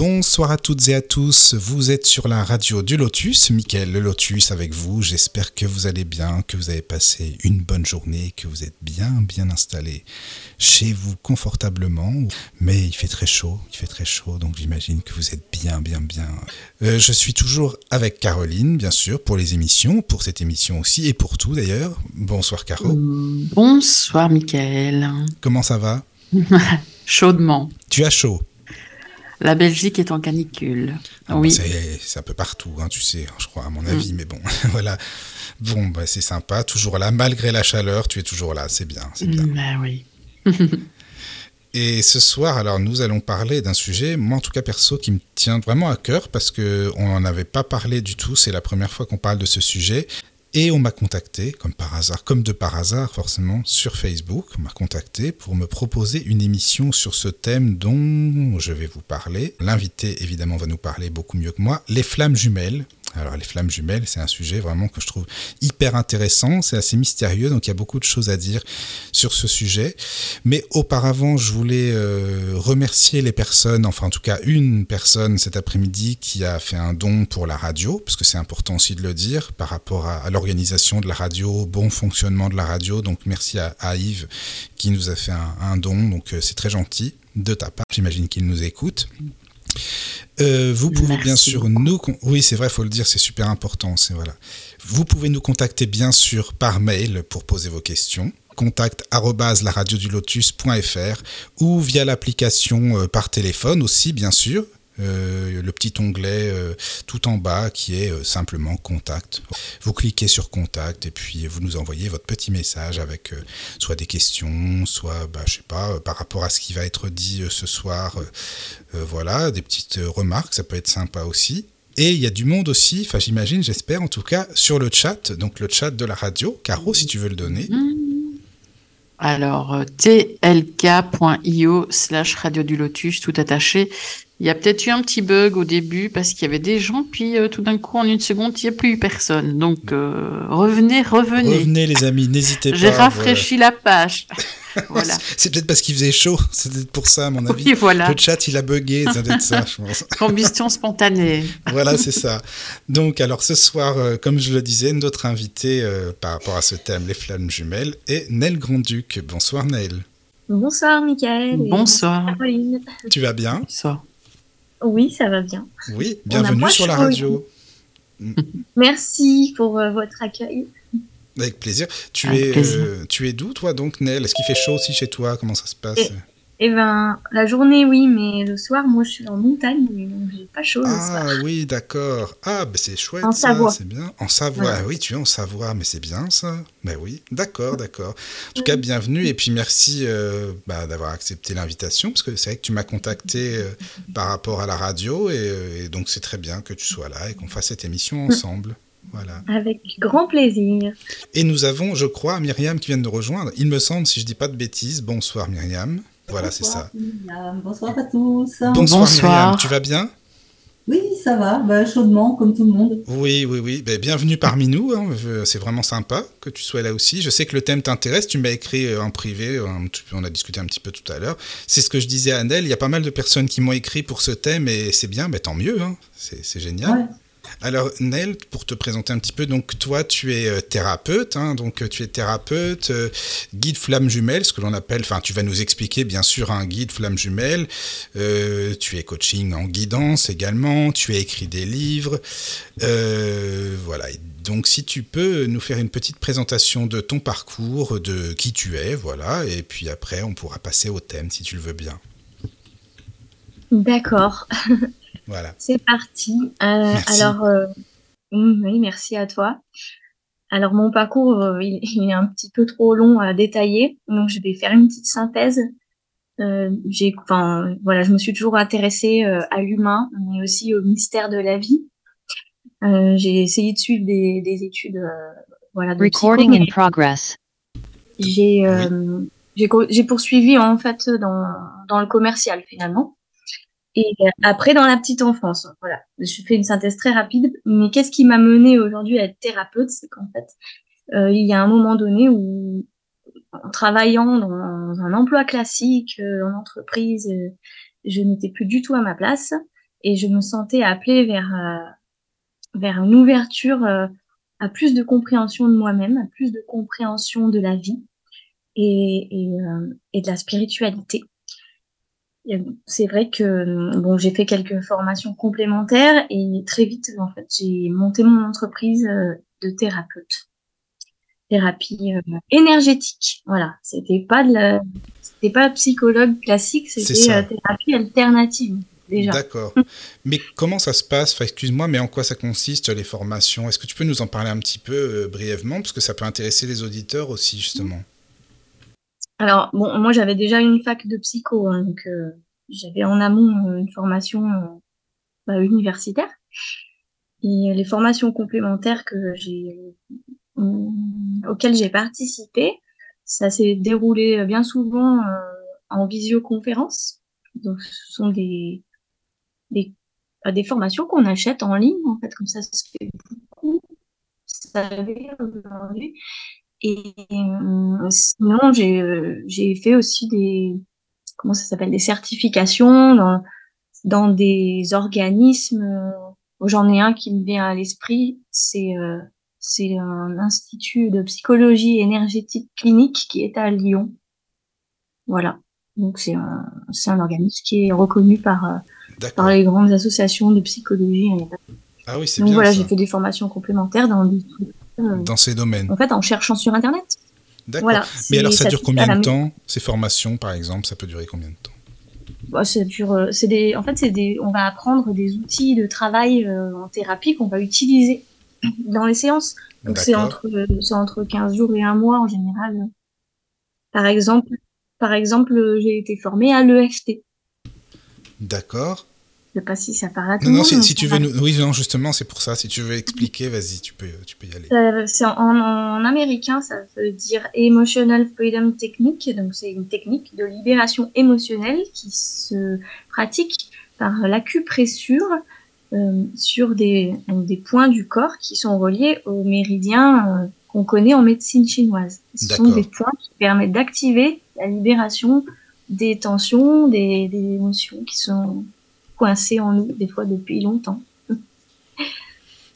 Bonsoir à toutes et à tous, vous êtes sur la radio du Lotus, Mickaël le Lotus avec vous, j'espère que vous allez bien, que vous avez passé une bonne journée, que vous êtes bien bien installé chez vous confortablement, mais il fait très chaud, il fait très chaud, donc j'imagine que vous êtes bien bien bien. Euh, je suis toujours avec Caroline, bien sûr, pour les émissions, pour cette émission aussi, et pour tout d'ailleurs. Bonsoir Caro. Bonsoir Mickaël. Comment ça va? Chaudement. Tu as chaud? La Belgique est en canicule. Ah oui. Bah, c'est un peu partout, hein, tu sais, je crois, à mon avis, mm. mais bon, voilà. Bon, bah, c'est sympa, toujours là, malgré la chaleur, tu es toujours là, c'est bien, c'est bien. Bah oui. Et ce soir, alors, nous allons parler d'un sujet, moi en tout cas perso, qui me tient vraiment à cœur parce qu'on n'en avait pas parlé du tout. C'est la première fois qu'on parle de ce sujet. Et on m'a contacté, comme par hasard, comme de par hasard forcément, sur Facebook, on m'a contacté pour me proposer une émission sur ce thème dont je vais vous parler. L'invité évidemment va nous parler beaucoup mieux que moi, les flammes jumelles. Alors les flammes jumelles, c'est un sujet vraiment que je trouve hyper intéressant, c'est assez mystérieux, donc il y a beaucoup de choses à dire sur ce sujet. Mais auparavant, je voulais euh, remercier les personnes, enfin en tout cas une personne cet après-midi qui a fait un don pour la radio, parce que c'est important aussi de le dire par rapport à, l'organisation de la radio, au bon fonctionnement de la radio. Donc merci à, Yves qui nous a fait un, don, donc euh, c'est très gentil de ta part. J'imagine qu'il nous écoute. Euh, vous pouvez bien sûr nous. Oui, c'est vrai, il faut le dire, c'est super important. C'est voilà. Vous pouvez nous contacter bien sûr par mail pour poser vos questions contact lotus.fr ou via l'application euh, par téléphone aussi bien sûr euh, le petit onglet euh, tout en bas qui est euh, simplement contact. Vous cliquez sur contact et puis vous nous envoyez votre petit message avec soit des questions, soit, bah, je sais pas, par rapport à ce qui va être dit ce soir, voilà, des petites remarques, ça peut être sympa aussi. Et il y a du monde aussi, enfin j'imagine, j'espère en tout cas, sur le chat, donc le chat de la radio. Caro, si tu veux le donner. Alors, tlk.io slash radio du lotus, tout attaché. Il y a peut-être eu un petit bug au début parce qu'il y avait des gens, puis euh, tout d'un coup, en une seconde, il n'y a plus eu personne. Donc, euh, revenez, revenez. Revenez, les amis, n'hésitez pas. J'ai rafraîchi la page. voilà. C'est peut-être parce qu'il faisait chaud, c'est peut-être pour ça, à mon avis. Oui, voilà. Le chat, il a bugué, ça doit être ça, je pense. Combustion spontanée. voilà, c'est ça. Donc, alors ce soir, euh, comme je le disais, notre invité par rapport à ce thème, les flammes jumelles, est Nel Grandduc. Bonsoir, Nel. Bonsoir, Michael. Bonsoir. Caroline. Tu vas bien? Bonsoir. Oui, ça va bien. Oui, bienvenue sur la radio. Merci pour euh, votre accueil. Avec plaisir. Tu es, euh, tu es d'où, toi, donc, Nel? Est-ce qu'il fait chaud aussi chez toi? Comment ça se passe? Eh ben, la journée, oui, mais le soir, moi, je suis en montagne, donc j'ai pas chaud ah, le soir. Ah oui, d'accord. Ah, ben c'est chouette. En Savoie. C'est bien. En Savoie, oui, tu es en Savoie, mais c'est bien ça. Ben oui, d'accord, d'accord. En tout cas, bienvenue et puis merci euh, bah, d'avoir accepté l'invitation, parce que c'est vrai que tu m'as contacté euh, par rapport à la radio, et, et donc c'est très bien que tu sois là et qu'on fasse cette émission mm. ensemble. Voilà. Avec grand plaisir. Et nous avons, je crois, Myriam qui vient de nous rejoindre. Il me semble, si je dis pas de bêtises. Bonsoir Myriam. Voilà, c'est ça. Bonsoir à tous. Bonsoir, Tu vas bien? Oui, ça va, bah, chaudement, comme tout le monde. Oui, oui, oui. Ben, bienvenue parmi nous. Hein. C'est vraiment sympa que tu sois là aussi. Je sais que le thème t'intéresse. Tu m'as écrit euh, en privé. On a discuté un petit peu tout à l'heure. C'est ce que je disais à Annelle. Il y a pas mal de personnes qui m'ont écrit pour ce thème et c'est bien. Ben, tant mieux. Hein. C'est génial. Alors, Nel, pour te présenter un petit peu, donc toi, tu es euh, thérapeute, hein, donc euh, tu es thérapeute, euh, guide flamme jumelle, ce que l'on appelle, enfin, tu vas nous expliquer bien sûr un guide flamme jumelle. tu es coaching en guidance également, tu as écrit des livres, voilà. Donc, si tu peux nous faire une petite présentation de ton parcours, de qui tu es, voilà, et puis après, on pourra passer au thème si tu le veux bien. D'accord. Voilà. C'est parti. Euh, alors, euh, oui, merci à toi. Alors, mon parcours, euh, il, est un petit peu trop long à détailler, donc je vais faire une petite synthèse. j'ai, enfin, voilà, je me suis toujours intéressée à l'humain, mais aussi au mystère de la vie. j'ai essayé de suivre des, des études, voilà, de Recording in progress. J'ai, j'ai poursuivi en fait dans, dans le commercial finalement. Et après, dans la petite enfance, voilà. je fais une synthèse très rapide, mais qu'est-ce qui m'a mené aujourd'hui à être thérapeute C'est qu'en fait, euh, il y a un moment donné où, en travaillant dans un emploi classique, euh, en entreprise, euh, je n'étais plus du tout à ma place et je me sentais appelée vers, vers une ouverture à plus de compréhension de moi-même, à plus de compréhension de la vie et, et, et de la spiritualité c'est vrai que bon, j'ai fait quelques formations complémentaires et très vite, en fait, j'ai monté mon entreprise euh, de thérapeute, thérapie euh, énergétique. Voilà, c'était pas de la, c'était pas psychologue classique, c'était euh, thérapie alternative. Déjà. D'accord. mais comment ça se passe? Enfin, Excuse-moi, mais en quoi ça consiste les formations? Est-ce que tu peux nous en parler un petit peu brièvement? Parce que ça peut intéresser les auditeurs aussi, justement. Alors, bon, moi, j'avais déjà une fac de psycho, hein, donc euh, j'avais en amont euh, une formation euh, bah, universitaire. Et les formations complémentaires que j'ai, auxquelles j'ai participé, ça s'est déroulé bien souvent en visioconférence. Donc, ce sont des, des, bah, des formations qu'on achète en ligne, en fait, comme ça, ça se fait beaucoup. Ça aujourd'hui. Et euh, sinon, j'ai euh, j'ai fait aussi des comment ça s'appelle des certifications dans dans des organismes. Euh, j'en ai un qui me vient à l'esprit, c'est c'est un institut de psychologie énergétique clinique qui est à Lyon. Voilà. Donc c'est un c'est un organisme qui est reconnu par par les grandes associations de psychologie. Ah oui, c'est bien. Donc voilà, j'ai fait des formations complémentaires dans des euh, dans ces domaines En fait, en cherchant sur Internet. D'accord. Mais alors, ça, dure combien de temps Ces formations, par exemple, ça peut durer combien de temps? Bah, ça dure, euh, c'est des, en fait, c'est des, on va apprendre des outils de travail euh, en thérapie qu'on va utiliser dans les séances. Donc c'est entre, c'est entre 15 jours et un mois en général. Par exemple, par exemple, j'ai été formée à l'EFT. D'accord. Je sais pas si ça parle à tout non, le non, monde. Si, tu veux, oui, non, justement, c'est pour ça. Si tu veux expliquer, vas-y, tu peux, tu peux y aller. Euh, en, en, américain, ça veut dire Emotional Freedom Technique. Donc, c'est une technique de libération émotionnelle qui se pratique par l'acupressure euh, sur des, des points du corps qui sont reliés aux méridiens euh, qu'on connaît en médecine chinoise. Ce sont des points qui permettent d'activer la libération des tensions, des, des émotions qui sont coincé en nous, des fois depuis longtemps.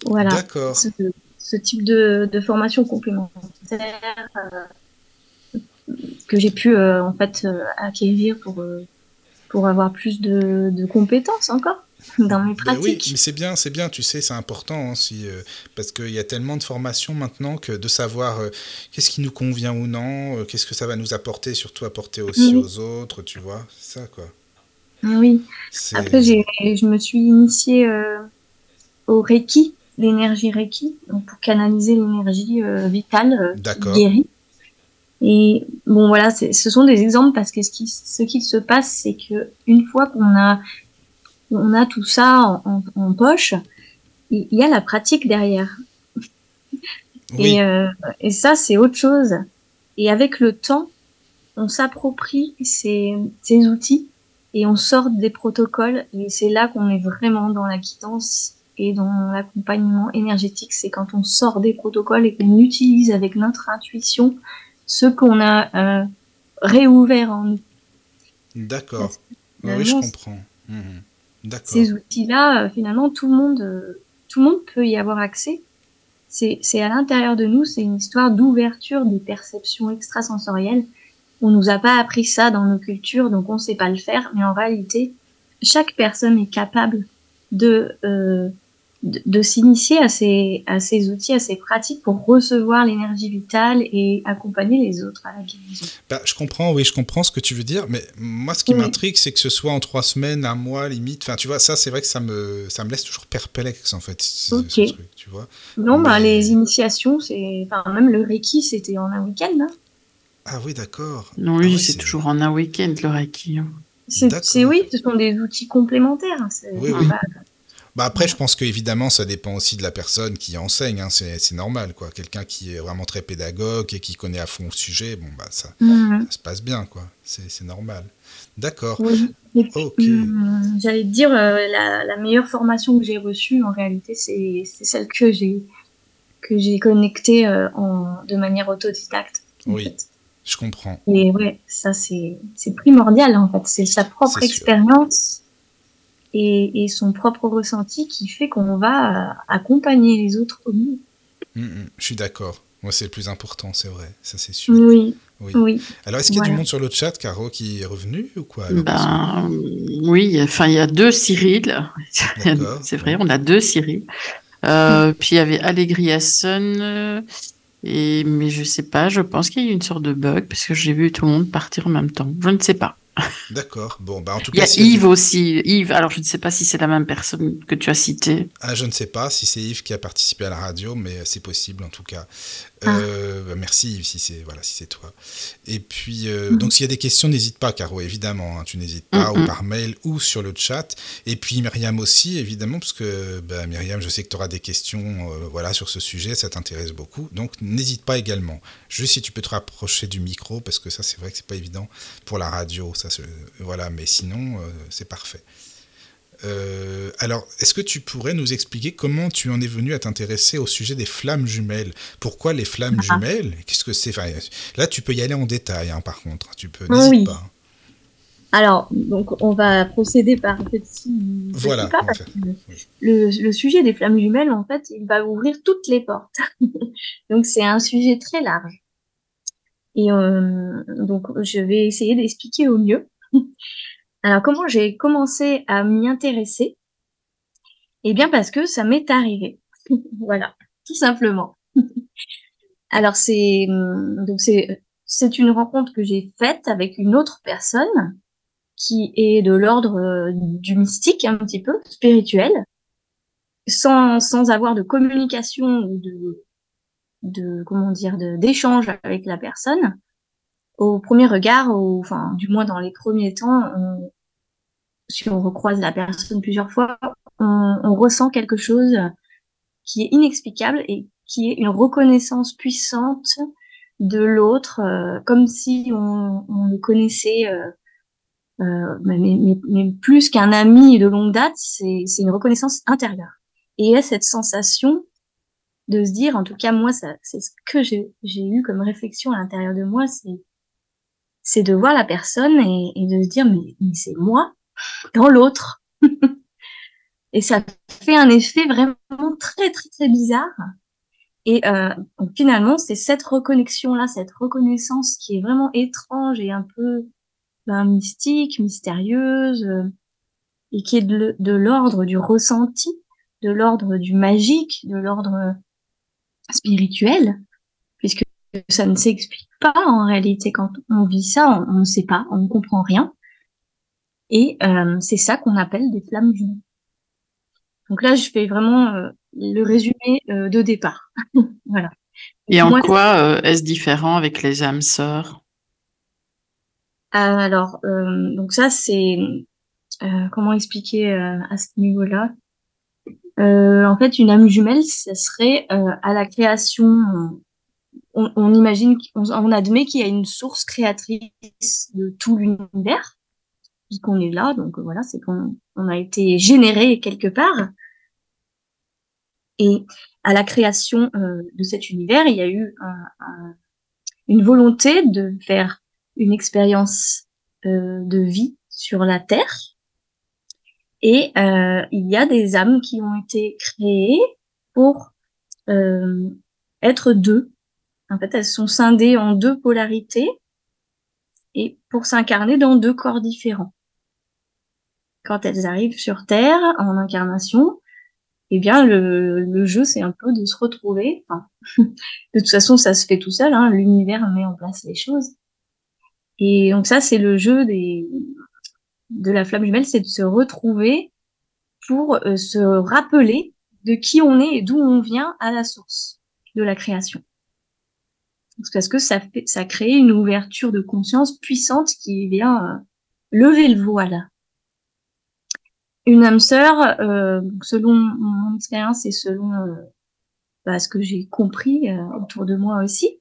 voilà. D'accord. Ce, type de, formation complémentaire euh, que j'ai pu euh, en fait euh, acquérir pour, pour avoir plus de, compétences encore dans mes pratiques. Ben oui, mais c'est bien, c'est bien, tu sais, c'est important aussi, parce qu'il y a tellement de formations maintenant que de savoir qu'est-ce qui nous convient ou non, qu'est-ce que ça va nous apporter, surtout apporter aussi aux autres, tu vois, c'est ça quoi. Oui. Après, je me suis initiée euh, au Reiki, l'énergie Reiki, donc pour canaliser l'énergie euh, vitale euh, guérie. Et bon, voilà, ce sont des exemples parce que ce qui, ce qui se passe, c'est que une fois qu'on a, on a tout ça en, poche, il y a la pratique derrière. Et, euh, et ça, c'est autre chose. Et avec le temps, on s'approprie ces, ces outils et on sort des protocoles et c'est là qu'on est vraiment dans la quittance et dans l'accompagnement énergétique, c'est quand on sort des protocoles et qu'on utilise avec notre intuition ce qu'on a euh, réouvert en nous. D'accord. Oui, je comprends. Mhm. D'accord. Ces outils-là, euh, finalement, tout le monde, euh, tout le monde peut y avoir accès. C'est à l'intérieur de nous, c'est une histoire d'ouverture des perceptions extrasensorielles on nous a pas appris ça dans nos cultures, donc on sait pas le faire. Mais en réalité, chaque personne est capable de euh, de, s'initier à ces à ces outils, à ces pratiques pour recevoir l'énergie vitale et accompagner les autres à la guérison. Bah, je comprends, oui, je comprends ce que tu veux dire, mais moi, ce qui m'intrigue, c'est que ce soit en trois semaines, un mois, limite. Enfin, tu vois, ça, c'est vrai que ça me ça me laisse toujours perplexe en fait. Ok. tu vois. Non, bah, les initiations, c'est, enfin, même le Reiki, c'était en un week-end. Hein. Ah oui, d'accord. Non, oui, ah c'est toujours en un week-end le Reiki. Hein. C'est oui, ce sont des outils complémentaires. Oui, oui. Bah après, je pense que évidemment, ça dépend aussi de la personne qui enseigne. Hein. C'est normal, quoi. Quelqu'un qui est vraiment très pédagogue et qui connaît à fond le sujet, bon bah ça, ça se passe bien, quoi. C'est normal. D'accord. Oui. Hum, J'allais te dire, euh, la, la meilleure formation que j'ai reçue, en réalité, c'est c'est celle que j'ai que j'ai connectée euh, en, de manière autodidacte. Oui. fait. Je comprends. Et ouais, ça c'est primordial en fait. C'est sa propre expérience et, et son propre ressenti qui fait qu'on va accompagner les autres au mieux. Mm, mm, je suis d'accord. Moi, c'est le plus important, c'est vrai. Ça, c'est sûr. Oui, Oui. oui. Alors, est-ce qu'il y a du monde sur le chat, Caro, qui est revenu ou quoi Ben, oui, enfin, il y a deux Cyril. D'accord. C'est vrai, on a deux Cyril. Euh, puis il y avait Allegriason, euh, et mais je sais pas, je pense qu'il y a eu une sorte de bug parce que j'ai vu tout le monde partir en même temps. Je ne sais pas. D'accord. Bon, bah en tout Il y cas, a s'il y a Yves aussi. Yves, alors je ne sais pas si c'est la même personne que tu as citée. Ah, je ne sais pas si c'est Yves qui a participé à la radio, mais c'est possible en tout cas. Ah. Euh, bah, merci si c'est voilà si c'est toi. Et puis euh, Mhm. donc s'il y a des questions, n'hésite pas Caro évidemment, hein, tu n'hésites pas Mhm. ou par mail ou sur le chat. Et puis Myriam aussi évidemment parce que bah, Myriam, je sais que tu auras des questions euh, voilà sur ce sujet, ça t'intéresse beaucoup. Donc n'hésite pas également. Juste si tu peux te rapprocher du micro parce que ça c'est vrai que c'est pas évident pour la radio, ça voilà, mais sinon c'est parfait. Euh, alors, est-ce que tu pourrais nous expliquer comment tu en es venu à t'intéresser au sujet des flammes jumelles? Pourquoi les flammes Ah. jumelles? Qu'est-ce que c'est? Enfin, Là, tu peux y aller en détail, hein, par contre. Tu peux, n'hésite oui. pas. Alors, donc on va procéder par petits, Voilà, pas on parce fait. que Oui. le, le sujet des flammes jumelles, en fait, il va ouvrir toutes les portes. donc c'est un sujet très large. Et euh, donc je vais essayer d'expliquer au mieux. Alors comment j'ai commencé à m'y intéresser? Eh bien parce que ça m'est arrivé. voilà, tout simplement. Alors c'est hum, donc c'est c'est une rencontre que j'ai faite avec une autre personne qui est de l'ordre euh, du mystique un petit peu spirituel, sans sans avoir de communication ou de de comment dire d'échange avec la personne. Au premier regard, au, enfin du moins dans les premiers temps, si on recroise la personne plusieurs fois, on, ressent quelque chose qui est inexplicable et qui est une reconnaissance puissante de l'autre, euh, comme si on, le connaissait, euh, euh, mais, plus qu'un ami de longue date, c'est une reconnaissance intérieure. Et il y a cette sensation de se dire, en tout cas moi, c'est ce que j'ai eu comme réflexion à l'intérieur de moi, c'est de voir la personne et, de se dire, mais c'est moi dans l'autre. et ça fait un effet vraiment très très très bizarre. Et euh, finalement, c'est cette reconnexion-là, cette reconnaissance qui est vraiment étrange et un peu ben, mystique, mystérieuse, euh, et qui est de, l'ordre du ressenti, de l'ordre du magique, de l'ordre spirituel, puisque ça ne s'explique pas en réalité. Quand on vit ça, on ne sait pas, on ne comprend rien. Et euh, c'est ça qu'on appelle des flammes jumelles. Donc là, je fais vraiment euh, le résumé euh, de départ. voilà. Et en Moi, quoi euh, est-ce différent avec les âmes sœurs? Alors, euh, donc ça, c'est euh, comment expliquer euh, à ce niveau-là? Euh, En fait, une âme jumelle, ça serait euh, à la création. euh, On, on imagine, on, on admet qu'il y a une source créatrice de tout l'univers, puisqu'on est là. Donc voilà, c'est qu'on on a été généré quelque part. Et à la création euh, de cet univers, il y a eu un- un- une volonté de faire une expérience euh, de vie sur la Terre. Et euh, il y a des âmes qui ont été créées pour être deux. En fait, elles sont scindées en deux polarités et pour s'incarner dans deux corps différents. Quand elles arrivent sur Terre en incarnation, eh bien le, le jeu c'est un peu de se retrouver. De toute façon, ça se fait tout seul. Hein, L'univers met en place les choses. Et donc ça, c'est le jeu des de la flamme jumelle, c'est de se retrouver pour euh, se rappeler de qui on est et d'où on vient à la source de la création. Parce que ça fait, ça crée une ouverture de conscience puissante qui vient euh, lever le voile. Une âme sœur, euh, selon mon expérience et selon euh, bah, ce que j'ai compris euh, autour de moi aussi,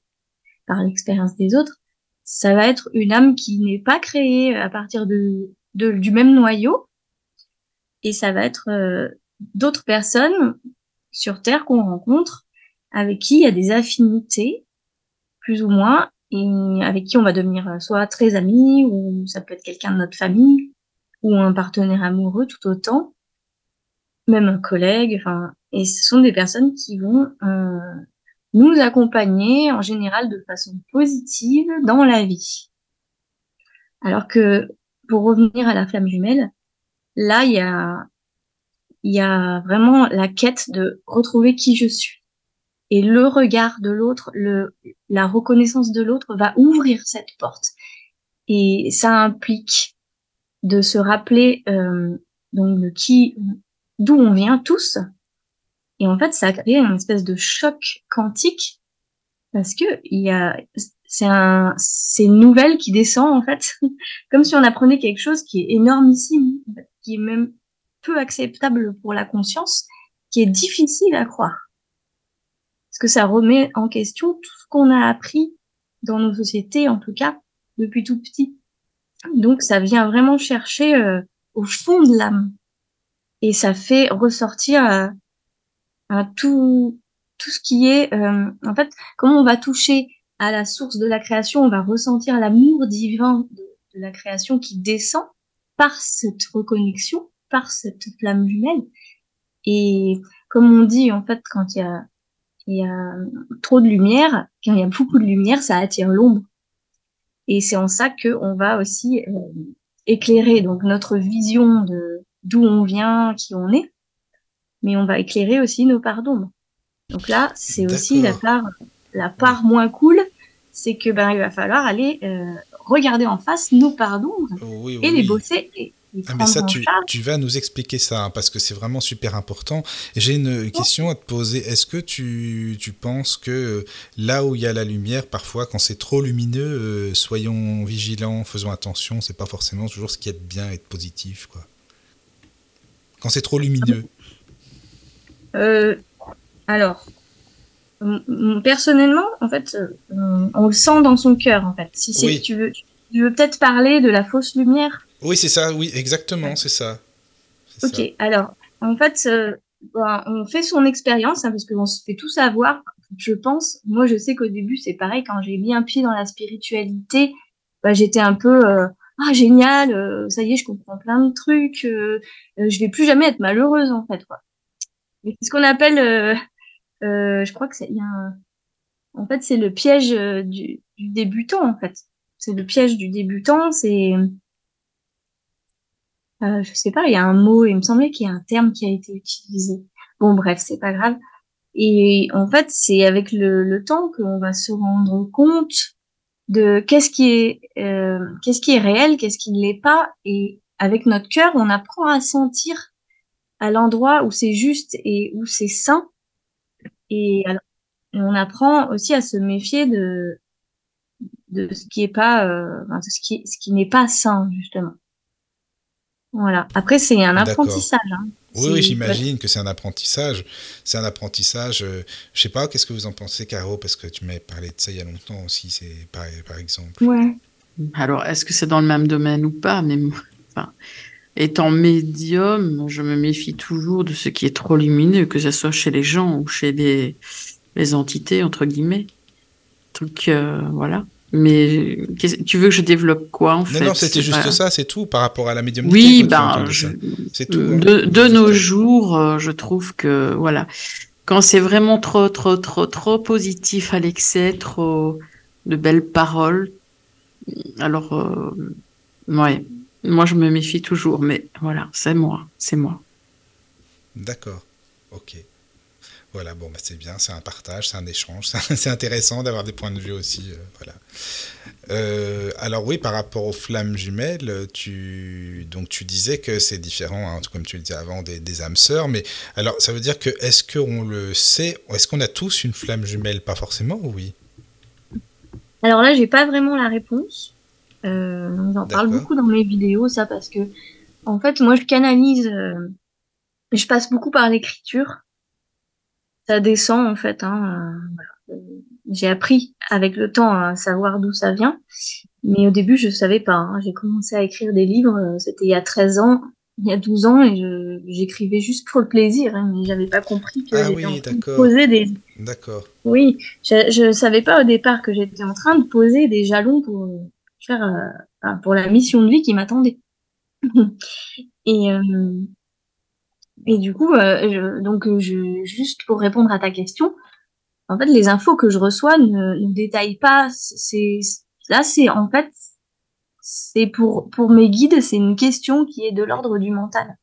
par l'expérience des autres, ça va être une âme qui n'est pas créée à partir de, de, du même noyau, et ça va être d'autres personnes sur Terre qu'on rencontre, avec qui il y a des affinités, plus ou moins, et avec qui on va devenir soit très amis, ou ça peut être quelqu'un de notre famille, ou un partenaire amoureux tout autant, même un collègue, et ce sont des personnes qui vont euh, nous accompagner en général de façon positive dans la vie. Alors que pour revenir à la flamme jumelle, là il y a y a vraiment la quête de retrouver qui je suis. Et le regard de l'autre, la reconnaissance de l'autre va ouvrir cette porte. Et ça implique de se rappeler euh, donc qui, d'où on vient tous. Et en fait, ça a créé une espèce de choc quantique parce que il y a, c'est un, c'est une nouvelle qui descend en fait, comme si on apprenait quelque chose qui est énormissime, qui est même peu acceptable pour la conscience, qui est difficile à croire. Parce que ça remet en question tout ce qu'on a appris dans nos sociétés, en tout cas, depuis tout petit. Donc ça vient vraiment chercher euh, au fond de l'âme et ça fait ressortir euh, tout tout ce qui est euh, en fait comment on va toucher à la source de la création, on va ressentir l'amour divin de, la création qui descend par cette reconnexion, par cette flamme jumelle. Et comme on dit en fait quand il y a il y a trop de lumière, quand il y a beaucoup de lumière, ça attire l'ombre. Et c'est en ça qu'on va aussi euh, éclairer donc notre vision de d'où on vient, qui on est, mais on va éclairer aussi nos parts d'ombre. Donc là, c'est aussi la part la part moins cool, c'est que ben il va falloir aller euh, regarder en face nos parts d'ombre et les bosser et, ah, mais ça, tu, tu, vas nous expliquer ça, hein, parce que c'est vraiment super important. J'ai une question à te poser. Est-ce que tu, tu, penses que euh, là où il y a la lumière, parfois, quand c'est trop lumineux, euh, soyons vigilants, faisons attention, c'est pas forcément toujours ce qui est bien et de positif, quoi. Quand c'est trop lumineux. Euh, alors, personnellement, en fait, on le sent dans son cœur, en fait. Si tu veux, tu veux peut-être parler de la fausse lumière oui, c'est ça, oui, exactement, c'est ça. Ok, alors, en fait, euh, ben, on fait son expérience, hein, parce qu'on se fait tout savoir, je pense. Moi, je sais qu'au début, c'est pareil, quand j'ai mis un pied dans la spiritualité, bah, j'étais un peu, euh, ah, génial, euh, ça y est, je comprends plein de trucs, je vais plus jamais être malheureuse, en fait, quoi. C'est ce qu'on appelle, je crois que c'est, en fait, c'est le piège du, du débutant, en fait. C'est le piège du débutant, c'est, euh, je sais pas, il y a un mot, il me semblait qu'il y a un terme qui a été utilisé. Bon, bref, c'est pas grave. Et en fait, c'est avec le, le temps qu'on va se rendre compte de qu'est-ce qui est euh, qu'est-ce qui est réel, qu'est-ce qui ne l'est pas. Et avec notre cœur, on apprend à sentir à l'endroit où c'est juste et où c'est sain. Et alors, on apprend aussi à se méfier de de ce qui est pas euh, de ce qui ce qui n'est pas sain justement. Voilà. Après, c'est un apprentissage. Hein. Oui, oui j'imagine que c'est un apprentissage. C'est un apprentissage. Euh, je sais pas, qu'est-ce que vous en pensez, Caro? Parce que tu m'avais parlé de ça il y a longtemps aussi, c'est par, par exemple. Ouais. Alors, est-ce que c'est dans le même domaine ou pas? Mais enfin, étant médium, je me méfie toujours de ce qui est trop lumineux, que ce soit chez les gens ou chez les, les entités, entre guillemets. Donc, euh, voilà. Mais tu veux que je développe quoi en fait Non, c'était juste ça, c'est tout par rapport à la médiumnité. Oui, ben, c'est tout. Hein. De, nos jours, euh, je trouve que voilà, quand c'est vraiment trop, trop, trop, trop positif à l'excès, trop de belles paroles, alors euh, ouais, moi je me méfie toujours, mais voilà, c'est moi, c'est moi. D'accord, ok. Voilà, bon, bah, c'est bien, c'est un partage, c'est un échange, c'est intéressant d'avoir des points de vue aussi. Euh, voilà. Euh, alors oui, par rapport aux flammes jumelles, tu, donc, tu disais que c'est différent, hein, comme tu le disais avant, des, âmes sœurs, mais alors ça veut dire que est-ce qu'on le sait, est-ce qu'on a tous une flamme jumelle? Pas forcément, oui? Alors là, j'ai pas vraiment la réponse. Euh, on en parle beaucoup dans mes vidéos, ça, parce que En fait, moi, je canalise. euh, je passe beaucoup par l'écriture. Ça descend, en fait. Hein, euh, voilà. J'ai appris avec le temps à savoir d'où ça vient. Mais au début, je savais pas. hein. J'ai commencé à écrire des livres, euh, c'était il y a 13 ans, il y a 12 ans, et j'écrivais juste pour le plaisir. Hein, mais j'avais pas compris que Ah j'étais oui, en train de d'accord. poser des... D'accord. Oui, je, je savais pas au départ que j'étais en train de poser des jalons pour faire euh, pour la mission de vie qui m'attendait. et euh, et du coup, euh, je- donc euh, je, juste pour répondre à ta question, en fait, les infos que je reçois ne, ne détaillent pas. C'est là, c'est en fait, c'est pour pour mes guides, c'est une question qui est de l'ordre du mental.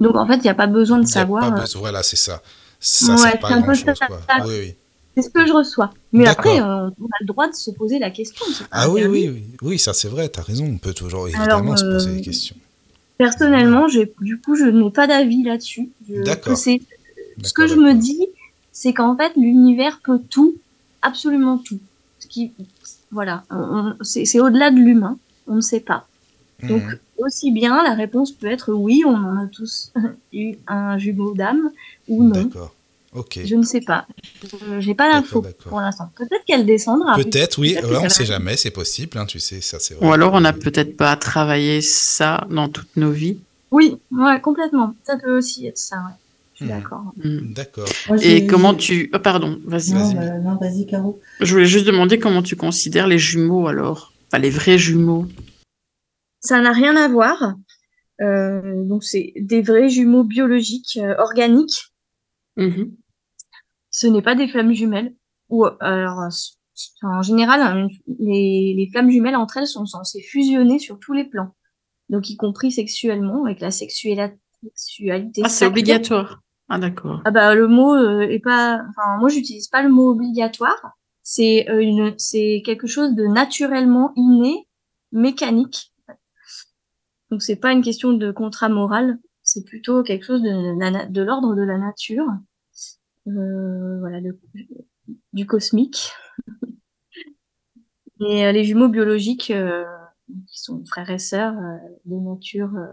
Donc en fait, il n'y a pas besoin de savoir. pas euh, besoin- Voilà, c'est ça. Ouais, c'est à un peu grand chose, ça. quoi. Oui, oui. C'est ce que je reçois. Mais après, euh, on a le droit de se poser la question. Ah oui, oui, oui, oui, ça c'est vrai, t'as raison, on peut toujours évidemment Alors, se poser euh, des questions. Personnellement, j'ai, du coup, je n'ai pas d'avis là-dessus. Je- D'accord. Ce que je me dis, c'est qu'en fait, l'univers peut tout, absolument tout. Ce qui, voilà, c'est, c'est au-delà de l'humain. On ne sait pas. Donc, Mhm. aussi bien, la réponse peut être oui, on en a tous eu un jumeau d'âme, ou non. D'accord. Je ne sais pas. Je, j'ai pas l'info pour l'instant. Peut-être qu'elle descendra. Peut-être, oui, ouais, on va sait jamais, c'est possible, hein, tu sais, ça c'est vrai. Ou alors on n'a peut-être pas travaillé ça dans toutes nos vies. Oui, ouais, complètement. Ça peut aussi être ça, ouais. Je suis Hmm. d'accord. Mm. D'accord. Et comment tu... oh, pardon, vas-y. Non, vas-y. bah, non, vas-y, Caro. Je voulais juste demander comment tu considères les jumeaux alors. Enfin, les vrais jumeaux. Ça n'a rien à voir. Euh, donc, c'est des vrais jumeaux biologiques, euh, organiques. Mhm. Ce n'est pas des flammes jumelles. Ou, alors, euh, en général, hein, les, les flammes jumelles entre elles sont censées fusionner sur tous les plans. Donc, y compris sexuellement, avec la sexualité. Ah, c'est obligatoire. Ah, d'accord. Ah bah le mot euh, est pas enfin moi j'utilise pas le mot obligatoire, c'est euh, une c'est quelque chose de naturellement inné, mécanique. Donc c'est pas une question de contrat moral, c'est plutôt quelque chose de de l'ordre de la nature. Euh, voilà le- du cosmique. Et euh, les jumeaux biologiques euh, qui sont frères et sœurs euh, de nature euh,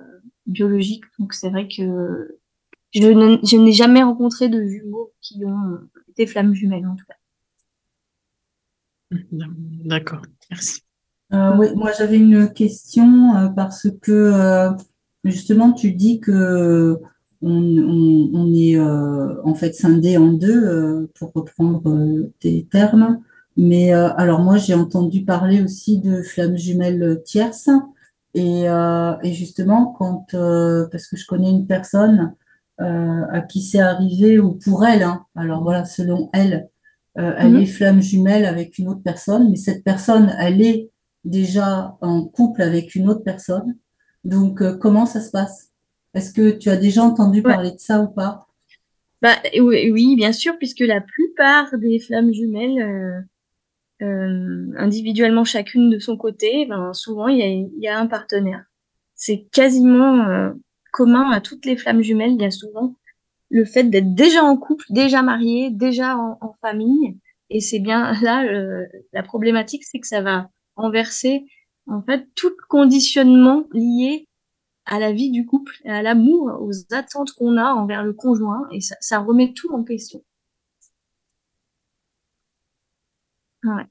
biologique, donc c'est vrai que je n'ai jamais rencontré de jumeaux qui ont des flammes jumelles, en tout cas. D'accord, merci. Euh, oui, moi j'avais une question euh, parce que euh, justement tu dis que on, on- on est euh, en fait scindé en deux euh, pour reprendre euh, tes termes. Mais euh, alors moi j'ai entendu parler aussi de flammes jumelles tierces et, euh, et justement quand euh, parce que je connais une personne euh, à qui c'est arrivé ou pour elle, hein, alors voilà selon elle, euh, elle Mhm. est flamme jumelle avec une autre personne, mais cette personne elle est déjà en couple avec une autre personne. Donc, euh, comment ça se passe? Est-ce que tu as déjà entendu Ouais. parler de ça ou pas? Bah, oui, bien sûr, puisque la plupart des flammes jumelles, euh, euh, individuellement chacune de son côté, ben, souvent il y y a un partenaire. C'est quasiment euh, commun à toutes les flammes jumelles. Il y a souvent le fait d'être déjà en couple, déjà marié, déjà en, en famille. Et c'est bien là, euh, la problématique, c'est que ça va renverser en fait tout conditionnement lié à la vie du couple, à l'amour, aux attentes qu'on a envers le conjoint, et ça, ça remet tout en question. Ouais.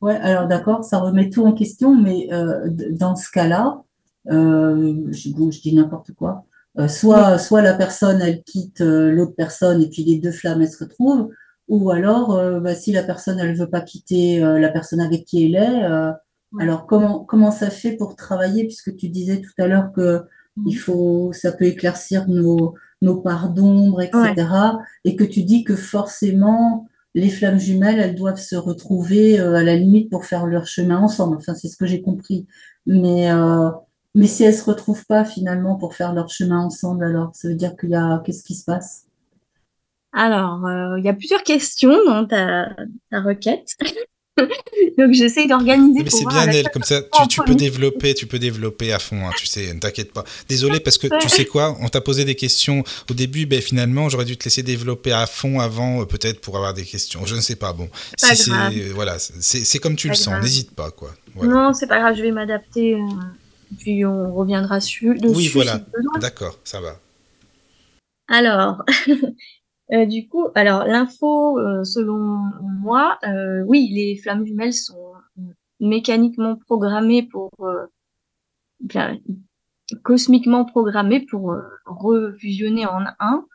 Ouais, alors d'accord, ça remet tout en question, mais euh, dans ce cas-là, euh, je, bon, je dis n'importe quoi. Euh, soit, soit la personne, elle quitte l'autre personne et puis les deux flammes, elles se retrouvent, ou alors, bah, si la personne, elle veut pas quitter la personne avec qui elle est, Ouais. alors comment, comment ça fait pour travailler, puisque tu disais tout à l'heure que il faut, ça peut éclaircir nos, nos parts d'ombre, etc. Et que tu dis que forcément, les flammes jumelles, elles doivent se retrouver euh, à la limite pour faire leur chemin ensemble. Enfin, c'est ce que j'ai compris. Mais, euh, mais si elles se retrouvent pas finalement pour faire leur chemin ensemble, alors ça veut dire qu'il y a, qu'est-ce qui se passe? Alors, euh, il y a plusieurs questions dans ta, ta requête. Donc, j'essaie d'organiser Mais c'est bien, Nel, comme ça, tu, tu peux développer, tu peux développer à fond, hein, tu sais, ne t'inquiète pas. Désolé, parce que tu sais quoi, on t'a posé des questions au début, ben finalement, j'aurais dû te laisser développer à fond avant, euh, peut-être pour avoir des questions. Je ne sais pas, bon. Pas Si c'est, voilà, c'est comme tu Pas le sens, n'hésite pas, quoi. Voilà. Non, c'est pas grave, je vais m'adapter. euh, puis on reviendra sur, dessus. Oui, voilà. D'accord, ça va. Alors, euh, du coup, alors l'info, euh, selon moi, euh, oui, les flammes jumelles sont mécaniquement programmées pour, bien, cosmiquement programmées pour refusionner en un,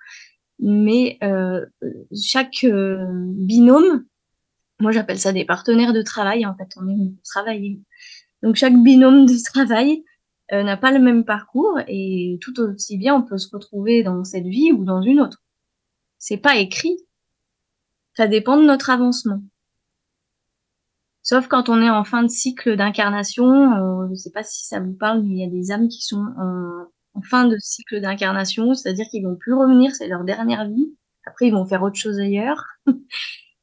mais chaque binôme, moi j'appelle ça des partenaires de travail, en fait, on est travailler. Donc chaque binôme de travail euh, n'a pas le même parcours et tout aussi bien on peut se retrouver dans cette vie ou dans une autre. C'est pas écrit. Ça dépend de notre avancement. Sauf quand on est en fin de cycle d'incarnation, je ne sais pas si ça vous parle, mais il y a des âmes qui sont en, fin de cycle d'incarnation, c'est-à-dire qu'ils vont plus revenir, c'est leur dernière vie. Après, ils vont faire autre chose ailleurs.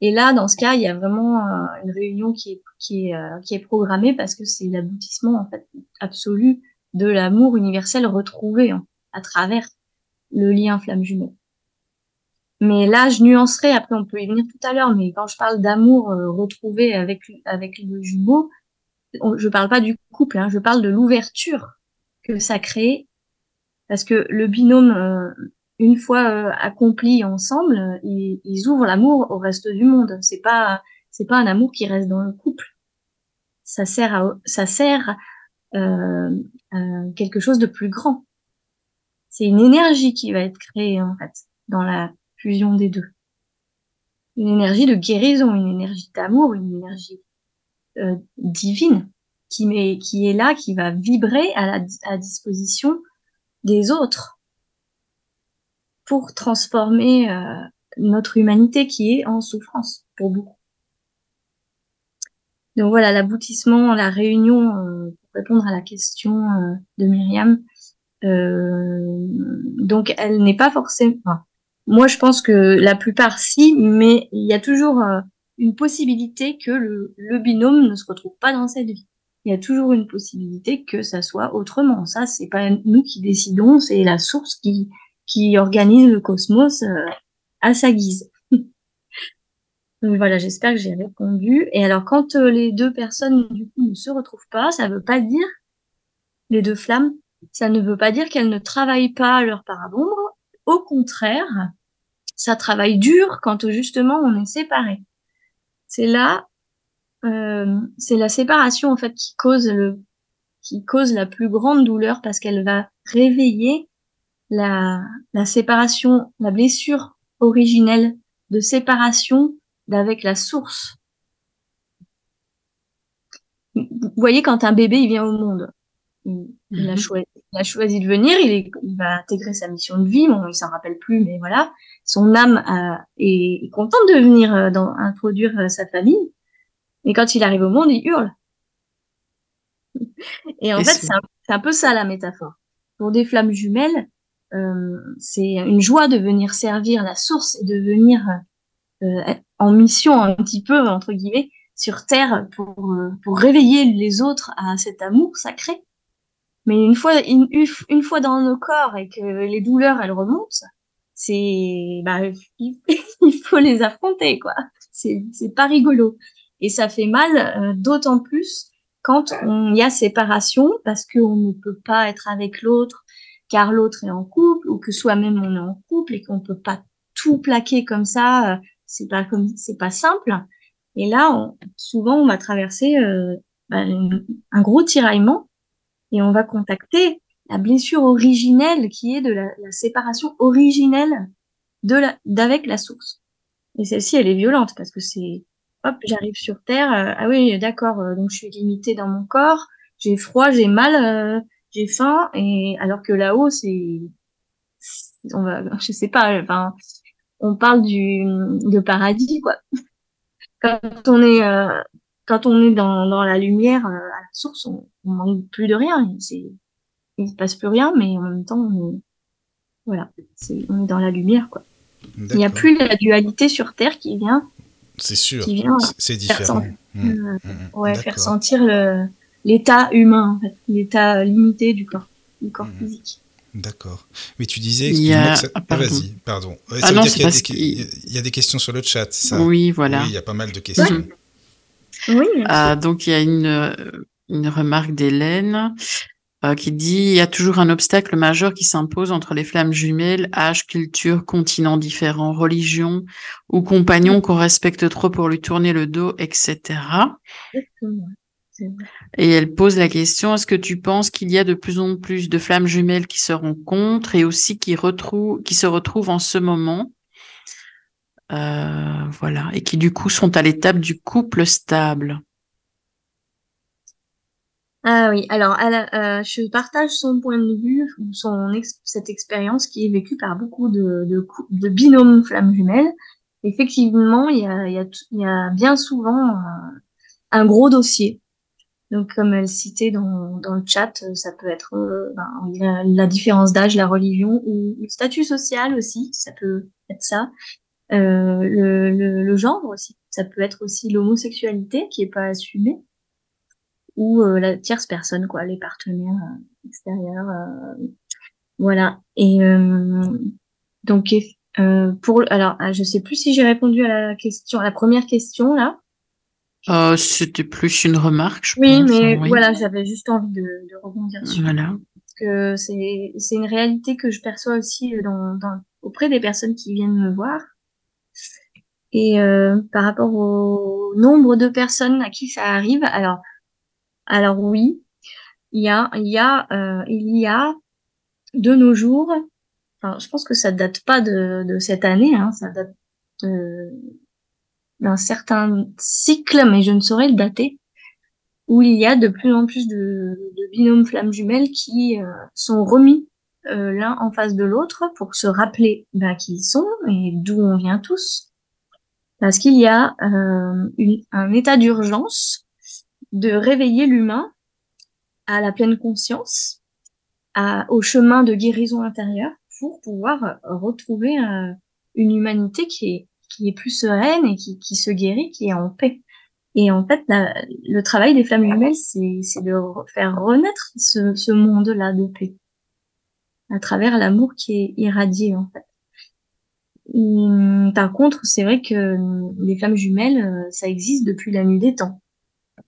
Et là, dans ce cas, il y a vraiment euh, une réunion euh, qui est programmée parce que c'est l'aboutissement en fait absolu de l'amour universel retrouvé hein, à travers le lien flamme jumeau. Mais là, je nuancerai, après on peut y venir tout à l'heure, mais quand je parle d'amour euh, retrouvé avec, avec le jumeau, je parle pas du couple, hein, je parle de l'ouverture que ça crée, parce que le binôme, euh, une fois euh, accompli ensemble, ils, ils ouvrent l'amour au reste du monde. C'est pas, c'est pas un amour qui reste dans le couple. Ça sert à, ça sert euh, euh, quelque chose de plus grand. C'est une énergie qui va être créée en fait dans la fusion des deux. Une énergie de guérison, une énergie d'amour, une énergie euh, divine qui, met, qui est là, qui va vibrer à la à disposition des autres pour transformer euh, notre humanité qui est en souffrance pour beaucoup. Donc voilà, l'aboutissement, la réunion, euh, pour répondre à la question euh, de Myriam. Euh, donc elle n'est pas forcément. Moi, je pense que la plupart si, mais il y a toujours une possibilité que le, binôme ne se retrouve pas dans cette vie. Il y a toujours une possibilité que ça soit autrement. Ça, c'est pas nous qui décidons, c'est la source qui qui organise le cosmos à sa guise. Donc voilà, j'espère que j'ai répondu. Et alors, quand euh, les deux personnes du coup ne se retrouvent pas, ça veut pas dire les deux flammes, ça ne veut pas dire qu'elles ne travaillent pas leur part d'ombre. Au contraire, ça travaille dur quand justement on est séparé. C'est là, euh, c'est la séparation en fait qui cause le, qui cause la plus grande douleur parce qu'elle va réveiller la, la séparation, la blessure originelle de séparation d'avec la source. Vous voyez, quand un bébé il vient au monde, il, a, mhm. Il a, choisi, de venir, il, est, il, va intégrer sa mission de vie, bon, il s'en rappelle plus, mais voilà, son âme a, est, est, contente de venir euh, dans, introduire euh, sa famille, et quand il arrive au monde, il hurle. Et en fait, c'est un, un, peu ça la métaphore. Pour des flammes jumelles, euh, c'est une joie de venir servir la source et de venir euh, en mission un petit peu entre guillemets sur terre pour euh, pour réveiller les autres à cet amour sacré. Mais une fois une, une fois dans nos corps et que les douleurs elles remontent, c'est bah il, faut les affronter quoi. C'est c'est pas rigolo et ça fait mal euh, d'autant plus quand il y a séparation parce qu'on ne peut pas être avec l'autre car l'autre est en couple ou que soi-même on est en couple et qu'on peut pas tout plaquer comme ça c'est pas comme c'est pas simple. Et là, souvent, on va traverser euh, bah, un gros tiraillement et on va contacter la blessure originelle qui est de la, la séparation originelle de la d'avec la source. Et celle-ci, elle est violente parce que c'est hop, j'arrive sur terre. Euh, ah oui, d'accord. Euh, donc je suis limitée dans mon corps. J'ai froid, j'ai mal, euh, j'ai faim. Et alors que là-haut, c'est on va, je sais pas. Enfin, on parle du de paradis quoi. Quand on est euh, quand on est dans, dans la lumière euh, à la source, on, on manque plus de rien. C'est il se passe plus rien, mais en même temps, on est, voilà, c'est on est dans la lumière quoi. Il n'y a plus la dualité sur Terre qui vient. C'est sûr. Qui vient c'est différent. Mmh, mmh, mmh. ouais, faire sentir l'état humain, en fait, l'état limité du corps, du corps physique. D'accord. Mais tu disais, il y a... ça... ah, vas-y, pardon. Ça ah non, qu'il y, il y, a des questions sur le chat, c'est ça? Oui, voilà. Oui, il y a pas mal de questions. Oui. Ah, donc il y a une, une remarque d'Hélène. euh, qui dit il y a toujours un obstacle majeur qui s'impose entre les flammes jumelles, âge, culture, continents différents, religions ou compagnons qu'on respecte trop pour lui tourner le dos, etc. Et elle pose la question est-ce que tu penses qu'il y a de plus en plus de flammes jumelles qui se rencontrent et aussi qui, retrouvent, qui se retrouvent en ce moment? Euh, voilà, et qui du coup sont à l'étape du couple stable. Ah oui, alors euh, je partage son point de vue, son cette expérience qui est vécue par beaucoup de, de, binômes flammes jumelles. Effectivement, il y a, y a bien souvent un, gros dossier. Donc, comme elle citait dans, dans le chat, ça peut être euh, ben, la, différence d'âge, la religion ou le statut social aussi, ça peut être ça. Euh, le, le, le, genre aussi, ça peut être aussi l'homosexualité qui est pas assumée ou euh, la tierce personne, quoi, les partenaires euh, extérieurs. Euh, voilà. Et donc, pour alors, ah, je sais plus si j'ai répondu à la question, à la première question là. Euh, C'était plus une remarque, je oui, pense. Mais voilà, j'avais juste envie de, de rebondir sur. Voilà. Parce que c'est c'est une réalité que je perçois aussi dans, dans auprès des personnes qui viennent me voir. Et euh, par rapport au nombre de personnes à qui ça arrive, alors alors oui, il y a, il y a, euh, il y a de nos jours, enfin, je pense que ça date pas de, de cette année, hein, ça date d'un certain cycle, mais je ne saurais le dater, où il y a de plus en plus de, de binômes flammes jumelles qui euh, sont remis euh, l'un en face de l'autre pour se rappeler ben, qui ils sont et d'où on vient tous. Parce qu'il y a une, un état d'urgence de réveiller l'humain à la pleine conscience, au chemin de guérison intérieure pour pouvoir retrouver euh, une humanité qui est, plus sereine et qui, qui se guérit, qui est en paix. Et en fait, le travail des flammes jumelles, c'est de faire renaître ce, ce monde-là de paix à travers l'amour qui est irradié en fait. Hum, par contre, c'est vrai que les flammes jumelles, euh, ça existe depuis la nuit des temps.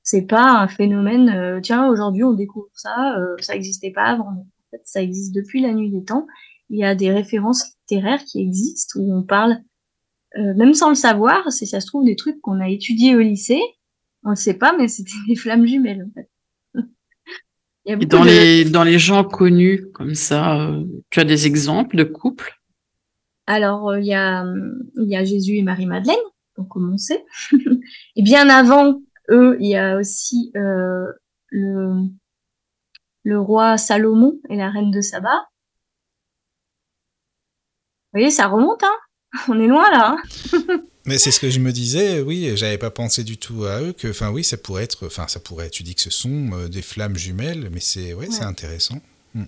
C'est pas un phénomène, euh, tiens, aujourd'hui on découvre ça, euh, ça n'existait pas avant. En fait, ça existe depuis la nuit des temps. Il y a des références littéraires qui existent où on parle, euh, même sans le savoir, si ça se trouve des trucs qu'on a étudiés au lycée, on le sait pas, mais c'était des flammes jumelles en fait. Et dans, les, dans les gens connus comme ça, tu as des exemples de couples Alors, il y, a, il y a Jésus et Marie-Madeleine, pour commencer. et bien avant eux, il y a aussi euh, le, le roi Salomon et la reine de Saba. Vous voyez, ça remonte, hein On est loin là. Hein Mais c'est ce que je me disais, oui, j'avais pas pensé du tout à eux, que, enfin oui, ça pourrait être, enfin ça pourrait, tu dis que ce sont euh, des flammes jumelles, mais c'est, ouais, c'est intéressant. Hmm.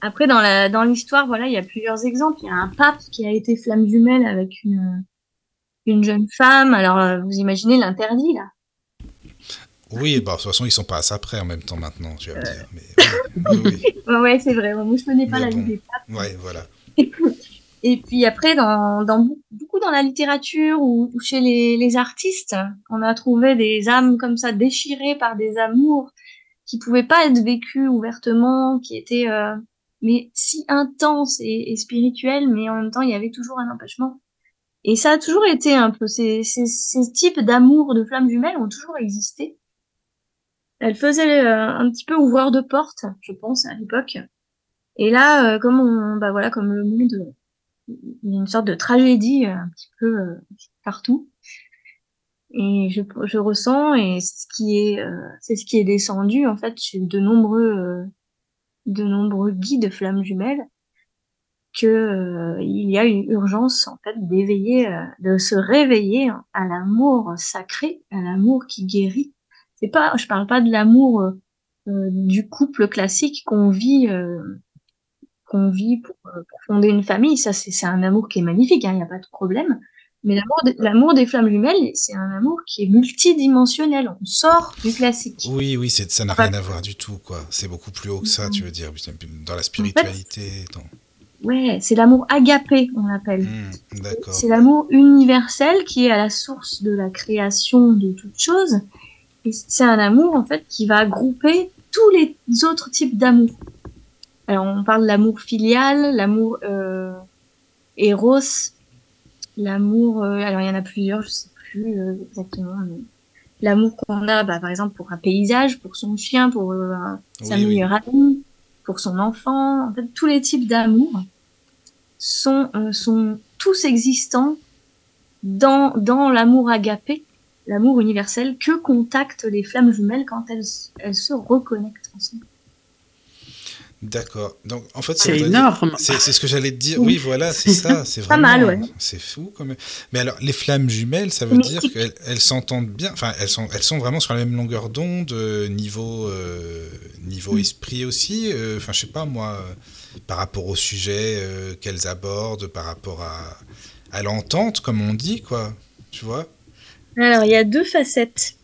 Après, dans la, dans l'histoire, voilà, il y a plusieurs exemples. Il y a un pape qui a été flamme jumelle avec une, une jeune femme. Alors, euh, vous imaginez l'interdit là. Oui, bah, de toute façon, ils sont pas à ça près en même temps maintenant, tu vas me dire. Mais, oui, oui, ouais, c'est vrai. Moi, je connais pas la vie des papes. Ouais, voilà. Et puis après, dans, dans, beaucoup dans la littérature ou, chez les, les, artistes, on a trouvé des âmes comme ça déchirées par des amours qui pouvaient pas être vécues ouvertement, qui étaient euh, mais si intenses et, et spirituelles, mais en même temps, il y avait toujours un empêchement. Et ça a toujours été un peu ces, ces, ces types d'amour de flammes jumelles ont toujours existé elle faisait euh, un petit peu ouvrir de porte, je pense, à l'époque. Et là, euh, comme on, bah voilà, comme le monde, il y a une sorte de tragédie euh, un petit peu partout. Et je, je ressens, et c'est ce qui est, c'est ce qui est descendu en fait chez de nombreux, de nombreux guides flammes jumelles, que il y a une urgence en fait d'éveiller, de se réveiller à l'amour sacré, à l'amour qui guérit c'est pas, je parle pas de l'amour euh, euh, du couple classique qu'on vit, euh, qu'on vit pour, fonder une famille. Ça, c'est un amour qui est magnifique, il hein, n'y a pas de problème. Mais l'amour des flammes jumelles, c'est un amour qui est multidimensionnel. On sort du classique. Oui, oui, ça n'a rien à voir du tout, quoi. C'est beaucoup plus haut que ça, tu veux dire, dans la spiritualité. Ouais, c'est l'amour agapé, on l'appelle. Mmh, c'est l'amour universel qui est à la source de la création de toutes choses c'est un amour en fait qui va grouper tous les autres types d'amour. Alors, on parle de l'amour filial, l'amour euh, éros, l'amour. euh, alors, il y en a plusieurs, je sais plus euh, exactement. mais L'amour qu'on a, bah, par exemple, pour un paysage, pour son chien, pour euh, sa Oui, oui. meilleure amie, pour son enfant. En fait, tous les types d'amour sont, euh, sont tous existants dans, dans l'amour agapé, l'amour universel, que contactent les flammes jumelles quand elles, elles se reconnectent ensemble. D'accord. Donc, en fait, C'est énorme. C'est ce que j'allais te dire. Oui. Voilà, c'est ça. C'est Pas vraiment. mal, ouais. C'est fou quand même. Mais alors, les flammes jumelles, ça veut dire qu'elles elles s'entendent bien. Enfin, elles sont, elles sont vraiment sur la même longueur d'onde, euh, niveau, euh, niveau Mm. esprit aussi. euh, Enfin, je sais pas moi, euh, par rapport au sujet euh, qu'elles abordent, par rapport à, à l'entente, comme on dit, quoi. Tu vois? Alors, il y a deux facettes.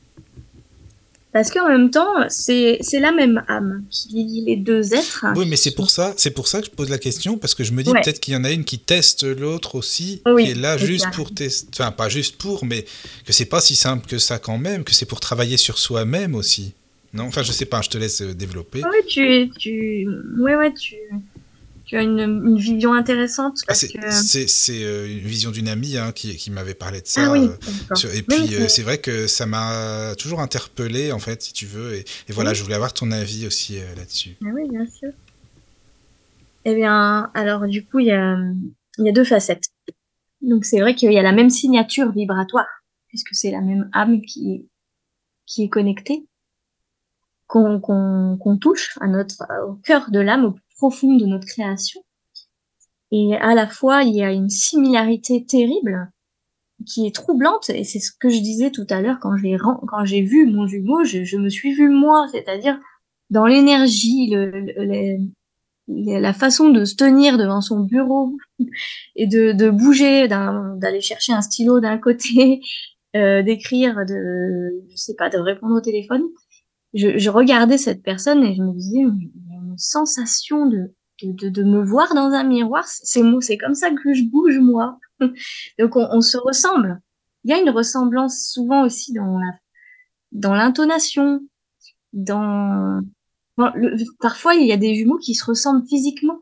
Parce qu'en même temps, c'est la même âme qui lie les deux êtres. Oui, mais c'est pour ça, c'est pour ça que je pose la question parce que je me dis Ouais. peut-être qu'il y en a une qui teste l'autre aussi, Oui, qui est là juste pour tester, enfin pas juste pour, mais que c'est pas si simple que ça quand même, que c'est pour travailler sur soi-même aussi. Non, enfin je sais pas, je te laisse euh, développer. Oui, tu, tu, ouais, ouais, tu, tu as une, une vision intéressante Ah, c'est que. euh, une vision d'une amie hein, qui, qui m'avait parlé de ça. Ah oui, euh, sur- et puis euh, c'est vrai que ça m'a toujours interpellé en fait, si tu veux. Et, et voilà, je voulais avoir ton avis aussi là-dessus. Ah oui, bien sûr. Eh bien, alors du coup, il y a, y a deux facettes. Donc c'est vrai qu'il y a la même signature vibratoire, puisque c'est la même âme qui, qui est connectée, qu'on qu'on touche à notre, au cœur de l'âme, au profond de notre création. Et à la fois, il y a une similarité terrible qui est troublante, et c'est ce que je disais tout à l'heure quand j'ai quand j'ai vu mon jumeau, je, me suis vue moi, c'est-à-dire dans l'énergie, la façon de se tenir devant son bureau et de, bouger, d'aller chercher un stylo d'un côté, euh, d'écrire, de je sais pas, de répondre au téléphone. Je, je regardais cette personne et je me disais, sensation de, de, de, me voir dans un miroir. C'est c'est comme ça que je bouge moi. Donc on, on se ressemble. Il y a une ressemblance souvent aussi dans la dans l'intonation, dans parfois, il y a des jumeaux qui se ressemblent physiquement.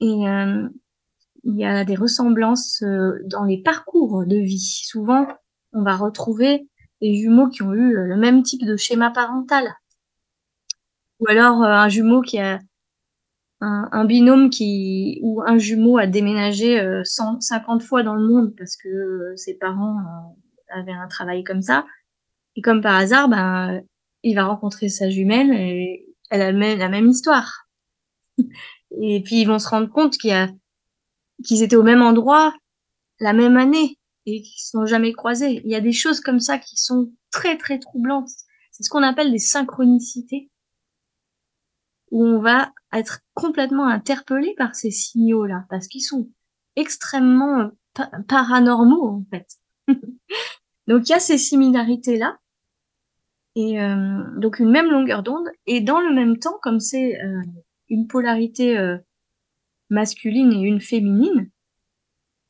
Et euh, il y a des ressemblances euh, dans les parcours de vie. Souvent, on va retrouver des jumeaux qui ont eu le même type de schéma parental. Ou alors euh, un jumeau qui a un, un binôme qui ou un jumeau a déménagé euh, 150 fois dans le monde parce que euh, ses parents euh, avaient un travail comme ça. Et comme par hasard, ben il va rencontrer sa jumelle et elle a même- la même histoire. Et puis ils vont se rendre compte qu'il y a qu'ils étaient au même endroit la même année et qu'ils se sont jamais croisés. Il y a des choses comme ça qui sont très très troublantes. C'est ce qu'on appelle des synchronicités où on va être complètement interpellé par ces signaux-là parce qu'ils sont extrêmement euh, pa- paranormaux en fait. Donc il y a ces similarités-là et euh, donc une même longueur d'onde et dans le même temps comme c'est euh, une polarité masculine et une féminine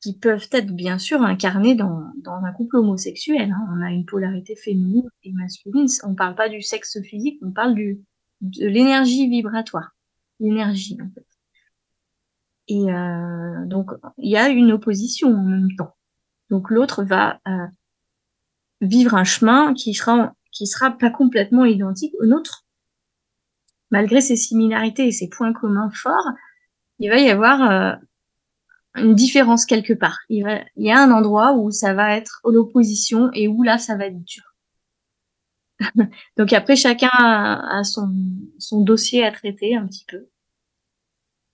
qui peuvent être bien sûr incarnées dans, un couple homosexuel. hein. On a une polarité féminine et masculine. On parle pas du sexe physique, on parle du, de l'énergie vibratoire, l'énergie en fait. Et euh, donc il y a une opposition en même temps. Donc l'autre va euh, vivre un chemin qui sera qui sera pas complètement identique au nôtre, malgré ses similarités et ses points communs forts. Il va y avoir euh, une différence quelque part. Il, il y a un endroit où ça va être l'opposition et où là ça va être dur. Donc après chacun a, a son, son dossier à traiter un petit peu.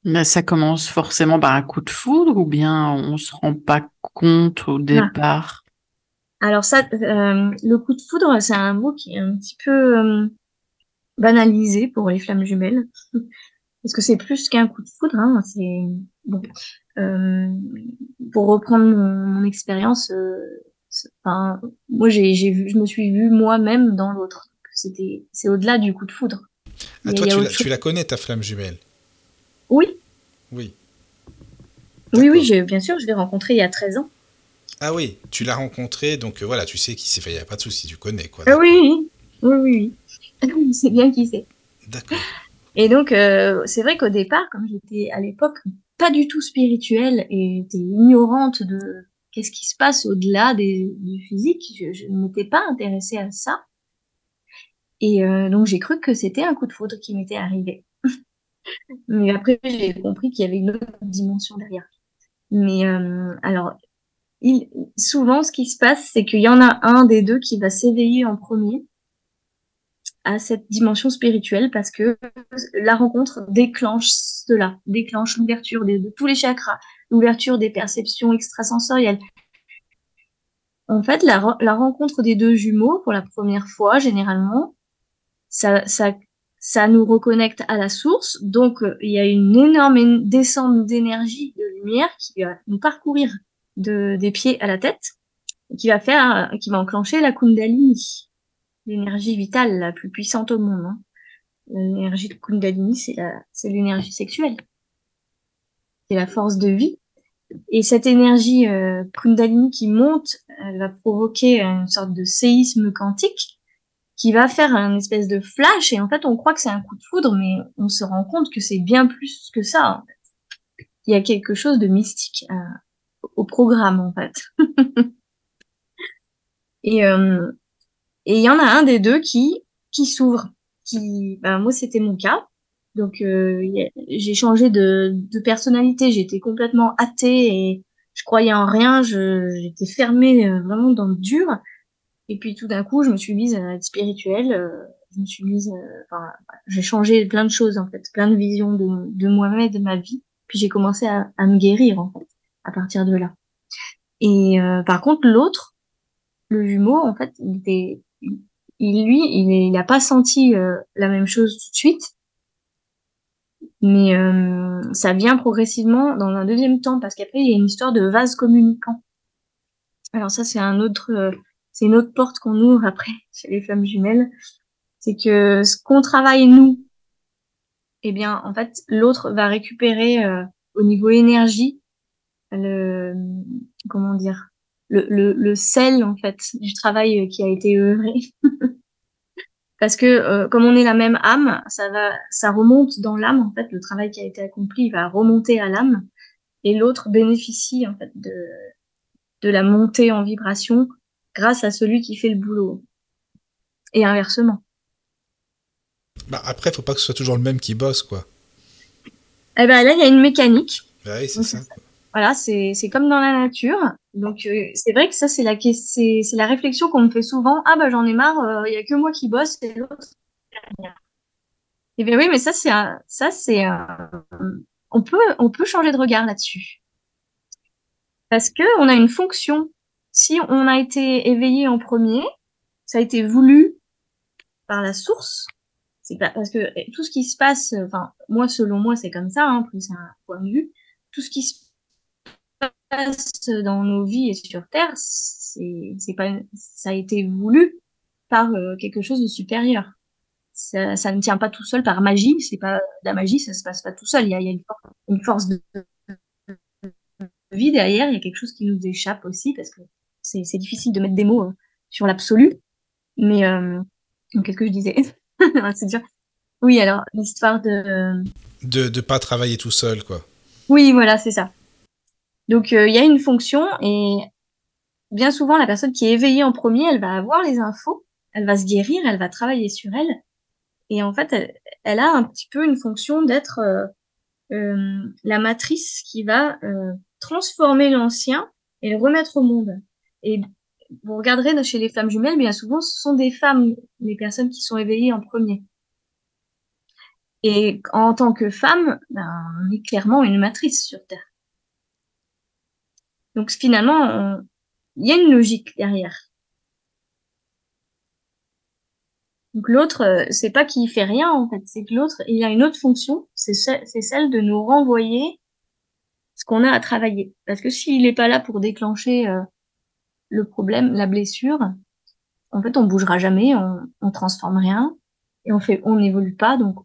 Mais ça commence forcément par un coup de foudre ou bien on se rend pas compte au départ? Alors ça, euh, le coup de foudre, c'est un mot qui est un petit peu euh, banalisé pour les flammes jumelles, parce que c'est plus qu'un coup de foudre. Hein, c'est bon. Euh, pour reprendre mon, mon expérience, enfin, moi j'ai, j'ai vu, je me suis vue moi-même dans l'autre. C'était, c'est au-delà du coup de foudre. Ah, toi, tu la, chose. tu la connais, ta flamme jumelle? Oui, Oui. oui, oui, bien sûr, je l'ai rencontré il y a 13 ans. Ah oui, tu l'as rencontré, donc euh, voilà, tu sais qui fait, il n'y a pas de souci, tu connais quoi. Ah oui, oui, Oui, oui, oui. c'est bien qui c'est. D'accord. Et donc, euh, c'est vrai qu'au départ, comme j'étais à l'époque pas du tout spirituelle et était ignorante de qu'est-ce qui se passe au-delà du physique, je, ne m'étais pas intéressée à ça. Et euh, donc, j'ai cru que c'était un coup de foudre qui m'était arrivé. Mais après, j'ai compris qu'il y avait une autre dimension derrière. Mais euh, alors, souvent, ce qui se passe, c'est qu'il y en a un des deux qui va s'éveiller en premier à cette dimension spirituelle parce que la rencontre déclenche cela, déclenche l'ouverture de, tous les chakras, l'ouverture des perceptions extrasensorielles. En fait, la, rencontre des deux jumeaux pour la première fois, généralement, ça, ça, ça nous reconnecte à la source. Donc, il y a une énorme descente d'énergie, de lumière qui va nous parcourir de, des pieds à la tête, et qui va faire, qui va enclencher la Kundalini l'énergie vitale la plus puissante au monde. Hein. L'énergie de Kundalini, c'est c'est l'énergie sexuelle. C'est la force de vie. Et cette énergie euh, Kundalini qui monte, elle va provoquer une sorte de séisme quantique qui va faire un espèce de flash. Et en fait, on croit que c'est un coup de foudre, mais on se rend compte que c'est bien plus que ça. En fait. Il y a quelque chose de mystique euh, au programme, en fait. et euh, et il y en a un des deux qui qui s'ouvre. Qui, ben, moi c'était mon cas. Donc euh, j'ai changé de, de personnalité. J'étais complètement athée et je croyais en rien. J'étais fermée euh, vraiment dans le dur. Et puis tout d'un coup, je me suis mise à être spirituelle. Euh, je me suis mise, enfin, j'ai changé plein de choses en fait, plein de visions de, de moi-même et de ma vie. Puis j'ai commencé à, me guérir à partir de là. Et par contre, l'autre, le jumeau, en fait, il était il, lui, il n'a pas senti la même chose tout de suite, mais euh, ça vient progressivement dans un deuxième temps, parce qu'après, il y a une histoire de vase communicant. Alors ça, c'est un autre, euh, c'est une autre porte qu'on ouvre après chez les femmes jumelles. C'est que ce qu'on travaille nous, eh bien, en fait, l'autre va récupérer au niveau énergie le, comment dire, le, le, le, sel en fait du travail qui a été œuvré. Parce que euh, comme on est la même âme, ça va, ça remonte dans l'âme en fait. Le travail qui a été accompli va remonter à l'âme et l'autre bénéficie en fait de de la montée en vibration grâce à celui qui fait le boulot et inversement. Bah après, faut pas que ce soit toujours le même qui bosse quoi. Eh ben là, il y a une mécanique. Bah oui, c'est ça. Voilà, c'est comme dans la nature. Donc euh, c'est vrai que ça c'est la la réflexion qu'on me fait souvent. Ah bah j'en ai marre, il euh, y a que moi qui bosse et l'autre. Eh bien oui, mais ça c'est ça c'est on peut on peut changer de regard là-dessus parce que on a une fonction. Si on a été éveillé en premier, ça a été voulu par la source. C'est parce que tout ce qui se passe, enfin moi selon moi c'est comme ça, hein, plus un point de vue. Tout ce qui se dans nos vies et sur Terre, c'est pas, ça a été voulu par euh, quelque chose de supérieur. Ça, ça, ne tient pas tout seul par magie. C'est pas la magie, ça se passe pas tout seul. Il y a, il y a une, force de, vie derrière. Il y a quelque chose qui nous échappe aussi parce que c'est difficile de mettre des mots euh, sur l'absolu. Mais euh, qu'est-ce que je disais? C'est dire. Oui, alors l'histoire de de de pas travailler tout seul, quoi. Oui, voilà, c'est ça. Donc euh, il y a une fonction et bien souvent la personne qui est éveillée en premier, elle va avoir les infos, elle va se guérir, elle va travailler sur elle et en fait elle, a un petit peu une fonction d'être euh, euh, la matrice qui va transformer l'ancien et le remettre au monde. Et vous regarderez chez les femmes jumelles, bien souvent ce sont des femmes, les personnes qui sont éveillées en premier. Et en tant que femme, ben, on est clairement une matrice sur Terre. Donc finalement, il y a une logique derrière. Donc l'autre, euh, c'est pas qu'il fait rien en fait, c'est que l'autre, il a une autre fonction, c'est celle de nous renvoyer ce qu'on a à travailler. Parce que s'il n'est pas là pour déclencher euh, le problème, la blessure, en fait, on bougera jamais, on, on transforme rien et on fait, on n'évolue pas. Donc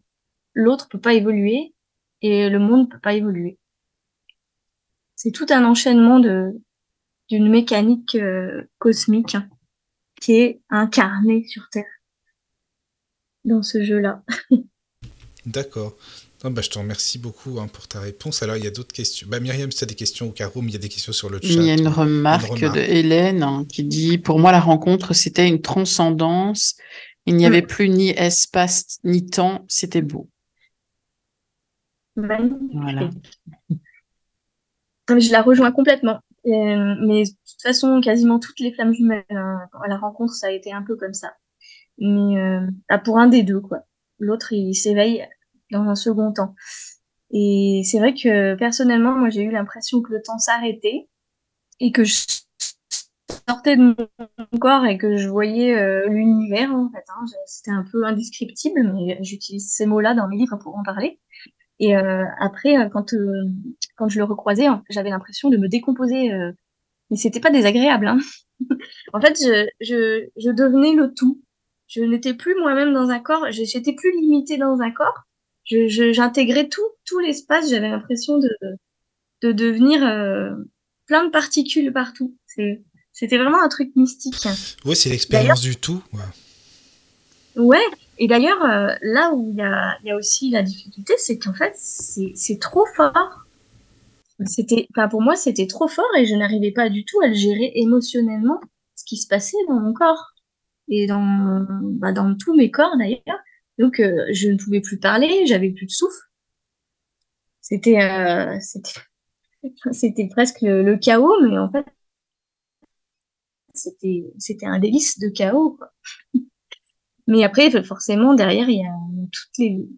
l'autre peut pas évoluer et le monde peut pas évoluer c'est tout un enchaînement de d'une mécanique euh, cosmique hein, qui est incarnée sur Terre. dans ce jeu-là. D'accord. bah, je te remercie beaucoup hein, pour ta réponse. Alors, il y a d'autres questions. Bah, Myriam, si tu as des questions, ou Caro, il y a des questions sur le chat. Il y a une remarque, de Hélène hein, qui dit Pour moi, la rencontre, c'était une transcendance. Il n'y avait mm. plus ni espace ni temps. C'était beau. Voilà. Je la rejoins complètement. Euh, mais de toute façon, quasiment toutes les flammes jumelles à la rencontre, ça a été un peu comme ça. Mais euh, ah, pour un des deux, quoi. L'autre, il s'éveille dans un second temps. Et c'est vrai que personnellement, moi, j'ai eu l'impression que le temps s'arrêtait et que je sortais de mon corps et que je voyais euh, l'univers, en fait. Hein. C'était un peu indescriptible, mais j'utilise ces mots-là dans mes livres pour en parler. Et euh, après, euh, quand, quand je le recroisais, j'avais l'impression de me décomposer. mais c'était pas désagréable. Hein. en fait, je, je, je devenais le tout. Je n'étais plus moi-même dans un corps. J'étais plus limitée dans un corps j'intégrais tout, tout l'espace. J'avais l'impression de, de devenir euh, plein de particules partout. C'était vraiment un truc mystique. Oui, c'est l'expérience du tout. Ouais. Et d'ailleurs, euh, là où il y a, y a, aussi la difficulté, c'est qu'en fait, c'est trop fort. C'était, pour moi, c'était trop fort et je n'arrivais pas du tout à le gérer émotionnellement ce qui se passait dans mon corps et dans, bah, dans tous mes corps d'ailleurs. Donc, euh, je ne pouvais plus parler, j'avais plus de souffle. C'était, euh, c'était, presque le, chaos, mais en fait, c'était, c'était un délice de chaos. mais après, forcément, derrière, il y a toutes les,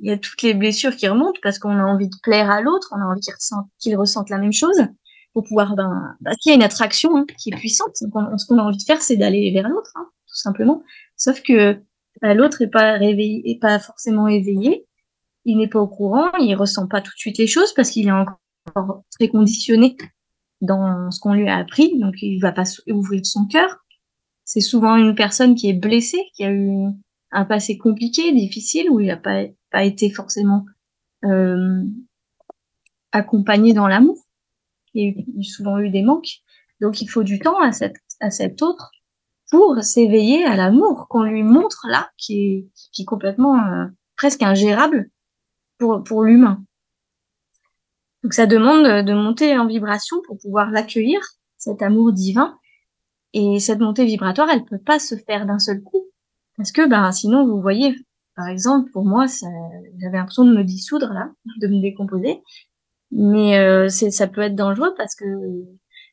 il y a toutes les blessures qui remontent parce qu'on a envie de plaire à l'autre, on a envie qu'il ressente, la même chose pour pouvoir, ben, bah, qu'il y a une attraction hein, qui est puissante. Ce qu'on a envie de faire, c'est d'aller vers l'autre, hein, tout simplement. Sauf que bah, l'autre est pas réveillé, est pas forcément éveillé, il n'est pas au courant, il ressent pas tout de suite les choses parce qu'il est encore très conditionné dans ce qu'on lui a appris, donc il va pas ouvrir son cœur. C'est souvent une personne qui est blessée, qui a eu un passé compliqué, difficile, où il n'a pas, été forcément euh, accompagné dans l'amour. Il a souvent eu des manques. Donc il faut du temps à, cet autre pour s'éveiller à l'amour qu'on lui montre là, qui est, qui est complètement euh, presque ingérable pour, pour l'humain. Donc ça demande de monter en vibration pour pouvoir l'accueillir, cet amour divin. Et cette montée vibratoire, elle peut pas se faire d'un seul coup. Parce que ben, sinon, vous voyez, par exemple, pour moi, j'avais l'impression de me dissoudre là, de me décomposer. Mais euh, ça peut être dangereux parce que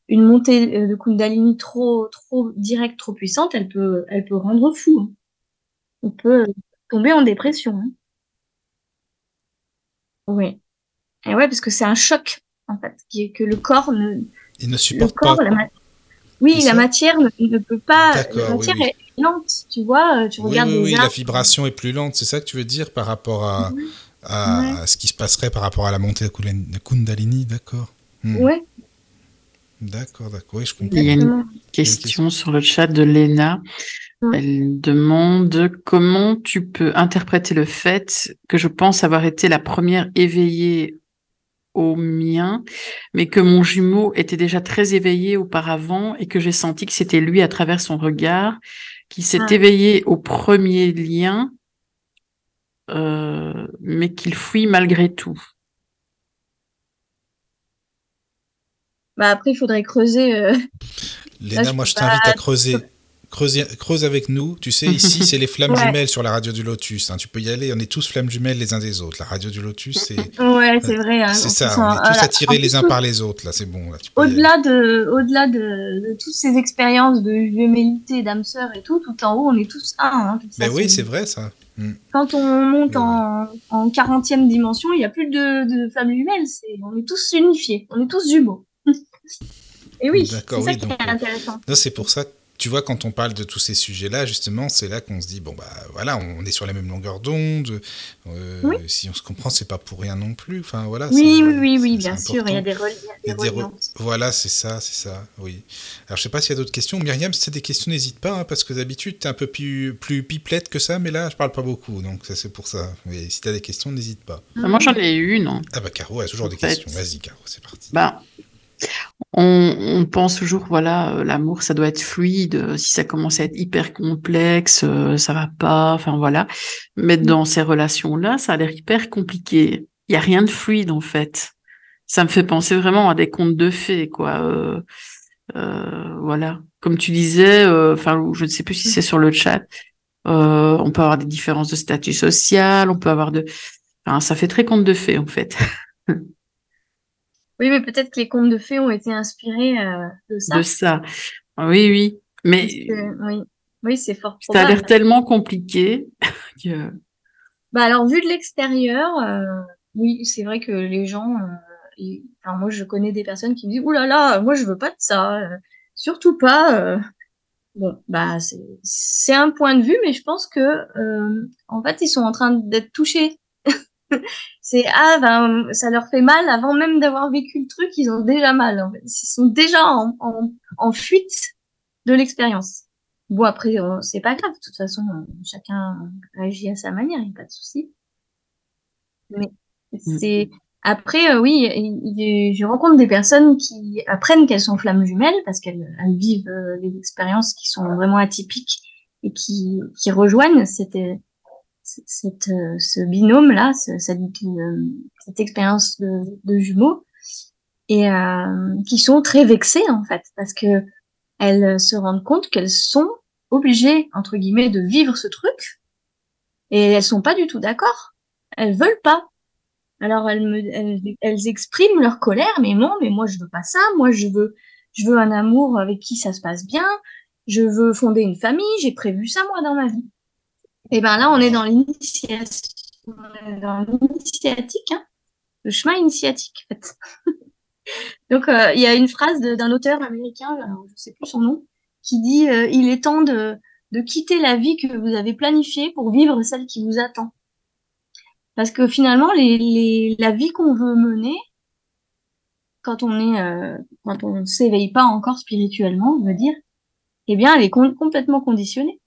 une montée euh, de Kundalini trop, trop directe, trop puissante, elle peut, elle peut rendre fou. Hein. On peut tomber en dépression. Hein. Oui. Et ouais, parce que c'est un choc, en fait, que le corps ne. Il ne supporte pas. Oui, la matière ne, peut pas. La matière est lente, tu vois. Euh, tu regardes oui, oui, la vibration est plus lente. C'est ça que tu veux dire par rapport à, à, ce qui se passerait par rapport à la montée de Kundalini, d'accord. Hmm. Ouais, D'accord, d'accord, oui, je comprends. Il y a une question sur le chat de Léna. Elle demande comment tu peux interpréter le fait que je pense avoir été la première éveillée au mien, mais que mon jumeau était déjà très éveillé auparavant et que j'ai senti que c'était lui à travers son regard qui s'est ah. éveillé au premier lien, euh, mais qu'il fuit malgré tout. Bah après, il faudrait creuser. Euh... Léna, moi, je t'invite à creuser. Creuse, creuse avec nous. Tu sais, ici, c'est les flammes jumelles sur la radio du Lotus. Hein. Tu peux y aller. On est tous flammes jumelles les uns des autres. La radio du Lotus, c'est. Ouais, c'est vrai. Hein. C'est ça. On est tous attirés les uns par les autres. Là, c'est bon. Au-delà de, au-delà de, de, toutes ces expériences de jumélité, d'âme sœur et tout, tout en haut, on est tous un. Hein, Mais oui, c'est vrai ça. Hmm. Quand on monte en, en 40e dimension, il n'y a plus de, de flammes jumelles. on est tous unifiés. On est tous jumeaux. Et oui, c'est ça qui est intéressant. C'est pour ça tu vois, quand on parle de tous ces sujets-là, justement, c'est là qu'on se dit bon bah voilà, on est sur la même longueur d'onde. Euh, si on se comprend, c'est pas pour rien non plus. Enfin voilà. Oui, oui, oui, oui, bien sûr. Il y a des, Voilà, c'est ça, c'est ça. Oui. Alors je sais pas s'il y a d'autres questions. Myriam, si tu as des questions, n'hésite pas, hein, parce que d'habitude tu es un peu plus, plus pipelette que ça, mais là je parle pas beaucoup, donc ça c'est pour ça. Mais si tu as des questions, n'hésite pas. Moi j'en ai une. Ah bah Caro a toujours des questions. Vas-y Caro, c'est parti. Bah on, pense toujours, voilà, euh, l'amour, ça doit être fluide. Euh, si ça commence à être hyper complexe, euh, ça va pas. Enfin voilà. Mais mm. dans ces relations-là, ça a l'air hyper compliqué. Il y a rien de fluide en fait. Ça me fait penser vraiment à des contes de fées, quoi. voilà. Comme tu disais, enfin, je ne sais plus si c'est sur le chat. on peut avoir des différences de statut social, on peut avoir de. Enfin, ça fait très conte de fées en fait. Oui, mais peut-être que les contes de fées ont été inspirés euh, de ça. De ça. Oui, oui. Mais oui, oui c'est fort Ça a l'air tellement compliqué que. Bah alors vu de l'extérieur, euh, oui, c'est vrai que les gens. Euh, enfin, moi, je connais des personnes qui me disent Ouh là là, moi je veux pas de ça, surtout pas. Bon, bah c'est un point de vue, mais je pense que en fait ils sont en train d'être touchés c'est ah ben ça leur fait mal avant même d'avoir vécu le truc, ils ont déjà mal. En fait. Ils sont déjà en, en, fuite de l'expérience. Bon après euh, c'est pas grave, de toute façon chacun agit à sa manière, il n'y a pas de souci. Mais mm. c'est après euh, oui, je rencontre des personnes qui apprennent qu'elles sont flammes jumelles parce qu'elles vivent euh, des expériences qui sont vraiment atypiques et qui, qui rejoignent cette cette, euh, ce binôme-là, cette, euh, cette expérience de, jumeaux, et euh, qui sont très vexées en fait, parce que elles se rendent compte qu'elles sont obligées entre guillemets de vivre ce truc, et elles sont pas du tout d'accord. Elles veulent pas. Alors elles, elles, elles expriment leur colère, mais non, mais moi je veux pas ça. Moi je veux, je veux un amour avec qui ça se passe bien. Je veux fonder une famille. J'ai prévu ça moi dans ma vie. Et bien là, on est dans l'initiatique, hein, le chemin initiatique, en fait. Donc, euh, il y a une phrase d'un auteur américain, je ne sais plus son nom, qui dit euh, Il est temps de, quitter la vie que vous avez planifiée pour vivre celle qui vous attend. Parce que finalement, la vie qu'on veut mener, quand on est, euh, quand on ne s'éveille pas encore spirituellement, on veut dire, eh bien, elle est complètement conditionnée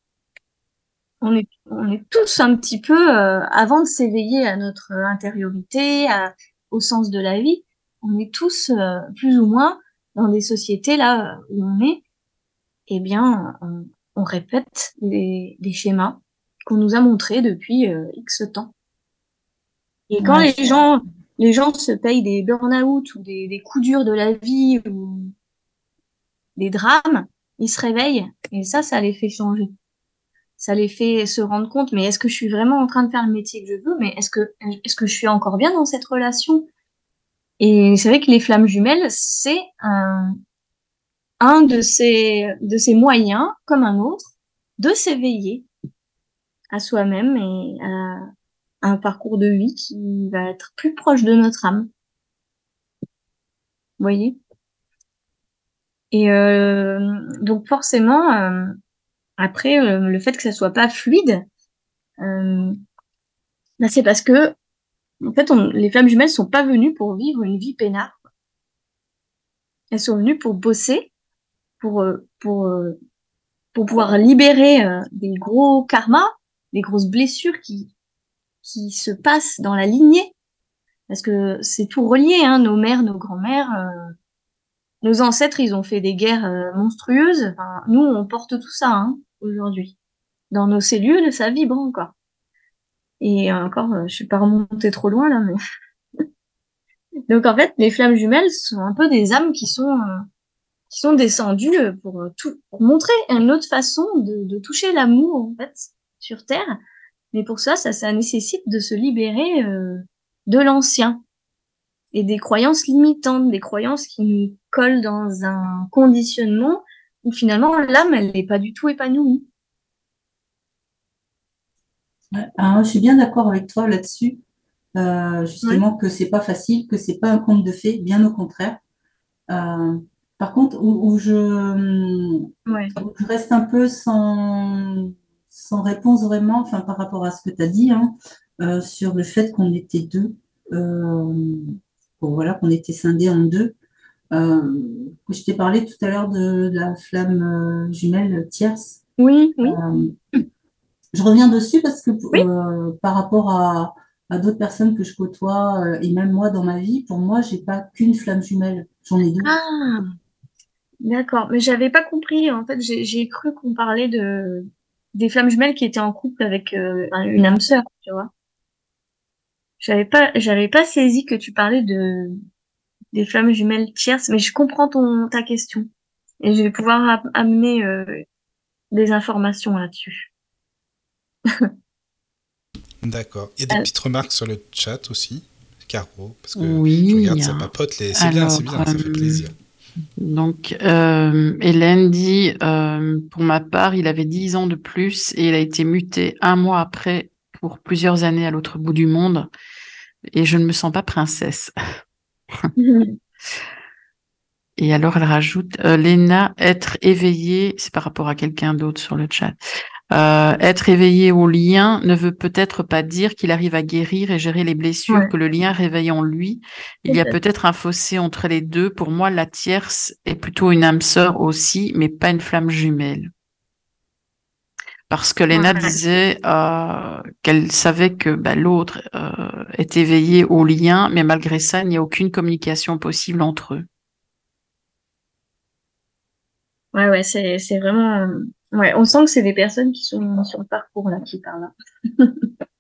on est, on est tous un petit peu, euh, avant de s'éveiller à notre intériorité, au sens de la vie, on est tous euh, plus ou moins dans des sociétés là où on est, eh bien, on, répète des, schémas qu'on nous a montrés depuis euh, X temps. Et quand les gens, les gens se payent des burn-out ou des, des coups durs de la vie ou des drames, ils se réveillent et ça, ça les fait changer ça les fait se rendre compte, mais est-ce que je suis vraiment en train de faire le métier que je veux Mais est-ce que, est-ce que je suis encore bien dans cette relation? Et c'est vrai que les flammes jumelles, c'est un, un de ces, de ces moyens, comme un autre, de s'éveiller à soi-même et à un parcours de vie qui va être plus proche de notre âme. Vous voyez? Et euh, donc forcément, euh, après, euh, le fait que ça soit pas fluide, euh, bah, c'est parce que, en fait, les femmes jumelles sont pas venues pour vivre une vie peinard. Elles sont venues pour bosser, pour, euh, pour, pour pouvoir libérer des gros karmas, des grosses blessures qui, qui se passent dans la lignée. Parce que c'est tout relié, hein, nos mères, nos grands-mères, nos ancêtres, ils ont fait des guerres euh, monstrueuses. nous, on porte tout ça hein, aujourd'hui. Dans nos cellules, ça vibre encore. Et encore, euh, je suis pas remontée trop loin là, mais donc en fait, les flammes jumelles sont un peu des âmes qui sont euh, qui sont descendues pour tout pour montrer une autre façon de, de toucher l'amour en fait sur Terre. Mais pour ça, ça, ça nécessite de se libérer de l'ancien et des croyances limitantes, des croyances qui nous collent dans un conditionnement où finalement l'âme, elle n'est pas du tout épanouie. je suis bien d'accord avec toi là-dessus, euh, justement que c'est pas facile, que c'est pas un conte de fées, bien au contraire. Euh, par contre, où, je, reste un peu sans, sans réponse vraiment, enfin par rapport à ce que tu as dit, hein, euh, sur le fait qu'on était deux voilà, qu'on était scindés en deux. Euh, je t'ai parlé tout à l'heure de, la flamme euh, jumelle tierce. Oui, oui. Euh, je reviens dessus parce que par rapport à, d'autres personnes que je côtoie et même moi dans ma vie, pour moi, j'ai pas qu'une flamme jumelle, j'en ai deux. Ah, D'accord, mais j'avais pas compris. En fait, j'ai cru qu'on parlait de des flammes jumelles qui étaient en couple avec euh, une âme sœur, tu vois. J'avais pas, j'avais pas saisi que tu parlais de des flammes jumelles tierces, mais je comprends ton ta question et je vais pouvoir amener euh, des informations là-dessus. D'accord. Il y a des euh. petites remarques sur le chat aussi, Caro, parce que oui, je regarde ça papote. C'est bien, c'est bien, ça fait plaisir. Donc, euh, Hélène dit, euh, pour ma part, il avait 10 ans de plus et il a été muté un mois après pour plusieurs années à l'autre bout du monde. Et je ne me sens pas princesse. et alors, elle rajoute, euh, Léna, être éveillée, c'est par rapport à quelqu'un d'autre sur le chat. Euh, être éveillé au lien ne veut peut-être pas dire qu'il arrive à guérir et gérer les blessures que le lien réveille en lui. Il y a peut-être un fossé entre les deux. Pour moi, la tierce est plutôt une âme sœur aussi, mais pas une flamme jumelle. Parce que Léna disait euh, qu'elle savait que bah, l'autre euh, est éveillé au lien, mais malgré ça, il n'y a aucune communication possible entre eux. Ouais, ouais, c'est, c'est vraiment Ouais, on sent que c'est des personnes qui sont sur le parcours là qui parlent.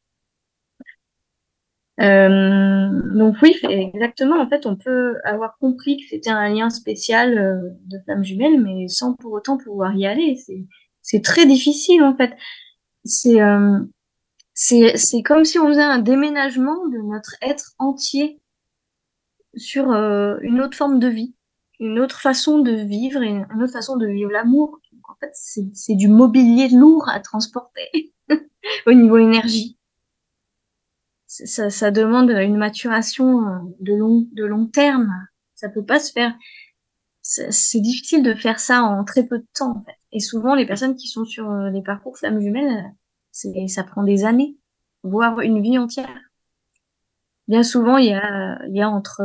Euh, donc oui, exactement. En fait, on peut avoir compris que c'était un lien spécial euh, de flamme jumelle, mais sans pour autant pouvoir y aller. C'est c'est très difficile en fait. C'est euh, c'est comme si on faisait un déménagement de notre être entier sur une autre forme de vie, une autre façon de vivre et une autre façon de vivre l'amour en fait, c'est du mobilier lourd à transporter au niveau énergie. Ça, ça, demande une maturation euh, de long, de long terme. Ça peut pas se faire. C'est difficile de faire ça en très peu de temps. En fait. Et souvent, les personnes qui sont sur les euh, parcours flammes jumelles, ça prend des années, voire une vie entière. Bien souvent, il y a, il y a entre,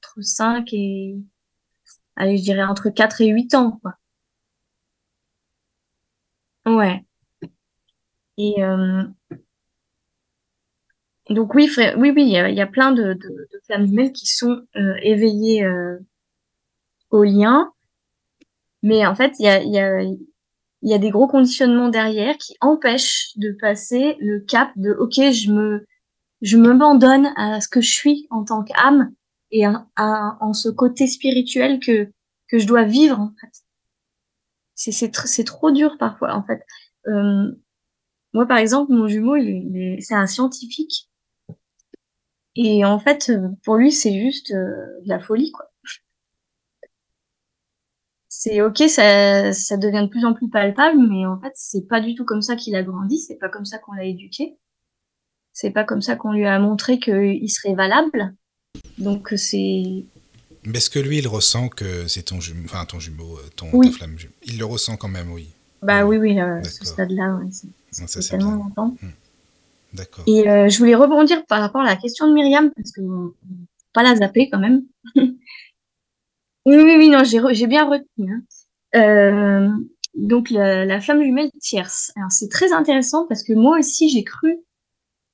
entre 5 et, allez, je dirais entre 4 et 8 ans, quoi. Ouais. Et euh, donc oui, oui, oui, il y a, y a plein de, de, de flammes jumelles qui sont euh, éveillées euh, au lien, mais en fait, il y a, y a, y a des gros conditionnements derrière qui empêchent de passer le cap de OK, je me, je m'abandonne à ce que je suis en tant qu'âme et à, en ce côté spirituel que que je dois vivre en fait c'est trop dur parfois en fait. Euh, moi par exemple, mon jumeau, il, c'est un scientifique et en fait pour lui c'est juste euh, de la folie quoi. C'est ok, ça, ça devient de plus en plus palpable, mais en fait c'est pas du tout comme ça qu'il a grandi, c'est pas comme ça qu'on l'a éduqué, c'est pas comme ça qu'on lui a montré qu'il serait valable. Donc c'est mais est-ce que lui, il ressent que c'est ton jumeau, enfin ton jumeau, euh, ton, ta flamme jumeau Il le ressent quand même, oui. Bah oui, oui, euh, ce stade-là, c'est tellement longtemps. Hmm. D'accord. Et euh, je voulais rebondir par rapport à la question de Myriam, parce que pas la zapper quand même. oui, oui, oui, non, j'ai bien retenu. Hein. Euh, donc la, la, flamme jumelle tierce. Alors c'est très intéressant parce que moi aussi j'ai cru.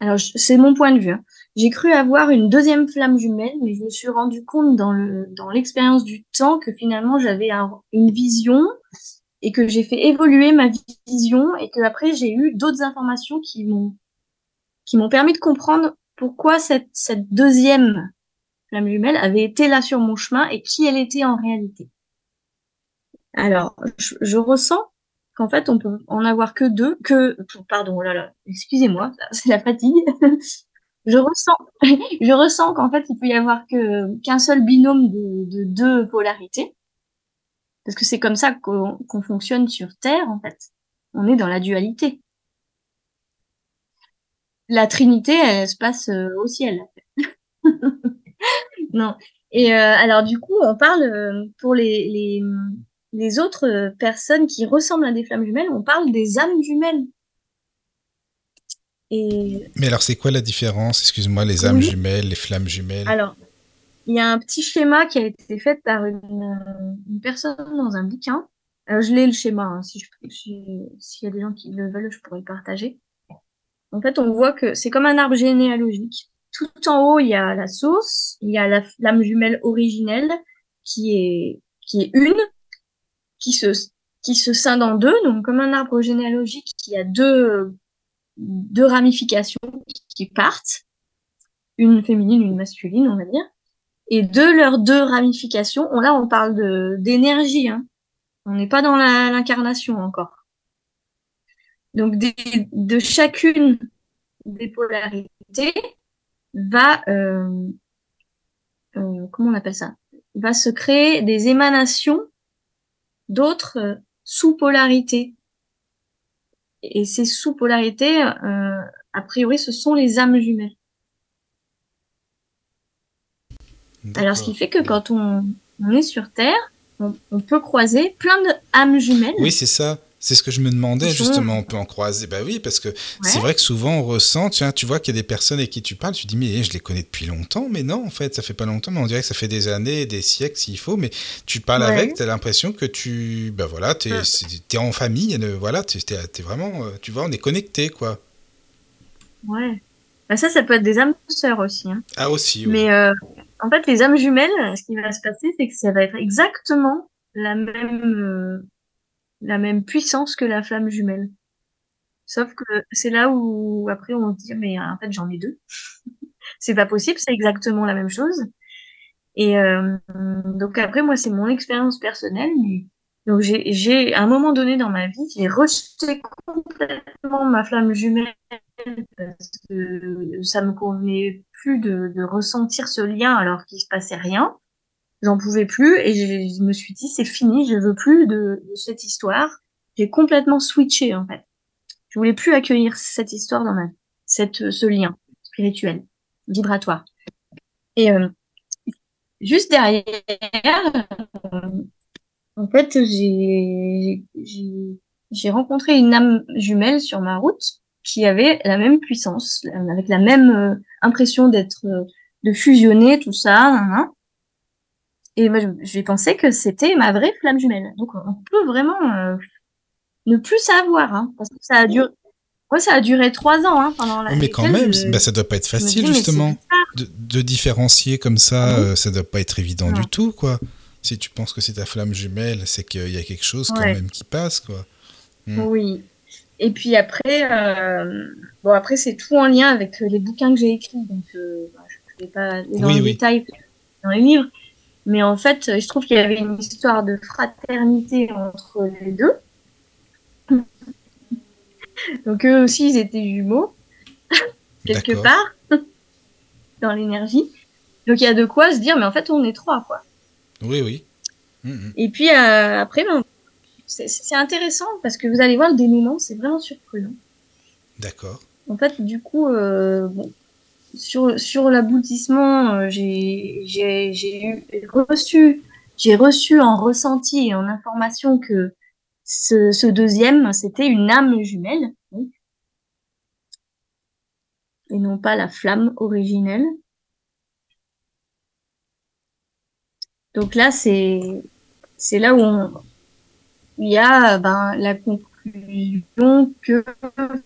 Alors c'est mon point de vue. Hein, j'ai cru avoir une deuxième flamme jumelle, mais je me suis rendu compte dans le dans l'expérience du temps que finalement j'avais une vision et que j'ai fait évoluer ma vision et que après j'ai eu d'autres informations qui m'ont qui m'ont permis de comprendre pourquoi cette cette deuxième flamme jumelle avait été là sur mon chemin et qui elle était en réalité. Alors, je, ressens qu'en fait, on peut en avoir que deux, que, pardon, oh là là, excusez-moi, c'est la fatigue. je ressens, je ressens qu'en fait, il peut y avoir que qu'un seul binôme de, deux polarités, parce que c'est comme ça qu'on fonctionne sur Terre, en fait. On est dans la dualité. La Trinité, elle, se passe euh, au ciel. non. Et euh, alors du coup, on parle euh, pour les, les, les autres personnes qui ressemblent à des flammes jumelles, on parle des âmes jumelles. Mais alors, c'est quoi la différence? Excuse-moi, les âmes jumelles, les flammes jumelles? Alors, il y a un petit schéma qui a été fait par une, personne dans un bouquin. Alors, je l'ai le schéma, hein, si s'il y a des gens qui le veulent, je pourrais le partager. En fait, on voit que c'est comme un arbre généalogique. Tout en haut, il y a la source, il y a la flamme jumelle originelle qui est une, qui se, scinde en deux, donc comme un arbre généalogique qui a deux, ramifications qui partent, une féminine, une masculine, on va dire. Et de leurs deux ramifications, là on parle d'énergie, hein. on n'est pas dans l'incarnation encore. Donc de chacune des polarités va, euh, euh, comment on appelle ça, va se créer des émanations d'autres euh, sous-polarités. Et ces sous-polarités, a priori, ce sont les âmes jumelles. Alors, ce qui fait que quand on, est sur Terre, on, on, peut croiser plein d'âmes jumelles. Oui, c'est ça. C'est ce que je me demandais justement, on peut en croiser. Bah oui, parce que c'est vrai que souvent on ressent, tu vois, tu vois qu'il y a des personnes avec qui tu parles, tu dis mais je les connais depuis longtemps, mais non en fait ça fait pas longtemps, mais on dirait que ça fait des années, des siècles s'il faut, mais tu parles avec, tu as l'impression que tu, bah voilà, tu es, en famille, voilà, tu es, vraiment, euh, tu vois, on est connecté quoi. Ouais. Bah ça, ça peut être des âmes sœurs aussi. Hein. Ah aussi. Oui. Mais euh, en fait, les âmes jumelles, ce qui va se passer, c'est que ça va être exactement la même euh, la même puissance que la flamme jumelle. Sauf que c'est là où après on dit mais en fait j'en ai deux. c'est pas possible, c'est exactement la même chose. Et euh, donc après moi c'est mon expérience personnelle. Donc j'ai, j'ai à un moment donné dans ma vie j'ai rejeté complètement ma flamme jumelle parce que ça me convenait plus de, de ressentir ce lien alors qu'il se passait rien j'en pouvais plus et je, me suis dit c'est fini, je veux plus de, de cette histoire. J'ai complètement switché en fait. Je voulais plus accueillir cette histoire dans ma cette ce lien spirituel, vibratoire. Et euh, juste derrière, euh, en fait, j'ai j'ai rencontré une âme jumelle sur ma route qui avait la même puissance, avec la même euh, impression d'être de fusionner tout ça. Hein, et moi, j'ai pensé que c'était ma vraie flamme jumelle. Donc, on peut vraiment euh, ne plus savoir, hein, parce que ça a duré. Ouais, ça a duré trois ans hein, pendant la. mais quand même, bah, ça doit pas être facile justement de, différencier comme ça. Ah euh, ça doit pas être évident du tout, quoi. Si tu penses que c'est ta flamme jumelle, c'est qu'il y a quelque chose quand même qui passe, quoi. Hmm. Oui. Et puis après, euh, bon après c'est tout en lien avec les bouquins que j'ai écrits, donc bah, je ne vais pas aller dans détails dans les livres. Mais en fait, je trouve qu'il y avait une histoire de fraternité entre les deux. Donc eux aussi, ils étaient jumeaux, quelque part, dans l'énergie. Donc il y a de quoi se dire, mais en fait, on est trois, quoi. Oui, oui. Mm, mm. Et puis euh, après, ben, c'est intéressant parce que vous allez voir le dénouement, c'est vraiment surprenant. D'accord. En fait, du coup, euh, bon, sur, l'aboutissement, euh, j'ai, reçu, reçu en ressenti et en information que ce, deuxième, c'était une âme jumelle, et non pas la flamme originelle. Donc là, c'est, là où il y a ben, la, conclusion que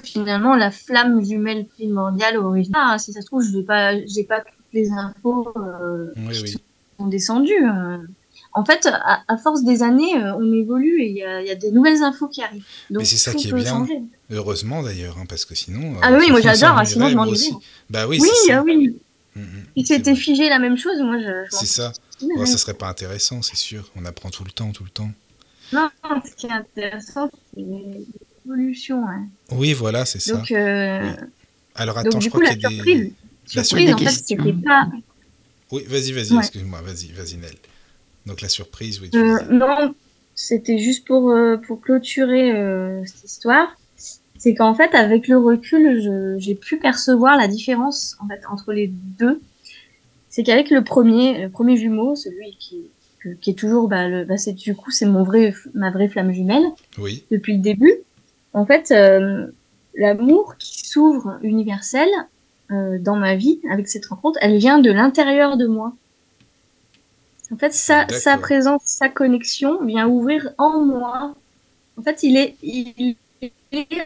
finalement la flamme jumelle primordiale originale, hein, si ça se trouve, je n'ai pas, j'ai pas toutes les infos euh, qui sont descendues. Euh. En fait, à, force des années, euh, on évolue et il y a, y a, des nouvelles infos qui arrivent. Donc, Mais c'est ça qui est bien. Heureusement d'ailleurs, hein, parce que sinon. Ah oui, moi j'adore, hein, sinon je m'en Bah oui, oui, ça. Ah oui. Mm, mm, si c'était figé la même chose, moi je. c'est ça. Bon, ça serait pas intéressant, c'est sûr. On apprend tout le temps, tout le temps. Non, ce qui est intéressant, c'est l'évolution. Hein. Oui, voilà, c'est ça. Donc, euh... Alors attends, je crois qu'il y a des. La surprise, en fait, c'était pas. Oui, vas-y, vas-y, excuse-moi, vas-y, vas-y, Nel. Donc la surprise, oui. Euh, non, c'était juste pour, euh, pour clôturer euh, cette histoire. C'est qu'en fait, avec le recul, j'ai pu percevoir la différence en fait, entre les deux. C'est qu'avec le premier, le premier jumeau, celui qui qui est toujours, bah, le, bah, c'est du coup, c'est mon vrai, ma vraie flamme jumelle. Oui. Depuis le début. En fait, euh, l'amour qui s'ouvre universel euh, dans ma vie avec cette rencontre, elle vient de l'intérieur de moi. En fait, sa, sa présence, sa connexion vient ouvrir en moi. En fait, il est, il,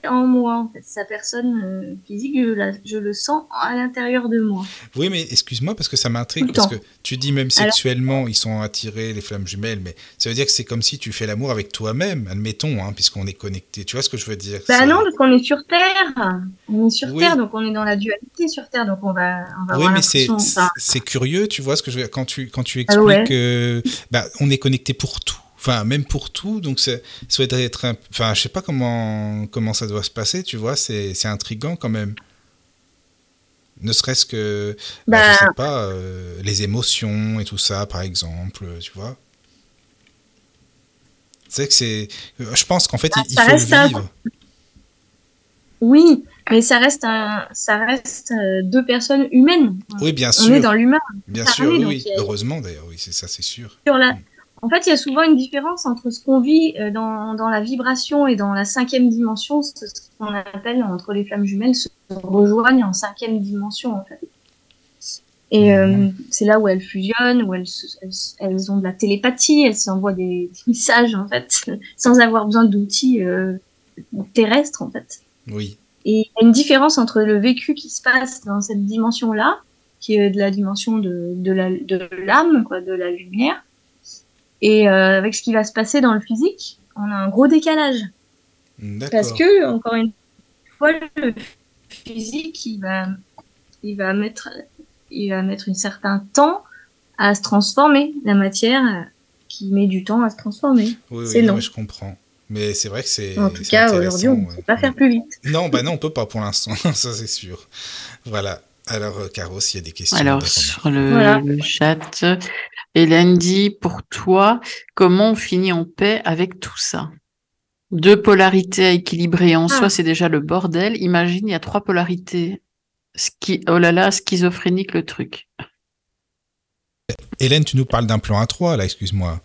en moi, en fait. Sa personne euh, physique, je, je, le sens à l'intérieur de moi. Oui, mais excuse-moi parce que ça m'intrigue, parce que tu dis même sexuellement, ils sont attirés, les flammes jumelles, mais ça veut dire que c'est comme si tu fais l'amour avec toi-même, admettons, hein, puisqu'on est connecté. Tu vois ce que je veux dire? Bah non, parce qu'on est sur Terre. On est sur Terre, donc on est dans la dualité sur Terre, donc on va, on va Oui, mais c'est curieux, tu vois ce que je veux dire, quand tu, quand tu ah expliques que bah, on est connecté pour tout enfin même pour tout donc ça doit être un... enfin je sais pas comment comment ça doit se passer tu vois c'est c'est intrigant quand même. Ne serait-ce que bah, je sais bah. pas euh, les émotions et tout ça par exemple tu vois. C'est que c'est je pense qu'en fait bah, il, faut le vivre. Oui mais ça reste un, ça reste euh, deux personnes humaines. Oui bien sûr on est dans l'humain. Bien sûr oui, heureusement d'ailleurs oui c'est ça c'est sûr. sur la mm. En fait, il y a souvent une différence entre ce qu'on vit euh, dans, dans, la vibration et dans la cinquième dimension, ce qu'on appelle entre les flammes jumelles se rejoignent en cinquième dimension, en fait. Et euh, mhm. c'est là où elles fusionnent, où elles, elles, ont de la télépathie, elles s'envoient des, messages, en fait, sans avoir besoin d'outils euh, terrestres, en fait. Oui. Et il y a une différence entre le vécu qui se passe dans cette dimension-là, qui est de la dimension de, de l'âme, quoi, de la lumière, et euh, avec ce qui va se passer dans le physique, on a un gros décalage. Parce que, encore une fois, le physique, il va, il va mettre, il va mettre un certain temps à se transformer. La matière euh, qui met du temps à se transformer. Oui, oui, non. je comprends. Mais c'est vrai que c'est. En tout cas, aujourd'hui, on ne peut pas faire plus vite. Non, bah non, on peut pas pour l'instant, ça c'est sûr. Voilà. Alors, euh, Caro, s'il y a des questions. Alors, sur le, chat, Hélène dit, pour toi, comment on finit en paix avec tout ça? Deux polarités à équilibrer en soi, ah. c'est déjà le bordel. Imagine, il y a trois polarités. Ski... Oh là là, schizophrénique le truc. Hélène, tu nous parles d'un plan à trois, là, excuse-moi.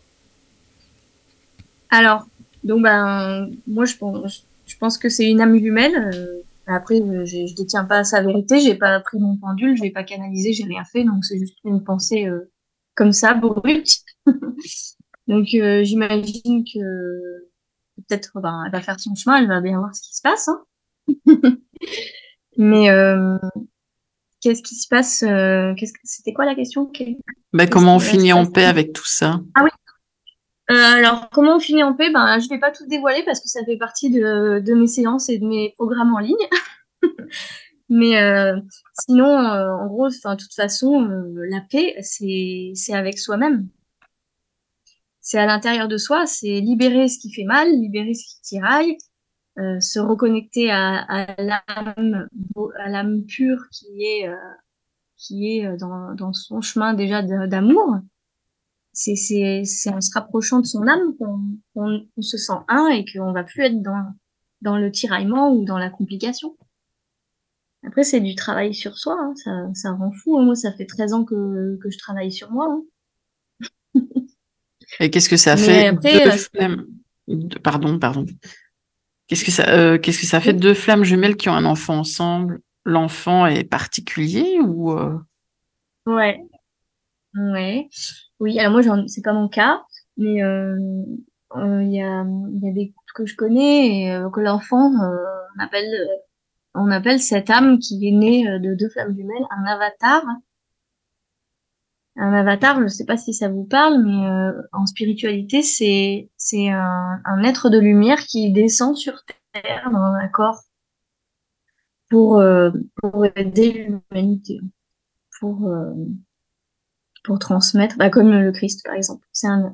Alors, donc, ben, moi, je pense, je pense que c'est une âme humaine. Euh, après, je, ne détiens pas sa vérité, j'ai pas pris mon pendule, je l'ai pas canalisé, j'ai rien fait, donc c'est juste une pensée euh, comme ça, brute. donc euh, j'imagine que peut-être ben, elle va faire son chemin, elle va bien voir ce qui se passe. Hein. Mais qu'est-ce qui se passe Qu'est-ce que c'était quoi la question? Ben, Comment on finit en paix avec tout ça? Ah oui. Euh, alors, comment on finit en paix? Ben, Je ne vais pas tout dévoiler parce que ça fait partie de, mes séances et de mes programmes en ligne. Mais euh, sinon, euh, en gros, de toute façon, la paix, c'est avec soi-même. C'est à l'intérieur de soi, c'est libérer ce qui fait mal, libérer ce qui tiraille, se reconnecter à, à l'âme pure qui est, qui est dans, dans son chemin déjà d'amour c'est en se rapprochant de son âme qu'on se sent un et qu'on va plus être dans dans le tiraillement ou dans la complication. Après, c'est du travail sur soi, hein. ça, ça rend fou. Hein. Moi, ça fait 13 ans que, que je travaille sur moi. Hein. et qu'est-ce que ça fait après, deux euh, flammes... Pardon, pardon. Qu'est-ce que ça, euh, qu'est-ce que ça fait deux flammes jumelles qui ont un enfant ensemble? L'enfant est particulier ou euh? Ouais, ouais. Oui, alors moi, c'est pas mon cas, mais euh, il y, a, y a des que je connais et que l'enfant, on appelle, on appelle cette âme qui est née de deux flammes jumelles un avatar. Un avatar, je sais pas si ça vous parle, mais en spiritualité, c'est c'est un, être de lumière qui descend sur Terre dans un corps pour pour aider l'humanité, pour pour transmettre, bah, comme le Christ par exemple. C'est un,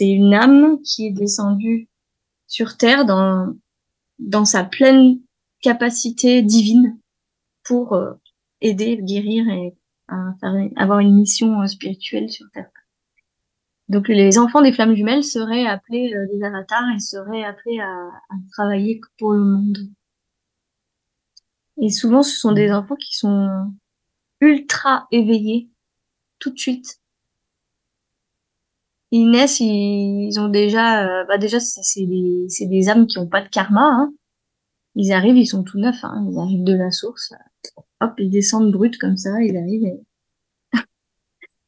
une âme qui est descendue sur terre dans dans sa pleine capacité divine pour euh, aider, guérir et faire, avoir une mission euh, spirituelle sur terre. Donc les enfants des flammes jumelles seraient appelés euh, des avatars et seraient appelés à, travailler pour le monde. Et souvent ce sont des enfants qui sont ultra éveillés tout de suite. Ils naissent, ils, ont déjà, euh, bah déjà c'est des, des âmes qui ont pas de karma. Hein. Ils arrivent, ils sont tout neufs. Hein. Ils arrivent de la source. Hop, ils descendent brut comme ça. Ils arrivent. Et...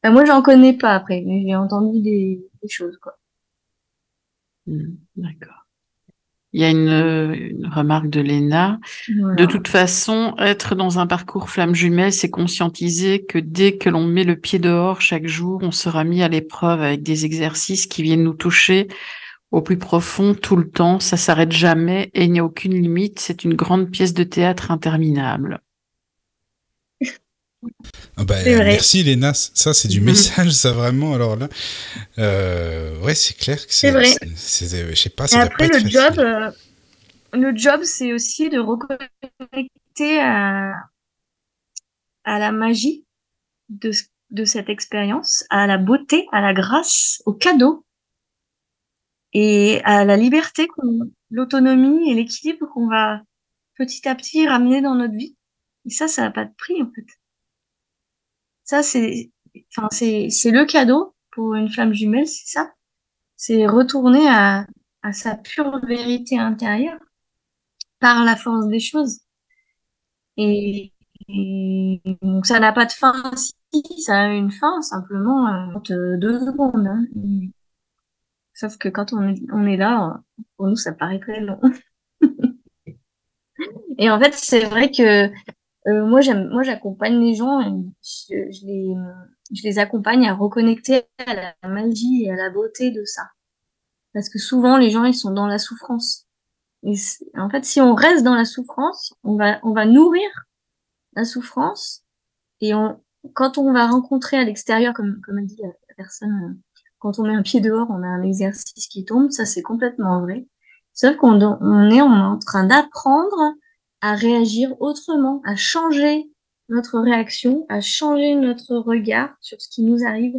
bah, moi, j'en connais pas après, mais j'ai entendu des, des choses quoi. Mmh, d'accord. Il y a une, une remarque de Léna. Voilà. De toute façon, être dans un parcours flamme jumelle, c'est conscientiser que dès que l'on met le pied dehors chaque jour, on sera mis à l'épreuve avec des exercices qui viennent nous toucher au plus profond tout le temps. Ça s'arrête jamais et il n'y a aucune limite. C'est une grande pièce de théâtre interminable. Ah bah, merci Léna, ça c'est du Mhm. message, ça vraiment. Alors là, euh, ouais, c'est clair que c'est. Vrai. c'est- Je sais pas, Et ça doit après, pas le job, euh, le job, c'est aussi de reconnecter à, à la magie de, de cette expérience, à la beauté, à la grâce, au cadeau et à la liberté, l'autonomie et l'équilibre qu'on va petit à petit ramener dans notre vie. Et ça, ça n'a pas de prix, en fait. Ça, c'est, enfin, c'est, c'est le cadeau pour une flamme jumelle, c'est ça. C'est retourner à, à sa pure vérité intérieure par la force des choses. Et, et donc ça n'a pas de fin. Si, ça a une fin, simplement euh, de deux secondes. hein. Sauf que quand on est, on est là, pour nous, ça paraît très long. Et en fait, c'est vrai que euh, moi, j'aime, moi, j'accompagne les gens, je, je les, je les accompagne à reconnecter à la magie et à la beauté de ça. Parce que souvent, les gens, ils sont dans la souffrance. Et en fait, si on reste dans la souffrance, on va, on va nourrir la souffrance. Et on, quand on va rencontrer à l'extérieur, comme, comme a dit la, personne, quand on met un pied dehors, on a un exercice qui tombe. Ça, c'est complètement vrai. Sauf qu'on est en train d'apprendre à réagir autrement, à changer notre réaction, à changer notre regard sur ce qui nous arrive.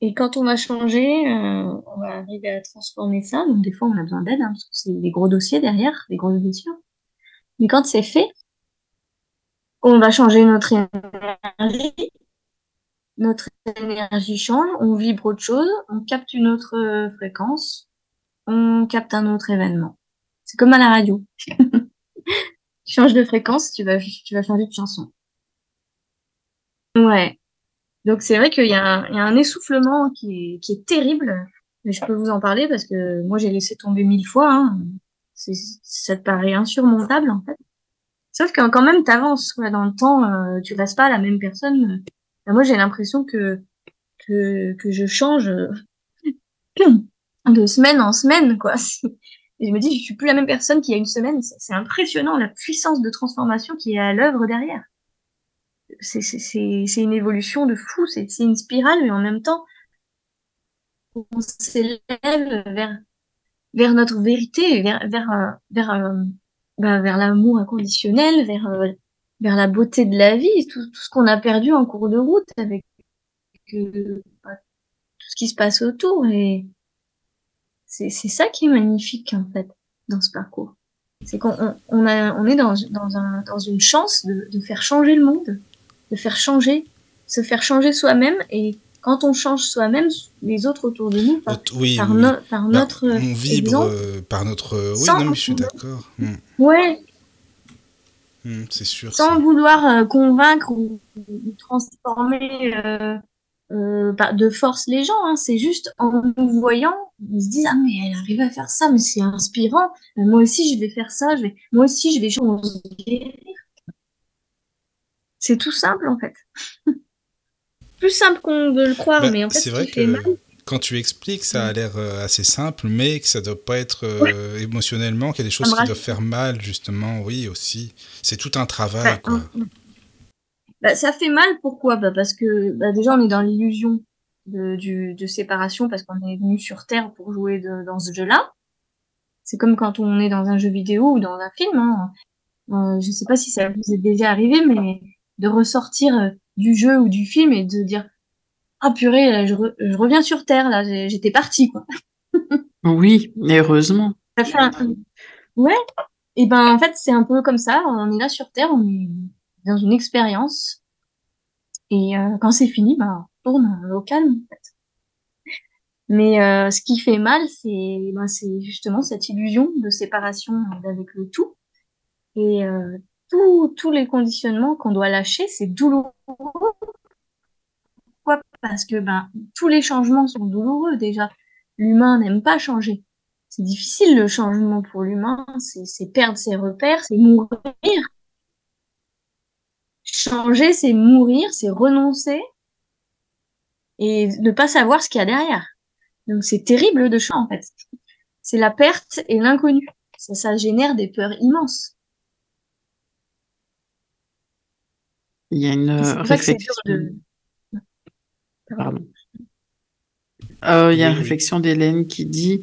Et quand on va changer, euh, on va arriver à transformer ça. Donc des fois, on a besoin d'aide, hein, parce que c'est des gros dossiers derrière, des grosses blessures. Mais quand c'est fait, on va changer notre énergie. Notre énergie change, on vibre autre chose, on capte une autre euh, fréquence, on capte un autre événement. C'est comme à la radio. tu changes de fréquence, tu vas, tu vas changer de chanson. Ouais. Donc c'est vrai qu'il y, y a un essoufflement qui est, qui est terrible. Mais je peux vous en parler parce que moi j'ai laissé tomber mille fois. Hein. Ça te paraît insurmontable en fait. Sauf que quand même t'avances quoi, dans le temps, euh, tu restes pas la même personne. Moi j'ai l'impression que, que je change euh, de semaine en semaine quoi. Et je me dis je suis plus la même personne qu'il y a une semaine. C'est impressionnant la puissance de transformation qui est à l'œuvre derrière c'est une évolution de fou, c'est une spirale, mais en même temps, on s'élève vers vers notre vérité, vers vers euh, vers euh, bah, vers l'amour inconditionnel, vers vers la beauté de la vie, tout, tout ce qu'on a perdu en cours de route avec euh, bah, tout ce qui se passe autour et c'est ça qui est magnifique en fait dans ce parcours. C'est qu'on on, on on est dans dans un dans une chance de de faire changer le monde de faire changer, se faire changer soi-même et quand on change soi-même, les autres autour de nous, par, oui, par, no- par Bah, notre on vibre exemple, euh, par notre. Oui, non, mais je suis d'accord. Hmm, ouais, hmm, c'est sûr. sans ça. vouloir euh, convaincre ou, transformer euh, euh, par- de force les gens, hein, c'est juste en nous voyant, ils se disent ah mais elle arrive à faire ça, mais c'est inspirant. Moi aussi je vais faire ça, je vais, moi aussi je vais guérir. C'est tout simple en fait. Plus simple qu'on veut le croire, Bah, mais en fait c'est vrai fait mal, quand tu expliques, ça a l'air euh, assez simple, mais que ça doit pas être euh, émotionnellement, qu'il y a des choses qui doivent faire mal, justement. Oui, aussi. C'est tout un travail, quoi. hum, hum. Bah, ça fait mal, pourquoi? Bah, Parce que bah, déjà, on est dans l'illusion de, du, de séparation parce qu'on est venu sur Terre pour jouer de- dans ce jeu-là. C'est comme quand on est dans un jeu vidéo ou dans un film. Hein. Euh, je sais pas si ça vous est déjà arrivé, mais de ressortir euh, du jeu ou du film et de dire ah purée, là, je, re- je reviens sur Terre, là, j'étais parti quoi. Oui, heureusement. Ça fait un... Ouais. Et ben en fait c'est un peu comme ça. On est là sur Terre, on est dans une expérience. Et euh, quand c'est fini, ben on retourne au calme. En fait. Mais euh, ce qui fait mal, c'est ben, c'est justement cette illusion de séparation avec le tout. Et euh, tous les conditionnements qu'on doit lâcher, c'est douloureux. Parce que ben tous les changements sont douloureux déjà. L'humain n'aime pas changer. c'est difficile le changement pour l'humain, c'est perdre ses repères, c'est mourir. Changer, c'est mourir, c'est renoncer et ne pas savoir ce qu'il y a derrière. Donc c'est terrible de changer en fait. C'est la perte et l'inconnu. Ça, ça génère des peurs immenses. Il y a une réflexion. De... Pardon. Euh, il y a une réflexion d'Hélène qui dit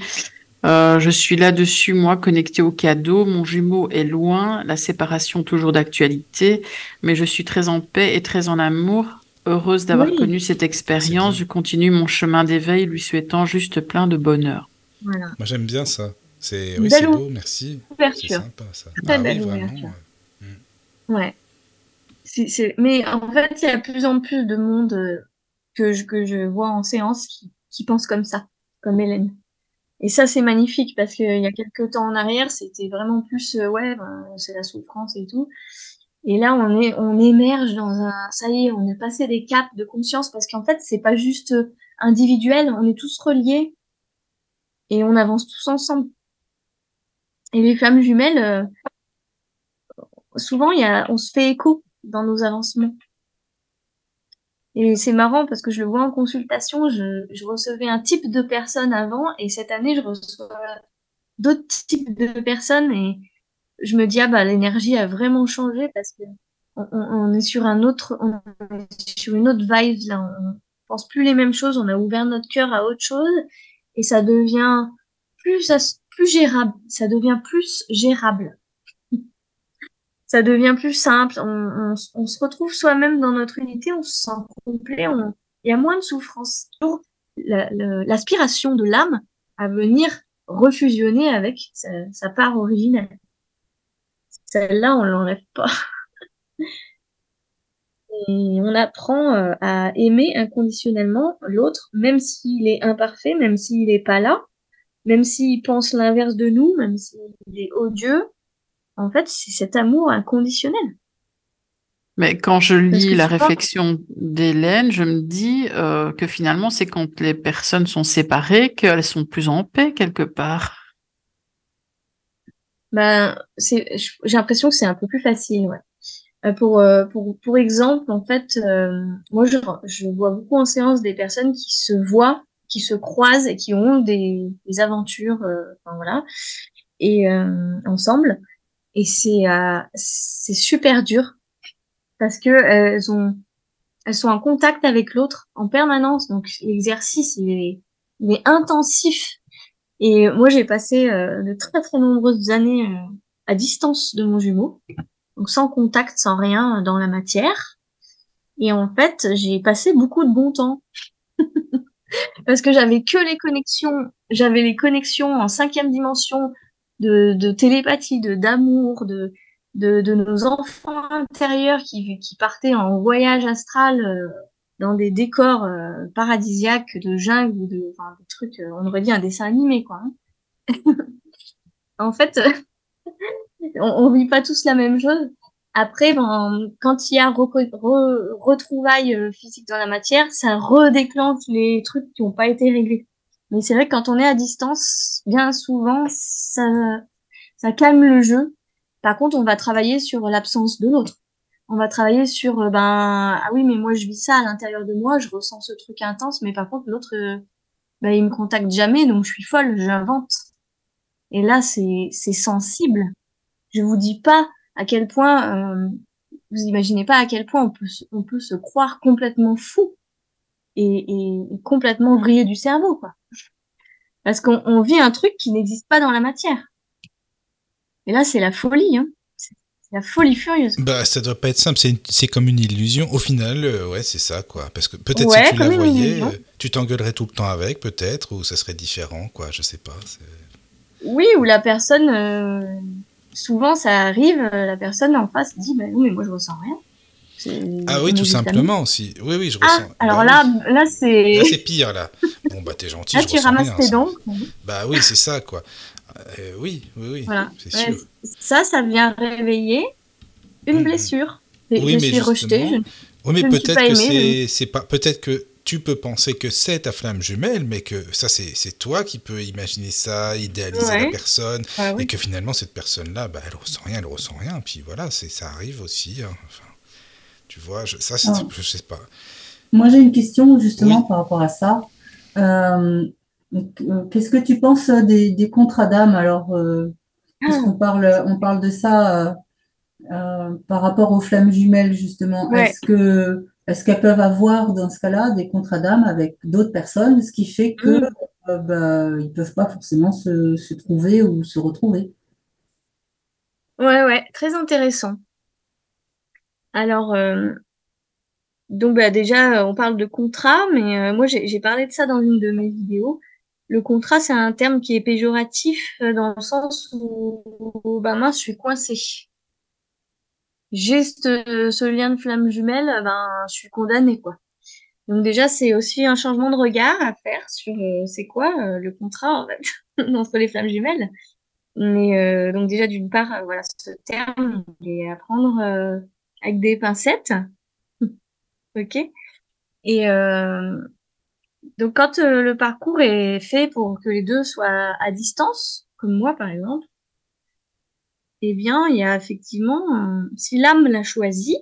euh, Je suis là-dessus, moi, connecté au cadeau. Mon jumeau est loin, la séparation toujours d'actualité, mais je suis très en paix et très en amour. Heureuse d'avoir connu cette expérience, je continue mon chemin d'éveil, lui souhaitant juste plein de bonheur. Moi, j'aime bien ça. C'est oui, beau, merci. C'est sympa ça. Très ah belle ouverture. Ouais. Hmm. Mais en fait, il y a de plus en plus de monde euh, que je, que je vois en séance qui, qui pensent comme ça, comme Hélène. Et ça, c'est magnifique parce qu'il y a quelques temps en arrière, c'était vraiment plus, euh, ouais, ben, c'est la souffrance et tout. Et là, on est, on émerge dans un, ça y est, on est passé des caps de conscience parce qu'en fait, c'est pas juste individuel, on est tous reliés et on avance tous ensemble. Et les femmes jumelles, euh, souvent, y a, on se fait écho dans nos avancements. Et c'est marrant parce que je le vois en consultation, je, je recevais un type de personne avant et cette année, je reçois d'autres types de personnes et je me dis, ah bah, l'énergie a vraiment changé parce que on, on, est sur un autre, on est sur une autre vibe là, on pense plus les mêmes choses, on a ouvert notre cœur à autre chose et ça devient plus, plus gérable, ça devient plus gérable ça devient plus simple, on, on, se retrouve soi-même dans notre unité, on se sent complet, il y a moins de souffrance. L'aspiration de l'âme à venir refusionner avec sa, sa part originelle. Celle-là, on l'enlève pas. Et on apprend euh, à aimer inconditionnellement l'autre, même s'il est imparfait, même s'il n'est pas là, même s'il pense l'inverse de nous, même s'il est odieux, en fait, c'est cet amour inconditionnel. Mais quand je lis la réflexion d'Hélène, je me dis euh, que finalement, c'est quand les personnes sont séparées qu'elles sont plus en paix quelque part. Ben, j'ai l'impression que c'est un peu plus facile, ouais. Euh, pour, euh, pour, pour exemple, en fait, moi, je, je vois beaucoup en séance des personnes qui se voient, qui se croisent et qui ont des, des aventures, enfin, voilà, et ensemble et c'est euh, c'est super dur parce que euh, elles ont elles sont en contact avec l'autre en permanence. Donc l'exercice il est, il est intensif. Et moi j'ai passé euh, de très très nombreuses années à distance de mon jumeau. Donc sans contact sans rien dans la matière. Et en fait j'ai passé beaucoup de bon temps. Parce que j'avais que les connexions j'avais les connexions en cinquième dimension de, de télépathie, de d'amour, de, de, de, nos enfants intérieurs qui, qui partaient en voyage astral euh, dans des décors euh, paradisiaques de jungle ou de enfin, trucs, euh, on aurait dit un dessin animé quoi. Hein. en fait, on, on vit pas tous la même chose. Après, ben, quand il y a retrouvailles physiques dans la matière, ça redéclenche les trucs qui n'ont pas été réglés. Mais c'est vrai que quand on est à distance, bien souvent, ça, ça calme le jeu. Par contre, on va travailler sur l'absence de l'autre. On va travailler sur, euh, ben, ah oui, mais moi, je vis ça à l'intérieur de moi, je ressens ce truc intense, mais par contre, l'autre, euh, ben, il me contacte jamais, donc je suis folle, j'invente. Et là, c'est, c'est sensible. Je vous dis pas à quel point, euh, vous imaginez pas à quel point on peut, on peut se croire complètement fou et, et complètement vrillé du cerveau, quoi. Parce qu'on vit un truc qui n'existe pas dans la matière. Et là, c'est la folie, hein. C'est la folie furieuse. Bah, ça doit pas être simple, c'est comme une illusion. Au final, euh, ouais, c'est ça, quoi. Parce que peut-être si tu la voyais, euh, tu t'engueulerais tout le temps avec, peut-être, ou ça serait différent, quoi, je sais pas. Oui, ou la personne, euh, souvent ça arrive, la personne en face dit, bah non, mais moi je ressens rien. Ah oui, tout simplement aussi. Oui, oui, je ah, ressens. Alors bah là, là c'est. Là, c'est pire, là. Bon, bah, t'es gentil. Là, tu ramasses tes dents. Bah oui, c'est ça, quoi. Euh, oui, oui, oui. Voilà. Ça, ça vient réveiller une blessure. Oui, je mais suis rejetée. oui, mais peut-être que c'est pas. Peut-être que tu peux penser que c'est ta flamme jumelle, mais que ça, c'est toi qui peux imaginer ça, idéaliser la personne, ah et que finalement, cette personne-là, bah, elle ressent rien, elle ressent rien. Puis voilà, ça arrive aussi. Hein. Enfin, tu vois, je, ça, ah. je sais pas. Moi, j'ai une question justement par rapport à ça. Euh, euh, qu'est-ce que tu penses des, contrats d'âme Alors, euh, ah. parle, on parle de ça par rapport aux flammes jumelles, justement. Est-ce que est-ce qu'elles peuvent avoir dans ce cas-là des contrats d'âme avec d'autres personnes, ce qui fait qu'ils mm. euh, bah, ne peuvent pas forcément se, trouver ou se retrouver? Ouais, ouais, très intéressant. Alors, euh, donc bah, déjà, on parle de contrat, mais euh, moi j'ai parlé de ça dans une de mes vidéos. Le contrat, c'est un terme qui est péjoratif dans le sens où, bah, moi je suis coincée j'ai ce, lien de flamme jumelle, ben, je suis condamnée, quoi. Donc déjà, c'est aussi un changement de regard à faire sur euh, c'est quoi euh, le contrat en fait, entre les flammes jumelles. Mais euh, donc déjà, d'une part, voilà, ce terme, il est à prendre avec des pincettes. ok. Et donc quand le parcours est fait pour que les deux soient à distance, comme moi par exemple, eh bien, il y a effectivement, si l'âme l'a choisi,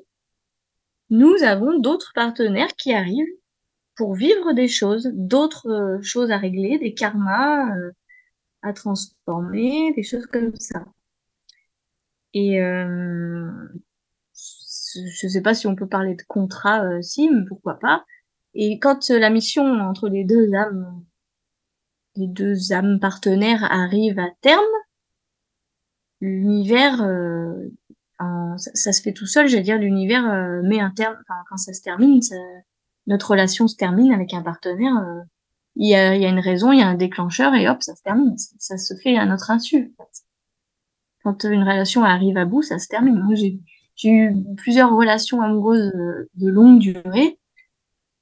nous avons d'autres partenaires qui arrivent pour vivre des choses, d'autres euh, choses à régler, des karmas euh, à transformer, des choses comme ça. Et euh, je sais pas si on peut parler de contrat, si, mais pourquoi pas. Et quand la mission entre les deux âmes, les deux âmes partenaires arrive à terme, l'univers, euh, ça, se fait tout seul, j'allais dire, l'univers euh, met un terme, quand ça se termine, notre relation se termine avec un partenaire, euh, il y, a, y, a, une raison, il y a un déclencheur et hop, ça se termine. Ça, se fait à notre insu. Quand une relation arrive à bout, ça se termine. Eu plusieurs relations amoureuses de longue durée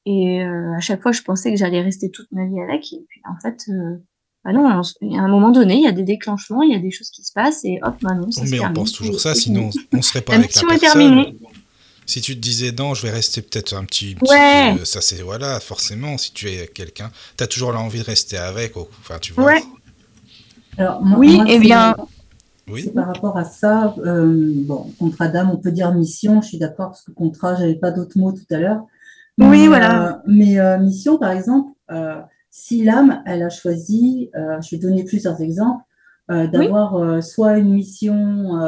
et à chaque fois, je pensais que j'allais rester toute ma vie avec. Et puis, en fait, bah non, a un moment donné, il y a des déclenchements, il y a des choses qui se passent et hop, maintenant, bah ça Mais on pense toujours ça, sinon on serait pas avec la personne. Est terminée. Si tu te disais non, je vais rester peut-être un petit, ouais. ça c'est voilà, forcément, si tu es quelqu'un, tu as toujours l'envie de rester avec, enfin tu vois. Ouais. Alors, oui, et eh bien. Oui. Par rapport à ça, euh, bon, contrat d'âme, on peut dire mission, je suis d'accord, parce que contrat, j'avais pas d'autres mots tout à l'heure. Oui, voilà. Euh, mais euh, mission, par exemple, si l'âme, elle a choisi, euh, je vais donner plusieurs exemples, euh, d'avoir euh, soit une mission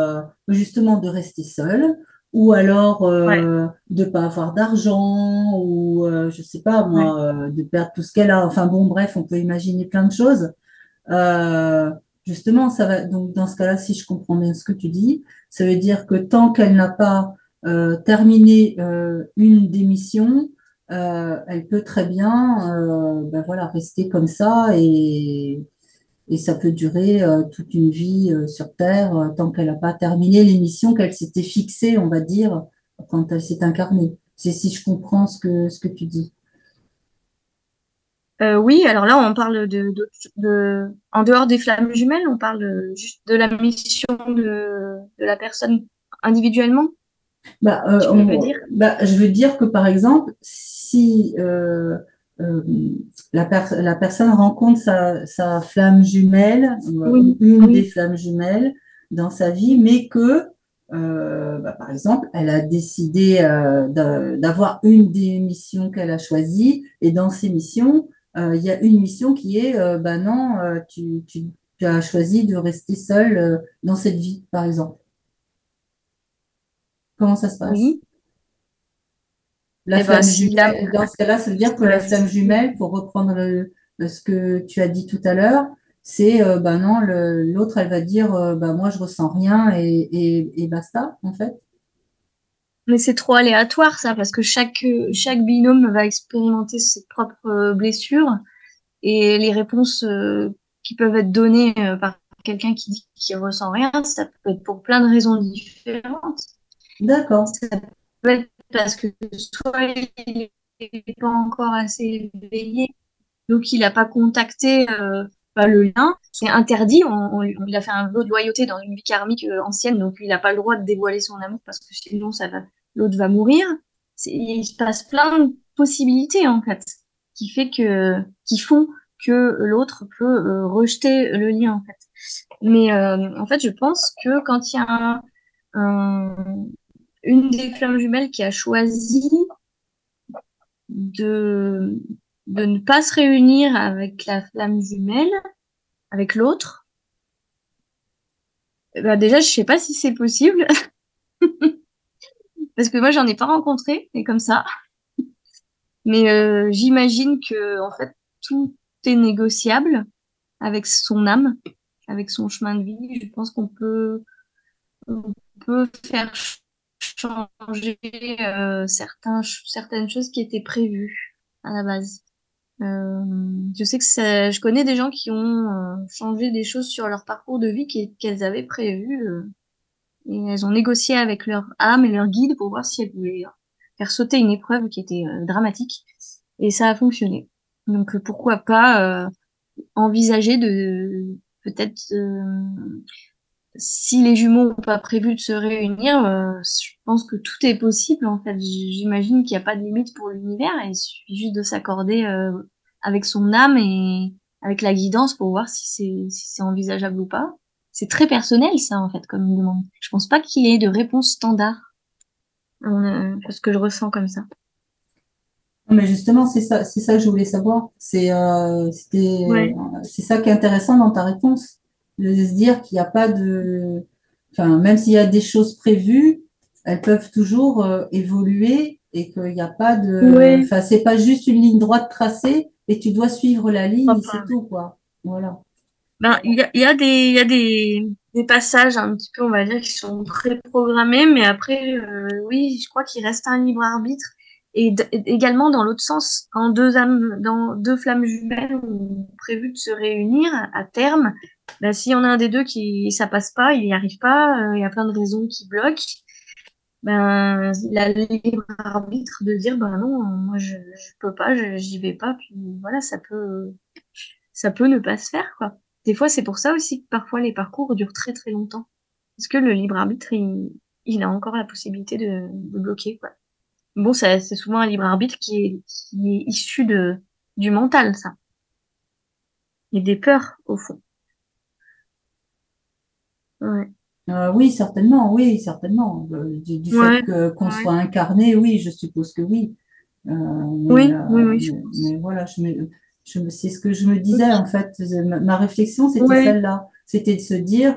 justement de rester seule, ou alors de ne pas avoir d'argent, ou je ne sais pas moi, de perdre tout ce qu'elle a. Enfin bon, bref, on peut imaginer plein de choses. Justement, ça va. Donc dans ce cas-là, si je comprends bien ce que tu dis, ça veut dire que tant qu'elle n'a pas terminé une des missions, euh, elle peut très bien euh, ben voilà, rester comme ça et, et ça peut durer euh, toute une vie sur Terre tant qu'elle n'a pas terminé l'émission qu'elle s'était fixée, on va dire, quand elle s'est incarnée. C'est si je comprends ce que, ce que tu dis. Oui, alors là, on parle de, de, en dehors des flammes jumelles, on parle juste de la mission de, de la personne individuellement. Bah, dire bah, je veux dire que par exemple, si euh, euh, la, la, personne rencontre sa, flamme jumelle, euh, une des flammes jumelles dans sa vie, mais que, bah, par exemple, elle a décidé d'avoir une des missions qu'elle a choisies, et dans ces missions, il y a une mission qui est, bah non, tu, tu, as choisi de rester seule dans cette vie, par exemple. Comment ça se passe? La eh ben, flamme jumelle, dans ce cas-là, ça veut dire que la flamme jumelle, pour reprendre ce que tu as dit tout à l'heure, c'est euh, ben non, l'autre, elle va dire euh, ben moi je ressens rien et, et, basta, en fait. Mais c'est trop aléatoire ça, parce que chaque, chaque binôme va expérimenter ses propres euh, blessures et les réponses qui peuvent être données par quelqu'un qui dit qu'il ressent rien, ça peut être pour plein de raisons différentes. D'accord. Ça peut être parce que soit il n'est pas encore assez éveillé, donc il n'a pas contacté euh, bah, le lien. C'est interdit. On, il a fait un lot de loyauté dans une vie karmique euh, ancienne, donc il n'a pas le droit de dévoiler son amour parce que sinon ça va, l'autre va mourir. Il se passe plein de possibilités en fait. qui fait que, qui font que l'autre peut rejeter le lien en fait. Mais en fait, je pense que quand il y a un, une des flammes jumelles qui a choisi de, de ne pas se réunir avec la flamme jumelle, avec l'autre, bah déjà, je sais pas si c'est possible. Parce que moi, j'en ai pas rencontré, et comme ça. Mais euh, j'imagine que, en fait, tout est négociable avec son âme, avec son chemin de vie. Je pense qu'on peut, on peut faire changer euh, certains, certaines choses qui étaient prévues à la base. Euh, je sais que je connais des gens qui ont euh, changé des choses sur leur parcours de vie qu'elles avaient prévues euh, et elles ont négocié avec leur âme et leur guide pour voir si elles pouvaient faire sauter une épreuve qui était dramatique et ça a fonctionné. Donc pourquoi pas envisager de peut-être si les jumeaux n'ont pas prévu de se réunir, euh, je pense que tout est possible en fait. J'imagine qu'il n'y a pas de limite pour l'univers et il suffit juste de s'accorder euh, avec son âme et avec la guidance pour voir si c'est si envisageable ou pas. C'est très personnel ça en fait comme demande. Je pense pas qu'il y ait de réponse standard euh, parce que je ressens comme ça. Mais justement, c'est ça, c'est ça que je voulais savoir. C'est euh, c'est ça qui est intéressant dans ta réponse de se dire qu'il n'y a pas de, enfin, même s'il y a des choses prévues, elles peuvent toujours euh, évoluer et qu'il n'y a pas de, enfin, c'est pas juste une ligne droite tracée et tu dois suivre la ligne et c'est tout, quoi. Voilà. Ben, il y a, y a, des, il y a des, des passages un petit peu, on va dire, qui sont préprogrammés, mais après, euh, oui, je crois qu'il reste un libre arbitre et également dans l'autre sens, quand deux âmes, dans deux flammes jumelles ont prévu de se réunir à terme, bah, s'il y en a un des deux qui ça passe pas, il n'y arrive pas, euh, il y a plein de raisons qui bloquent, ben il a le libre arbitre de dire ben non, moi je, je peux pas, j'y vais pas, puis voilà, ça peut ça peut ne pas se faire quoi. Des fois c'est pour ça aussi que parfois les parcours durent très très longtemps. Parce que le libre arbitre il, il a encore la possibilité de, de bloquer quoi. Bon, c'est souvent un libre arbitre qui est, qui est issu de, du mental, ça. Et des peurs, au fond. Ouais. Euh, oui, certainement, oui, certainement. Euh, du, fait qu'on soit incarné, oui, je suppose que oui. Euh, oui, oui, oui, mais, voilà, je me, je c'est ce que je me disais en fait. Ma, réflexion, c'était celle-là. C'était de se dire,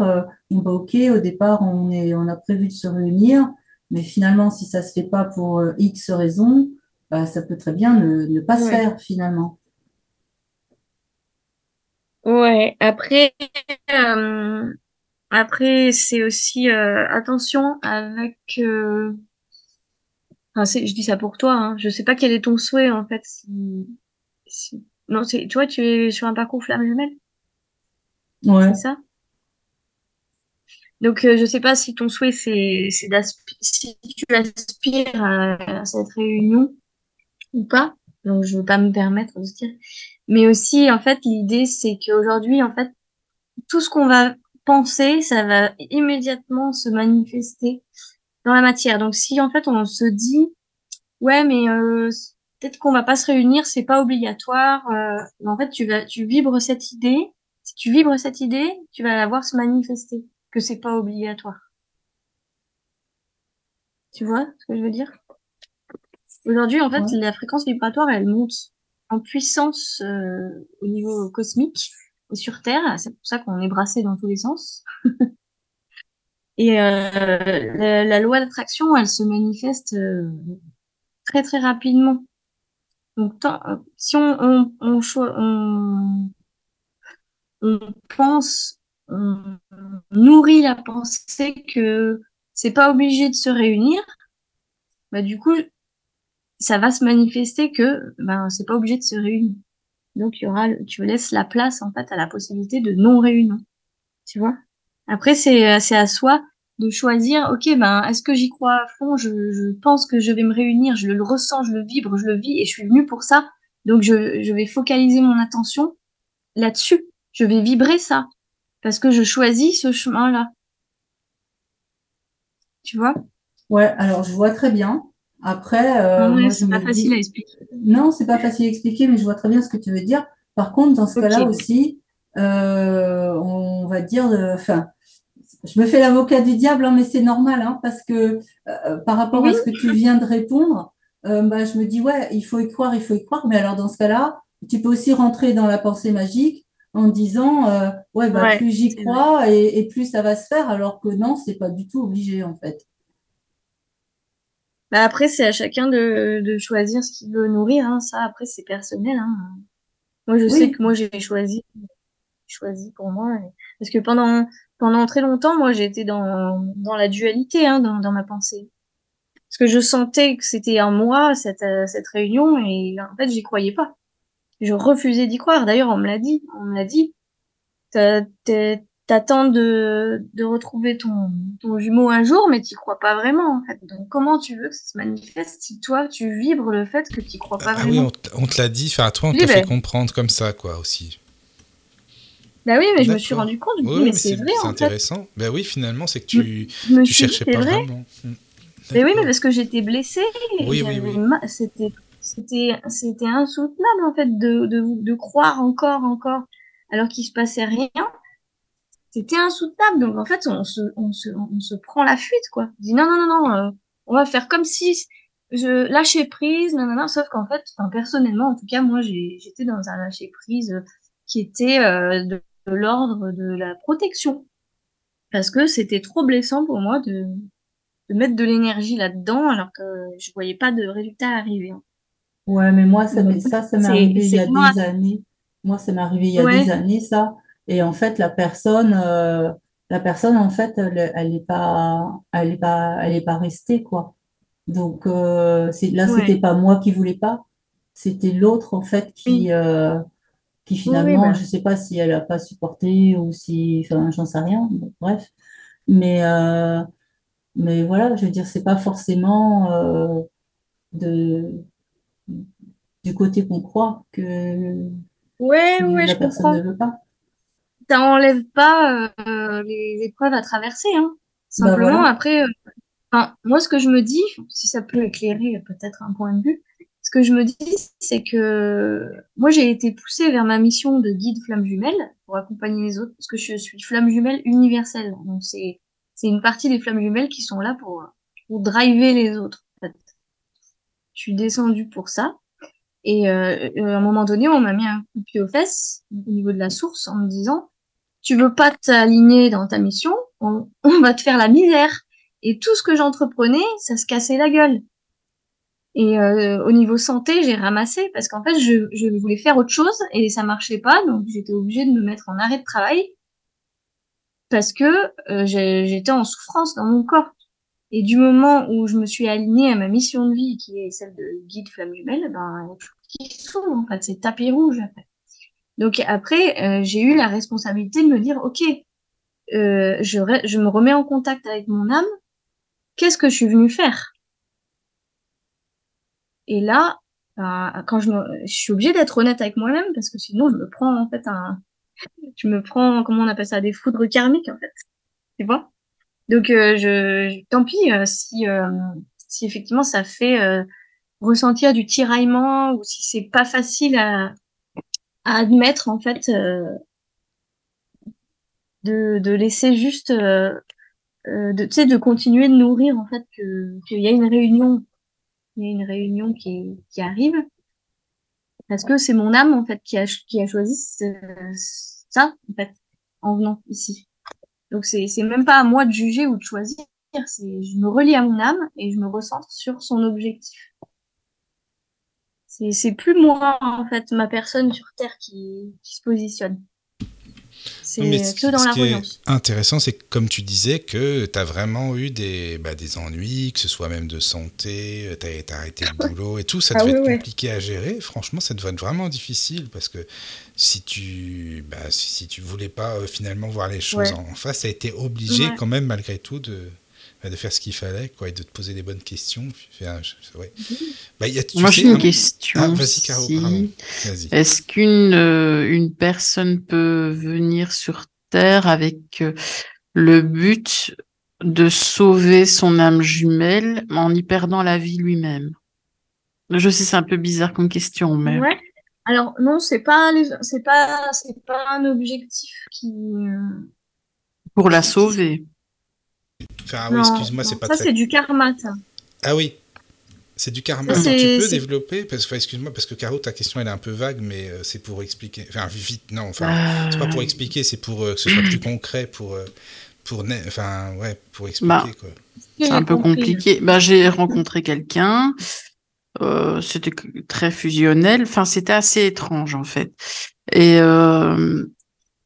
bon, bah, ok, au départ, on est, on a prévu de se réunir. Mais finalement, si ça se fait pas pour euh, X raisons, bah, ça peut très bien ne, pas se faire finalement. Ouais, après, euh, après c'est aussi euh, attention avec. Enfin, je dis ça pour toi. Hein. Je sais pas quel est ton souhait en fait. Si, Non, c'est, tu vois, tu es sur un parcours flamme jumelle. Ouais. C'est ça? Donc, euh, je sais pas si ton souhait, c'est, si tu aspires à, cette réunion ou pas. Donc, je veux pas me permettre de dire. Mais aussi, en fait, l'idée, c'est qu'aujourd'hui, en fait, tout ce qu'on va penser, ça va immédiatement se manifester dans la matière. Donc, si, en fait, on se dit, ouais, mais euh, peut-être qu'on va pas se réunir, c'est pas obligatoire. Euh, en fait, tu vas, tu vibres cette idée. Si tu vibres cette idée, tu vas la voir se manifester que c'est pas obligatoire. Tu vois ce que je veux dire? Aujourd'hui, en fait, la fréquence vibratoire, elle monte en puissance euh, au niveau cosmique et sur Terre. C'est pour ça qu'on est brassé dans tous les sens. et euh, la, loi d'attraction, elle se manifeste euh, très très rapidement. Donc, tant, si on, on, on, on, on pense on nourrit la pensée que c'est pas obligé de se réunir, bah du coup, ça va se manifester que ben c'est pas obligé de se réunir. Donc il y aura, tu laisses la place en fait à la possibilité de non réunion. Tu vois? Après c'est c'est à soi de choisir. Ok ben est-ce que j'y crois à fond? Je, je pense que je vais me réunir. Je le ressens, je le vibre, je le vis et je suis venue pour ça. Donc je je vais focaliser mon attention là-dessus. Je vais vibrer ça parce que je choisis ce chemin-là. Tu vois? Ouais, alors je vois très bien. Après, euh, Ouais, c'est pas facile à expliquer. non, c'est pas facile à expliquer, mais je vois très bien ce que tu veux dire. Par contre, dans ce cas-là aussi, euh, on va dire, de- enfin, je me fais l'avocat du diable, hein, mais c'est normal, hein, parce que euh, par rapport à ce que tu viens de répondre, euh, bah, je me dis, ouais, il faut y croire, il faut y croire, mais alors dans ce cas-là, tu peux aussi rentrer dans la pensée magique en disant, euh, ouais, bah, ouais, plus j'y crois et, et plus ça va se faire, alors que non, c'est pas du tout obligé, en fait. Bah après, c'est à chacun de, de choisir ce qu'il veut nourrir, hein. Ça, après, c'est personnel, hein. Moi, je sais que moi, j'ai choisi, choisi pour moi. et- Parce que pendant, pendant très longtemps, moi, j'étais dans, dans la dualité, hein, dans, dans ma pensée. Parce que je sentais que c'était un moi, cette, euh, cette réunion, et en fait, j'y croyais pas. Je refusais d'y croire. D'ailleurs, on me l'a dit. On me l'a dit. T'attends de, de retrouver ton, ton jumeau un jour, mais t'y crois pas vraiment, en fait. Donc, comment tu veux que ça se manifeste si toi, tu vibres le fait que t'y crois pas Ah oui, vraiment? on, t- on te l'a dit, enfin, toi, on Oui, t'a fait ben, comprendre comme ça, quoi, aussi. bah oui, mais je me suis rendu compte, Oui, mais mais c'est vrai, c'est en fait. intéressant. Ben oui, finalement, c'est que tu, me tu cherchais pas vrai. vraiment. Hmm. Mais oui, mais parce que j'étais blessée, Oui, oui, oui. ma- c'était, c'était, c'était insoutenable, en fait, de, de, croire encore, encore, alors qu'il se passait rien. C'était insoutenable. Donc, en fait, on se, on se, on se prend la fuite, quoi. On dit, non, non, non, non, euh, on va faire comme si je lâchais prise, non, non, non. Sauf qu'en fait, personnellement, en tout cas, moi, j'étais dans un lâcher prise qui était euh, de, de l'ordre de la protection. Parce que c'était trop blessant pour moi de, de mettre de l'énergie là-dedans alors que je voyais pas de résultat arriver. Ouais, mais moi, ça Donc, ça, ça m'est arrivé il y a vraiment, des années. Moi, ça m'est arrivé il y a ouais, des années, ça. Et en fait, la personne, euh, la personne, en fait, elle, elle est pas, elle est pas, elle est pas restée, quoi. Donc, euh, là, c'était ouais, pas moi qui voulais pas. C'était l'autre, en fait, qui, euh, qui oui, oui, finalement, bah, je sais pas si elle a pas supporté ou si, enfin, j'en sais rien. Bon, bref. Mais, euh, mais voilà, je veux dire, c'est pas forcément, euh, de, du côté qu'on croit que ouais, ouais, la je personne ne comprends. veut pas. Ça enlève pas euh, les épreuves à traverser, hein. Bah Simplement, voilà. après, euh, enfin, moi, ce que je me dis, si ça peut éclairer peut-être un point de vue, ce que je me dis, c'est que moi, j'ai été poussée vers ma mission de guide flamme jumelle pour accompagner les autres, parce que je suis flamme jumelle universelle. Donc, c'est, c'est une partie des flammes jumelles qui sont là pour, pour driver les autres. en fait. Je suis descendue pour ça. Et euh, euh, à un moment donné, on m'a mis un coup de pied aux fesses au niveau de la source en me disant, tu veux pas t'aligner dans ta mission, on, on va te faire la misère. Et tout ce que j'entreprenais, ça se cassait la gueule. Et euh, au niveau santé, j'ai ramassé parce qu'en fait, je, je voulais faire autre chose et ça marchait pas, donc j'étais obligée de me mettre en arrêt de travail parce que euh, j'étais en souffrance dans mon corps. Et du moment où je me suis alignée à ma mission de vie, qui est celle de guide flamme jumelle, ben, qui s'ouvre, en fait, c'est tapis rouge, après. Donc après, euh, j'ai eu la responsabilité de me dire, ok, euh, je, je me remets en contact avec mon âme, qu'est-ce que je suis venue faire? Et là, ben, quand je, suis obligée d'être honnête avec moi-même, parce que sinon, je me prends, en fait, un, je me prends, comment on appelle ça, des foudres karmiques, en fait. Tu vois? Donc, euh, je, tant pis si, si effectivement ça fait ressentir du tiraillement ou si c'est pas facile à, admettre en fait euh, de, laisser juste euh, euh, de tu sais de continuer de nourrir en fait que qu'il y a une réunion il y a une réunion qui arrive parce que c'est mon âme en fait qui a qui a choisi ça en fait en venant ici. Donc c'est c'est même pas à moi de juger ou de choisir, c'est je me relie à mon âme et je me recentre sur son objectif. C'est plus moi en fait ma personne sur terre qui qui se positionne. C'est ce que dans ce la qui est intéressant, c'est que comme tu disais, que tu as vraiment eu des, bah, des ennuis, que ce soit même de santé, tu as, arrêté le boulot et tout, ça Ah devait oui, être ouais. compliqué à gérer. Franchement, ça devait être vraiment difficile parce que si tu bah, si, si tu voulais pas euh, finalement voir les choses Ouais. en, en face, tu as été obligé Ouais. quand même malgré tout de, de faire ce qu'il fallait quoi, et de te poser les bonnes questions. Faire- je- ouais. Bah, y a, Moi, j'ai une un- question. Ah, vas-y, Caro, si-. Est-ce qu'une euh, une personne peut venir sur Terre avec euh, le but de sauver son âme jumelle en y perdant la vie lui-même? Je sais, c'est un peu bizarre comme question, mais. Ouais. Alors non, c'est pas c'est pas c'est pas un objectif qui. Pour la sauver. Enfin, ah oui, excuse-moi, c'est pas ça, c'est du karma, ça. Ah oui, c'est du karma. tu peux développer parce, excuse-moi, parce que Caro, ta question elle est un peu vague, mais euh, c'est pour expliquer. Enfin, vite, non, enfin, c'est pas pour expliquer, c'est pour euh, que ce soit plus concret, pour, euh, pour, enfin, ouais, pour expliquer bah, quoi. C'est un peu compliqué. Bah, j'ai rencontré quelqu'un. c'était très fusionnel. Enfin, c'était assez étrange en fait. Et,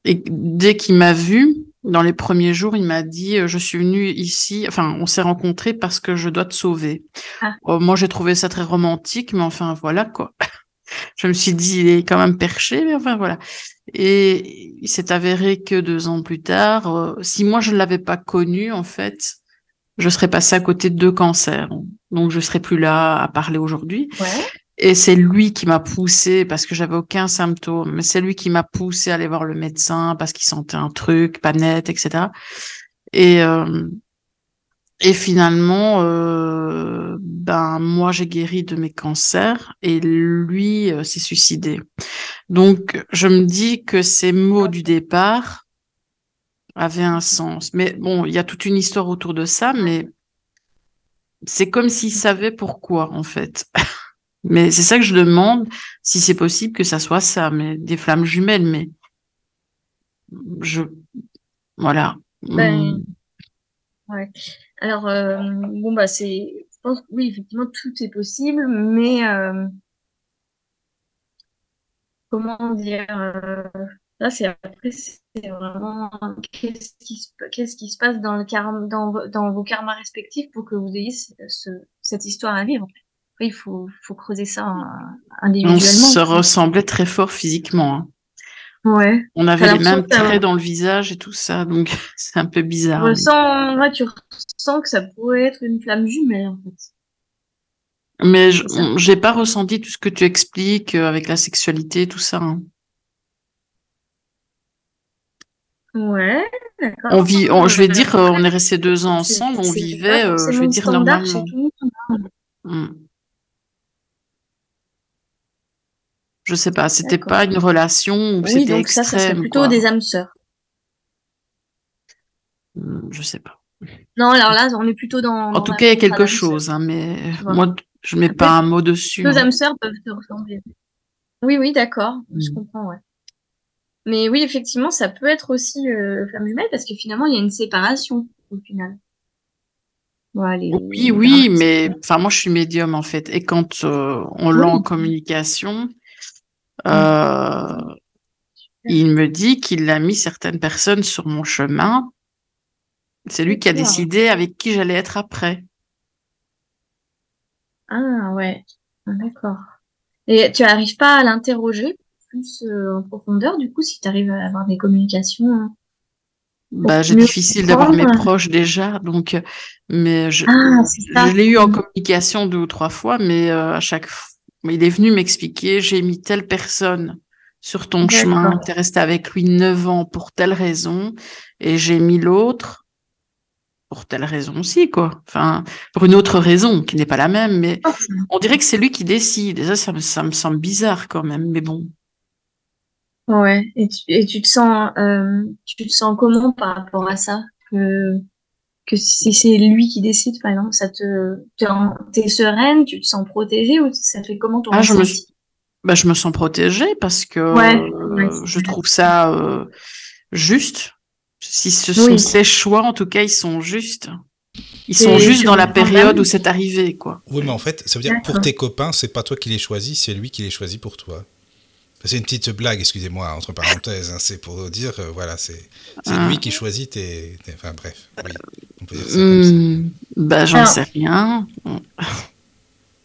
et dès qu'il m'a vu, dans les premiers jours, il m'a dit euh, Je suis venu ici, enfin, on s'est rencontrés parce que je dois te sauver. Ah. Oh, moi, j'ai trouvé ça très romantique, mais enfin, voilà quoi. je me suis dit Il est quand même perché, mais enfin, voilà. Et il s'est avéré que deux ans plus tard, euh, si moi je ne l'avais pas connu, en fait, je serais passé à côté de deux cancers. Donc, je serais plus là à parler aujourd'hui. Ouais. Et c'est lui qui m'a poussé parce que j'avais aucun symptôme, mais c'est lui qui m'a poussé à aller voir le médecin parce qu'il sentait un truc pas net, etc. Et euh, et finalement, euh, ben moi j'ai guéri de mes cancers et lui euh, s'est suicidé. Donc je me dis que ces mots du départ avaient un sens. Mais bon, il y a toute une histoire autour de ça, mais c'est comme s'il savait pourquoi en fait. Mais c'est ça que je demande, si c'est possible que ça soit ça, mais des flammes jumelles, mais je voilà. Ben, mm. ouais. Alors euh, bon bah c'est, je pense que oui effectivement tout est possible, mais euh, comment dire euh, là c'est après c'est vraiment qu'est-ce qui se qu'est-ce qui se passe dans le dans, dans vos karmas respectifs pour que vous ayez ce, cette histoire à vivre il faut, faut creuser ça euh, individuellement. On se ressemblait très fort physiquement. Hein. Ouais. On avait les mêmes traits dans le visage et tout ça, donc c'est un peu bizarre. Ouais, tu ressens que ça pourrait être une flamme jumelle, en fait. Mais j'ai pas ressenti tout ce que tu expliques euh, avec la sexualité, tout ça. Hein. Ouais, d'accord. On vit, je vais dire, on est resté deux ans ensemble, on vivait, euh, je vais dire normalement. Hmm. Je sais pas, c'était pas une relation où oui, c'était donc ça, ça serait plutôt des âmes sœurs. Hmm, je sais pas. Non, alors là, on est plutôt dans. En tout cas, il y a quelque chose, hein, mais moi, je mets pas un mot dessus. Deux âmes sœurs peuvent se ressembler. Oui, oui, d'accord, je hmm. comprends, ouais. Mais oui, effectivement, ça peut être aussi euh, jumelle parce que finalement, il y a une séparation au final. oui, oui, mais enfin moi je suis médium en fait, et quand euh, on l'a en communication, euh, il me dit qu'il a mis certaines personnes sur mon chemin. C'est lui qui a décidé avec qui j'allais être après. Ah ouais, ah, d'accord. Et tu n'arrives pas à l'interroger plus euh, en profondeur, du coup, si tu arrives à avoir des communications hein, bah, j'ai difficile d'avoir mes proches déjà, donc, mais je, ah, je l'ai eu en communication deux ou trois fois, mais euh, à chaque fois, il est venu m'expliquer, j'ai mis telle personne sur ton chemin, tu es resté avec lui neuf ans pour telle raison, et j'ai mis l'autre pour telle raison aussi, quoi. Enfin, pour une autre raison qui n'est pas la même, mais on dirait que c'est lui qui décide. Et ça, ça me, semble bizarre quand même, mais bon. Ouais, et tu, et tu te sens, euh, tu te sens comment par rapport à ça? Que que si c'est lui qui décide, par exemple, ça te, t'es sereine, tu te sens protégée ou ça fait comment ton ah, je me, bah, je me sens protégée parce que euh, je trouve ça euh, juste. Si ce sont ses choix, en tout cas, ils sont justes. Ils sont juste dans la période où c'est arrivé, quoi. Oui, mais en fait, ça veut dire pour tes copains, c'est pas toi qui les choisis, c'est lui qui les choisit pour toi. C'est une petite blague, excusez-moi, entre parenthèses. Hein, c'est pour dire, euh, voilà, c'est ah. lui qui choisit tes, Enfin bref, oui, on peut dire ça comme ça. Hmm, bah, j'en sais rien.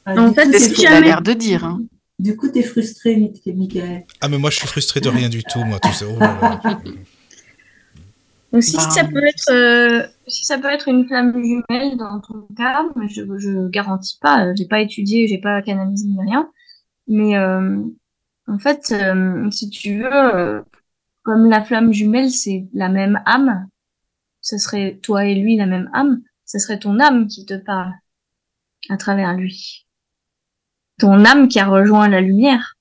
en fait, c'est ce qu'il a l'air de dire. Hein. Du coup, tu es frustré, Michael. Ah, mais moi, je suis frustré de rien du tout, moi, tout ça. Donc, si, ça bah, peut être, euh, si ça peut être une flamme jumelle dans ton cas, mais je ne garantis pas, j'ai pas étudié, j'ai pas canalisé ni rien, mais euh, en fait, euh, si tu veux, euh, comme la flamme jumelle, c'est la même âme, ce serait toi et lui la même âme, ce serait ton âme qui te parle à travers lui. Ton âme qui a rejoint la lumière,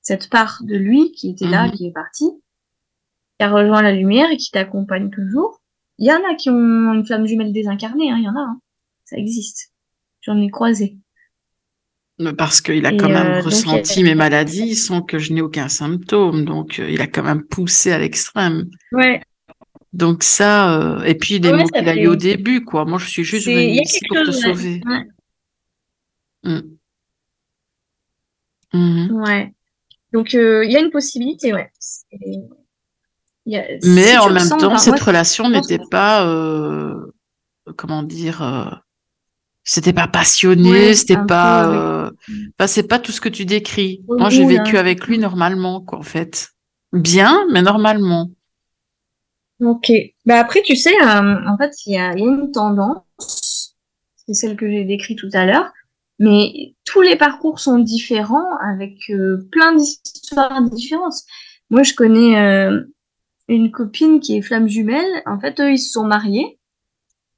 cette part de lui qui était là, Mhm. qui est partie, qui a rejoint la lumière et qui t'accompagne toujours. Il y en a qui ont une flamme jumelle désincarnée, hein, il y en a, hein. ça existe. J'en ai croisé. Parce qu'il a Et, quand même euh, ressenti mes maladies sans que je n'ai aucun symptôme. Donc, euh, il a quand même poussé à l'extrême. Ouais, Donc ça, euh, et puis les Ouais, mots qu'il a eu au début, quoi. Moi, je suis juste venue ici pour te chose, sauver. Ouais. Mm. Mhm. Ouais. Donc, il y a une possibilité, ouais. Y a- Mais si en même temps, cette relation n'était pas, euh, comment dire, euh, c'était pas passionné, Ouais, c'était peu pas, euh, enfin, c'est pas tout ce que tu décris. Moi, j'ai vécu là. avec lui normalement, quoi, en fait. Bien, mais normalement. Ok. Bah après, tu sais, euh, en fait, il y a, il y a une tendance, c'est celle que j'ai décrite tout à l'heure, mais tous les parcours sont différents avec euh, plein d'histoires différentes. Moi, je connais une copine qui est flamme jumelle. En fait, eux, ils se sont mariés.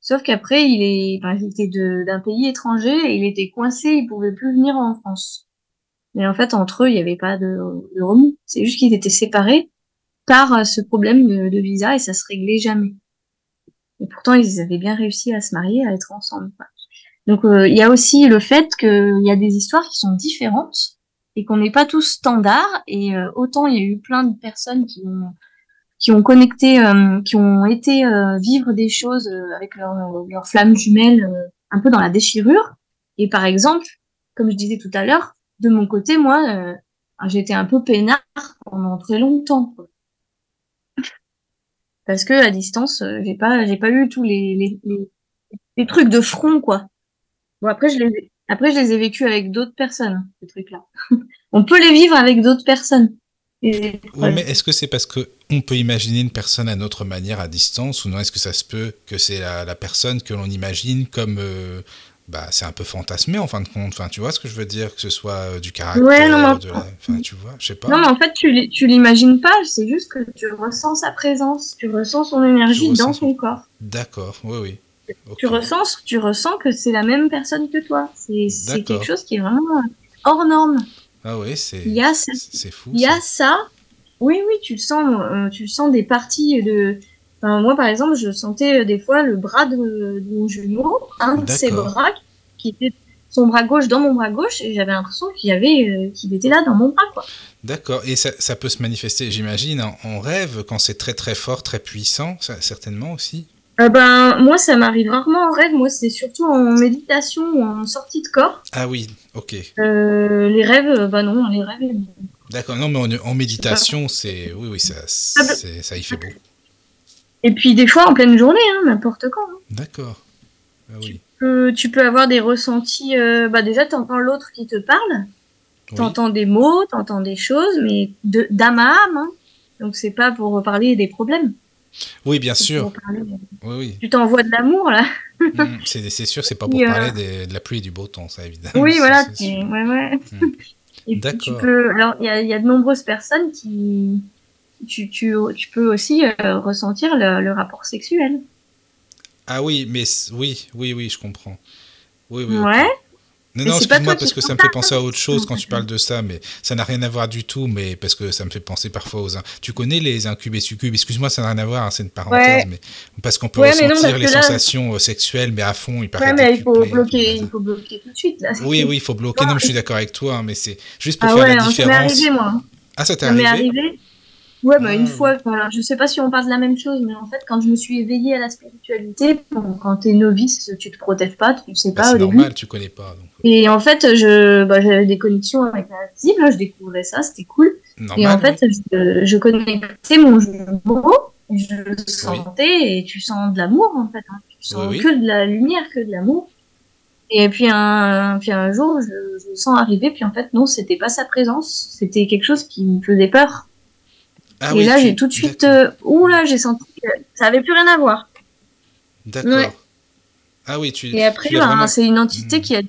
Sauf qu'après, il est, enfin, il était d'un pays étranger et il était coincé, il pouvait plus venir en France. Mais en fait, entre eux, il n'y avait pas de, remous. C'est juste qu'ils étaient séparés par euh, ce problème de, visa et ça se réglait jamais. Et pourtant, ils avaient bien réussi à se marier, à être ensemble. Donc, euh, il y a aussi le fait qu'il y a des histoires qui sont différentes et qu'on n'est pas tous standards. Et euh, autant il y a eu plein de personnes qui ont qui ont connecté, euh, qui ont été euh, vivre des choses euh, avec leur, leur flamme jumelle euh, un peu dans la déchirure. Et par exemple, comme je disais tout à l'heure, de mon côté, moi, euh, j'étais un peu peinard pendant très longtemps. quoi. Parce que à distance, euh, j'ai pas, j'ai pas eu tous les, les, les, trucs de front, quoi. Bon après, je les, après je les ai vécus avec d'autres personnes, ces trucs-là. On peut les vivre avec d'autres personnes. Oui, mais est-ce que c'est parce que on peut imaginer une personne à notre manière à distance ou non? Est-ce que ça se peut que c'est la, la personne que l'on imagine comme euh, bah c'est un peu fantasmé en fin de compte? Enfin, tu vois ce que je veux dire? Que ce soit euh, du caractère, Ouais, non, mais- de la... enfin, tu vois, je sais pas. Non, mais en fait, tu, l'im- tu l'imagines pas, c'est juste que tu ressens sa présence, tu ressens son énergie dans ton corps. D'accord, oui, oui. Tu ressens, tu ressens que c'est la même personne que toi. C'est quelque chose qui est vraiment hors norme. Ah oui, c'est Il y a, ce- c'est fou. il y a ça. Oui, oui, tu le sens, euh, tu le sens des parties de. Enfin, moi, par exemple, je sentais euh, des fois le bras de, de mon jumeau, un de ses bras, qui était son bras gauche dans mon bras gauche, et j'avais l'impression qu'il avait, euh, qu'il était là dans mon bras, quoi. D'accord. Et ça, ça peut se manifester, j'imagine, en, en rêve quand c'est très très fort, très puissant, ça, certainement aussi. Euh, ben, moi, ça m'arrive rarement en rêve. Moi, c'est surtout en méditation ou en sortie de corps. Ah oui, ok. Euh, les rêves, euh, bah non, les rêves. D'accord. Non, mais en, en méditation, c'est oui, oui, ça, c'est- ça y fait beau. Et puis des fois en pleine journée, hein, n'importe quand. hein. D'accord. Ah oui. Euh, tu peux avoir des ressentis. Euh, bah déjà, t'entends l'autre qui te parle, Oui. t'entends des mots, t'entends des choses, mais d'âme à âme. hein. Donc c'est pas pour parler des problèmes. Oui, bien sûr. parler- Oui, oui. Tu t'envoies de l'amour là. Mm, c'est sûr, c'est pas pour Et, euh, parler des- de la pluie et du beau temps, ça évidemment. Oui, Ça, voilà. Ouais, ouais. Hmm. Et puis tu D'accord. peux. Alors il y a, il y a de nombreuses personnes qui. Tu, tu, tu peux aussi euh, ressentir le, le rapport sexuel. Ah oui, mais oui, oui, oui, je comprends. Oui, oui. Ouais. Non, Mais non, excuse-moi parce que ça me fait penser à autre chose quand tu parles de ça, mais ça n'a rien à voir du tout, mais parce que ça me fait penser parfois aux. Tu connais les incubes et succubes? Excuse-moi, ça n'a rien à voir, hein, c'est une parenthèse, Ouais. mais parce qu'on peut Ouais, mais non, ressentir les là- sensations euh, sexuelles, mais à fond, il paraît. Ouais, mais il faut bloquer, il faut bloquer tout de suite là. Oui, oui, il faut bloquer. Non, mais je suis d'accord avec toi, hein, mais c'est juste pour Ah faire ouais, la hein, ça m'est différence. arrivé moi. Ah, ça t'est arrivé. Ouais, bah Ah, une oui. fois, voilà, je sais pas si on parle de la même chose, mais en fait, quand je me suis éveillée à la spiritualité, bon, quand t'es novice, tu te protèges pas, tu sais Bah, pas C'est début. normal, tu connais pas. Donc, Et en fait, je, bah, j'avais des connexions avec l'invisible, je découvrais ça, c'était cool. normal. et en oui. fait, je, je connectais mon jumeau, je le sentais, et tu sens de l'amour, en fait. hein. Tu sens oui. que de la lumière, que de l'amour. Et puis un, puis un jour, je, je le sens arriver, puis en fait, non, c'était pas sa présence, c'était quelque chose qui me faisait peur. Ah et oui, là, tu- j'ai tout de suite, euh, ouh là, j'ai senti que ça avait plus rien à voir. D'accord. ouais. Ah oui, tu. Et après, ben, vraiment- c'est une entité Hmm. qui a dû.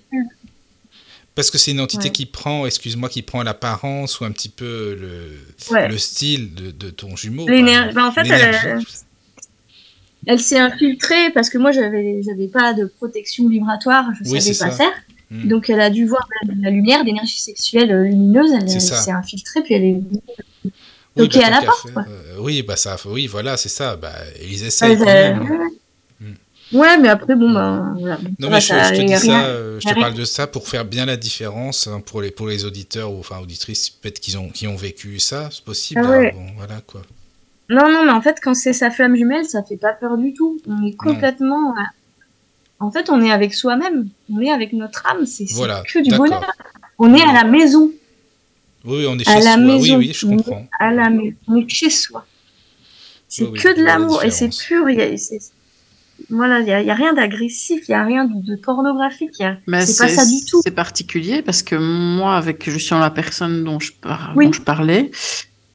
Parce que c'est une entité Ouais. qui prend, excuse-moi, qui prend l'apparence ou un petit peu le, Ouais. le style de, de ton jumeau. L'énergie. ben, en fait, L'énergie. elle- elle s'est infiltrée parce que moi, j'avais, j'avais pas de protection vibratoire, je Oui, savais pas ça. faire. Hmm. Donc, elle a dû voir la, la lumière, l'énergie sexuelle euh, lumineuse, elle, elle s'est infiltrée, puis elle est. Oui, toquer bah, à la tant qu'à porte, quoi. euh, oui, bah ça, oui, voilà, c'est ça. Bah, ils quand euh, même. hein. Ouais, mais après, bon, ben, voilà. Non, ça mais je, te dis ça, euh, je te parle de ça pour faire bien la différence hein, pour les pour les auditeurs ou enfin auditrices peut-être qu'ils ont qui ont vécu ça, c'est possible. Ah hein, ouais. bon, voilà quoi. Non, non, mais en fait, quand c'est sa flamme jumelle, ça fait pas peur du tout. On est complètement. euh, En fait, on est avec soi-même. On est avec notre âme. C'est Voilà, que du bonheur. On est à la maison. Oui, on est À la soi. Maison. oui, je comprends. À la maison. Chez soi. C'est Oui, que de la l'amour. Et c'est pur. Y a, voilà, il y a, rien d'agressif. Il y a rien de, de pornographique. C'est pas ça du tout. C'est particulier parce que moi, avec justement la personne dont je, par- Oui. dont je parlais,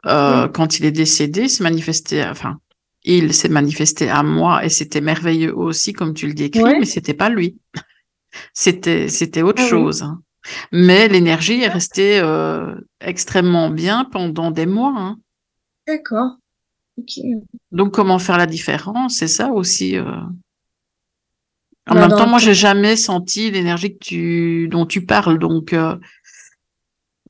euh, quand il est décédé, s'est manifesté, enfin, il s'est manifesté à moi et c'était merveilleux aussi, comme tu le décris, Ouais. mais c'était pas lui. C'était, c'était autre Ah chose. hein. Mais l'énergie est restée euh, extrêmement bien pendant des mois. hein. D'accord. Donc, comment faire la différence? C'est ça aussi. euh. En Bah, même temps, moi, j'ai jamais senti l'énergie que tu, dont tu parles. Donc, euh,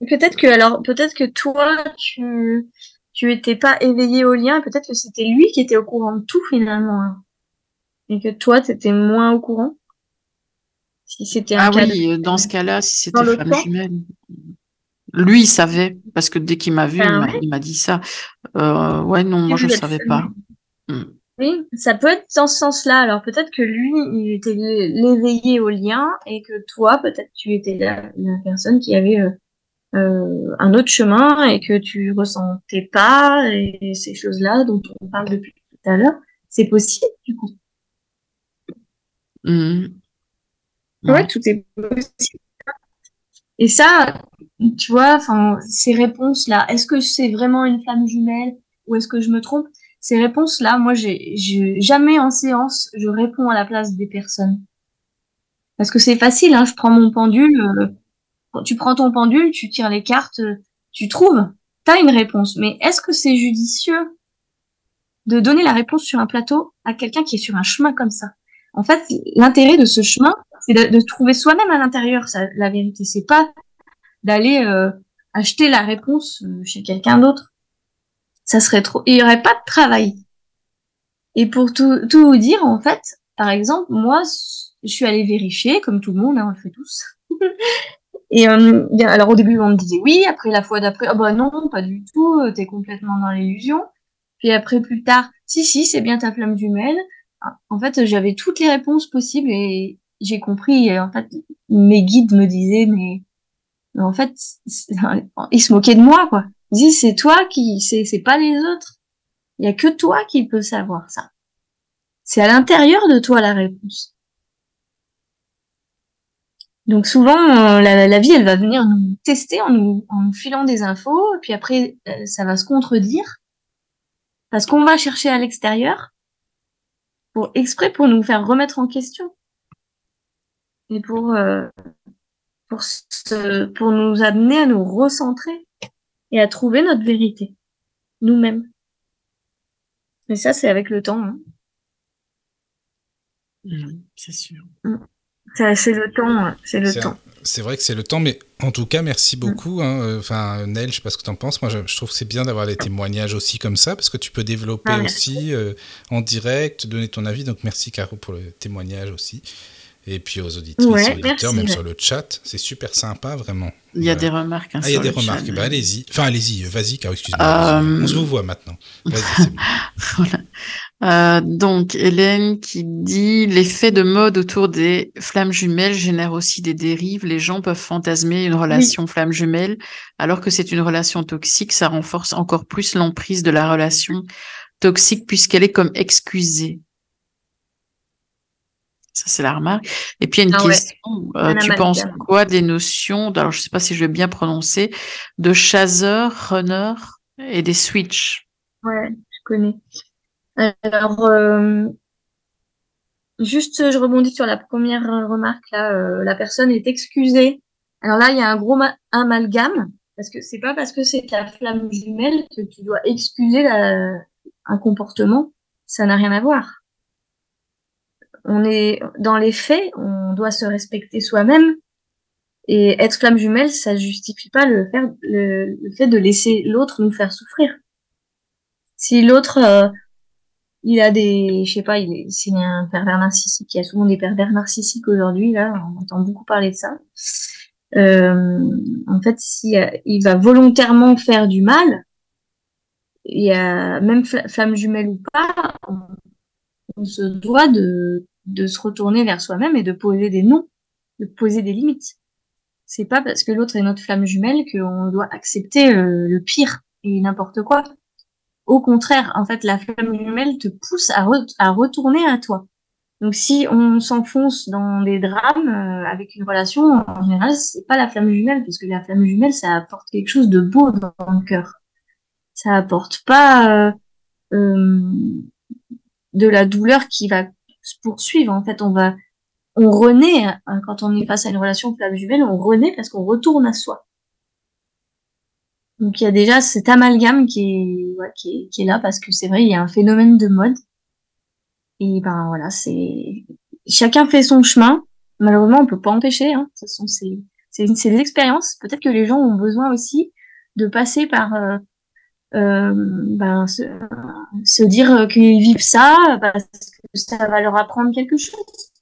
Peut-être que alors peut-être que toi tu tu étais pas éveillé au lien, peut-être que c'était lui qui était au courant de tout finalement. hein. Et que toi tu étais moins au courant? Si c'était un Ah cas oui, de- euh, dans ce cas-là, si c'était temps jumelle. Lui, il savait, parce que dès qu'il m'a vu, Ah il m'a- ouais dit ça. Euh, ouais, non, moi, je ne savais pas. Hmm. Oui, ça peut être dans ce sens-là. Alors peut-être que lui, il était l'é- l'éveillé au lien et que toi, peut-être tu étais la, la personne qui avait euh, euh, un autre chemin et que tu ressentais pas et ces choses-là dont on parle depuis tout à l'heure. C'est possible du coup. Hmm. Ouais, tout est possible. Et ça, tu vois, enfin, ces réponses-là, est-ce que c'est vraiment une flamme jumelle ou est-ce que je me trompe? Ces réponses-là, moi, j'ai, jamais en séance, je réponds à la place des personnes. Parce que c'est facile, hein, je prends mon pendule, euh, tu prends ton pendule, tu tires les cartes, euh, tu trouves, t'as une réponse. Mais est-ce que c'est judicieux de donner la réponse sur un plateau à quelqu'un qui est sur un chemin comme ça? En fait, l'intérêt de ce chemin, c'est de, trouver soi-même à l'intérieur. La vérité, c'est pas d'aller euh, acheter la réponse euh, chez quelqu'un d'autre. Ça serait trop. Il y aurait pas de travail. Et pour tout, tout vous dire, en fait, par exemple, moi, je suis allée vérifier, comme tout le monde, hein, on le fait tous. Et euh, alors au début, on me disait oui, après la fois d'après, ah bah non, pas du tout, t'es complètement dans l'illusion. Puis après, plus tard, si, si, c'est bien ta flamme jumelle. En fait, j'avais toutes les réponses possibles et j'ai compris. et En fait, mes guides me disaient, mais, mais en fait, ils se moquaient de moi, quoi. Ils disaient, c'est toi qui, c'est, pas les autres. Il y a que toi qui peux savoir ça. C'est à l'intérieur de toi la réponse. Donc souvent, euh, la, vie, elle va venir nous tester en nous, en nous filant des infos, puis après, euh, ça va se contredire, parce qu'on va chercher à l'extérieur, pour exprès pour nous faire remettre en question, et pour euh, pour se, pour nous amener à nous recentrer et à trouver notre vérité, nous-mêmes. Et ça, c'est avec le temps. Hein. C'est sûr. Ça, C'est le temps, hein. c'est le temps. C'est vrai que c'est le temps, mais en tout cas, merci beaucoup. hein. Euh, Enfin, Nel, je sais pas ce que tu en penses. Moi, je, je trouve que c'est bien d'avoir des témoignages aussi comme ça, parce que tu peux développer Ah, aussi euh, en direct, donner ton avis. Donc, merci Caro pour le témoignage aussi. Et puis aux auditrices, Ouais, aux auditeurs, merci, même sur le chat. C'est super sympa, vraiment. Il y a des remarques. hein, Ah, il y a des remarques. Bah, allez-y. Enfin, allez-y. euh, Vas-y, Caro, excuse-moi. Euh. On se vous voit maintenant. Vas-y, c'est bon. Voilà. Euh, donc, Hélène qui dit l'effet de mode autour des flammes jumelles génère aussi des dérives. Les gens peuvent fantasmer une relation flamme jumelle, alors que c'est une relation toxique. Ça renforce encore plus l'emprise de la relation toxique puisqu'elle est comme excusée. Ça, c'est la remarque. Et puis, il y a une Ah ouais. question. euh, tu penses quoi des notions, alors je sais pas si je vais bien prononcer, de chasseur, runner et des switch? Ouais, je connais. Alors, euh, juste, je rebondis sur la première remarque là. euh, la personne est excusée. Alors là, il y a un gros ma- amalgame parce que c'est pas parce que c'est ta flamme jumelle que tu dois excuser la- un comportement. Ça n'a rien à voir. on est dans les faits, on doit se respecter soi-même. Et être flamme jumelle, ça justifie pas le, fait de laisser l'autre nous faire souffrir. Si l'autre, euh, il a des, je sais pas, il est, c'est un pervers narcissique. Il y a souvent des pervers narcissiques aujourd'hui. Là, on entend beaucoup parler de ça. Euh, en fait, si euh, il va volontairement faire du mal, il y a même flamme jumelle ou pas, on se doit de, de se retourner vers soi-même et de poser des noms, de poser des limites. C'est pas parce que l'autre est notre flamme jumelle qu'on doit accepter euh, le pire et n'importe quoi. Au contraire, en fait, la flamme jumelle te pousse à, retourner à toi. Donc si on s'enfonce dans des drames euh, avec une relation, en général, c'est pas la flamme jumelle, parce que la flamme jumelle, ça apporte quelque chose de beau dans, le cœur. Ça apporte pas euh, euh, de la douleur qui va se poursuivre. En fait, on va, on renaît hein, quand on est face à une relation flamme jumelle, on renaît parce qu'on retourne à soi. Donc il y a déjà cet amalgame qui est, qui est, là parce que c'est vrai, il y a un phénomène de mode et ben voilà, c'est chacun fait son chemin. Malheureusement, on peut pas empêcher. Hein. De c'est c'est des expériences. Peut-être que les gens ont besoin aussi de passer par euh, euh, ben, se, se dire qu'ils vivent ça parce que ça va leur apprendre quelque chose.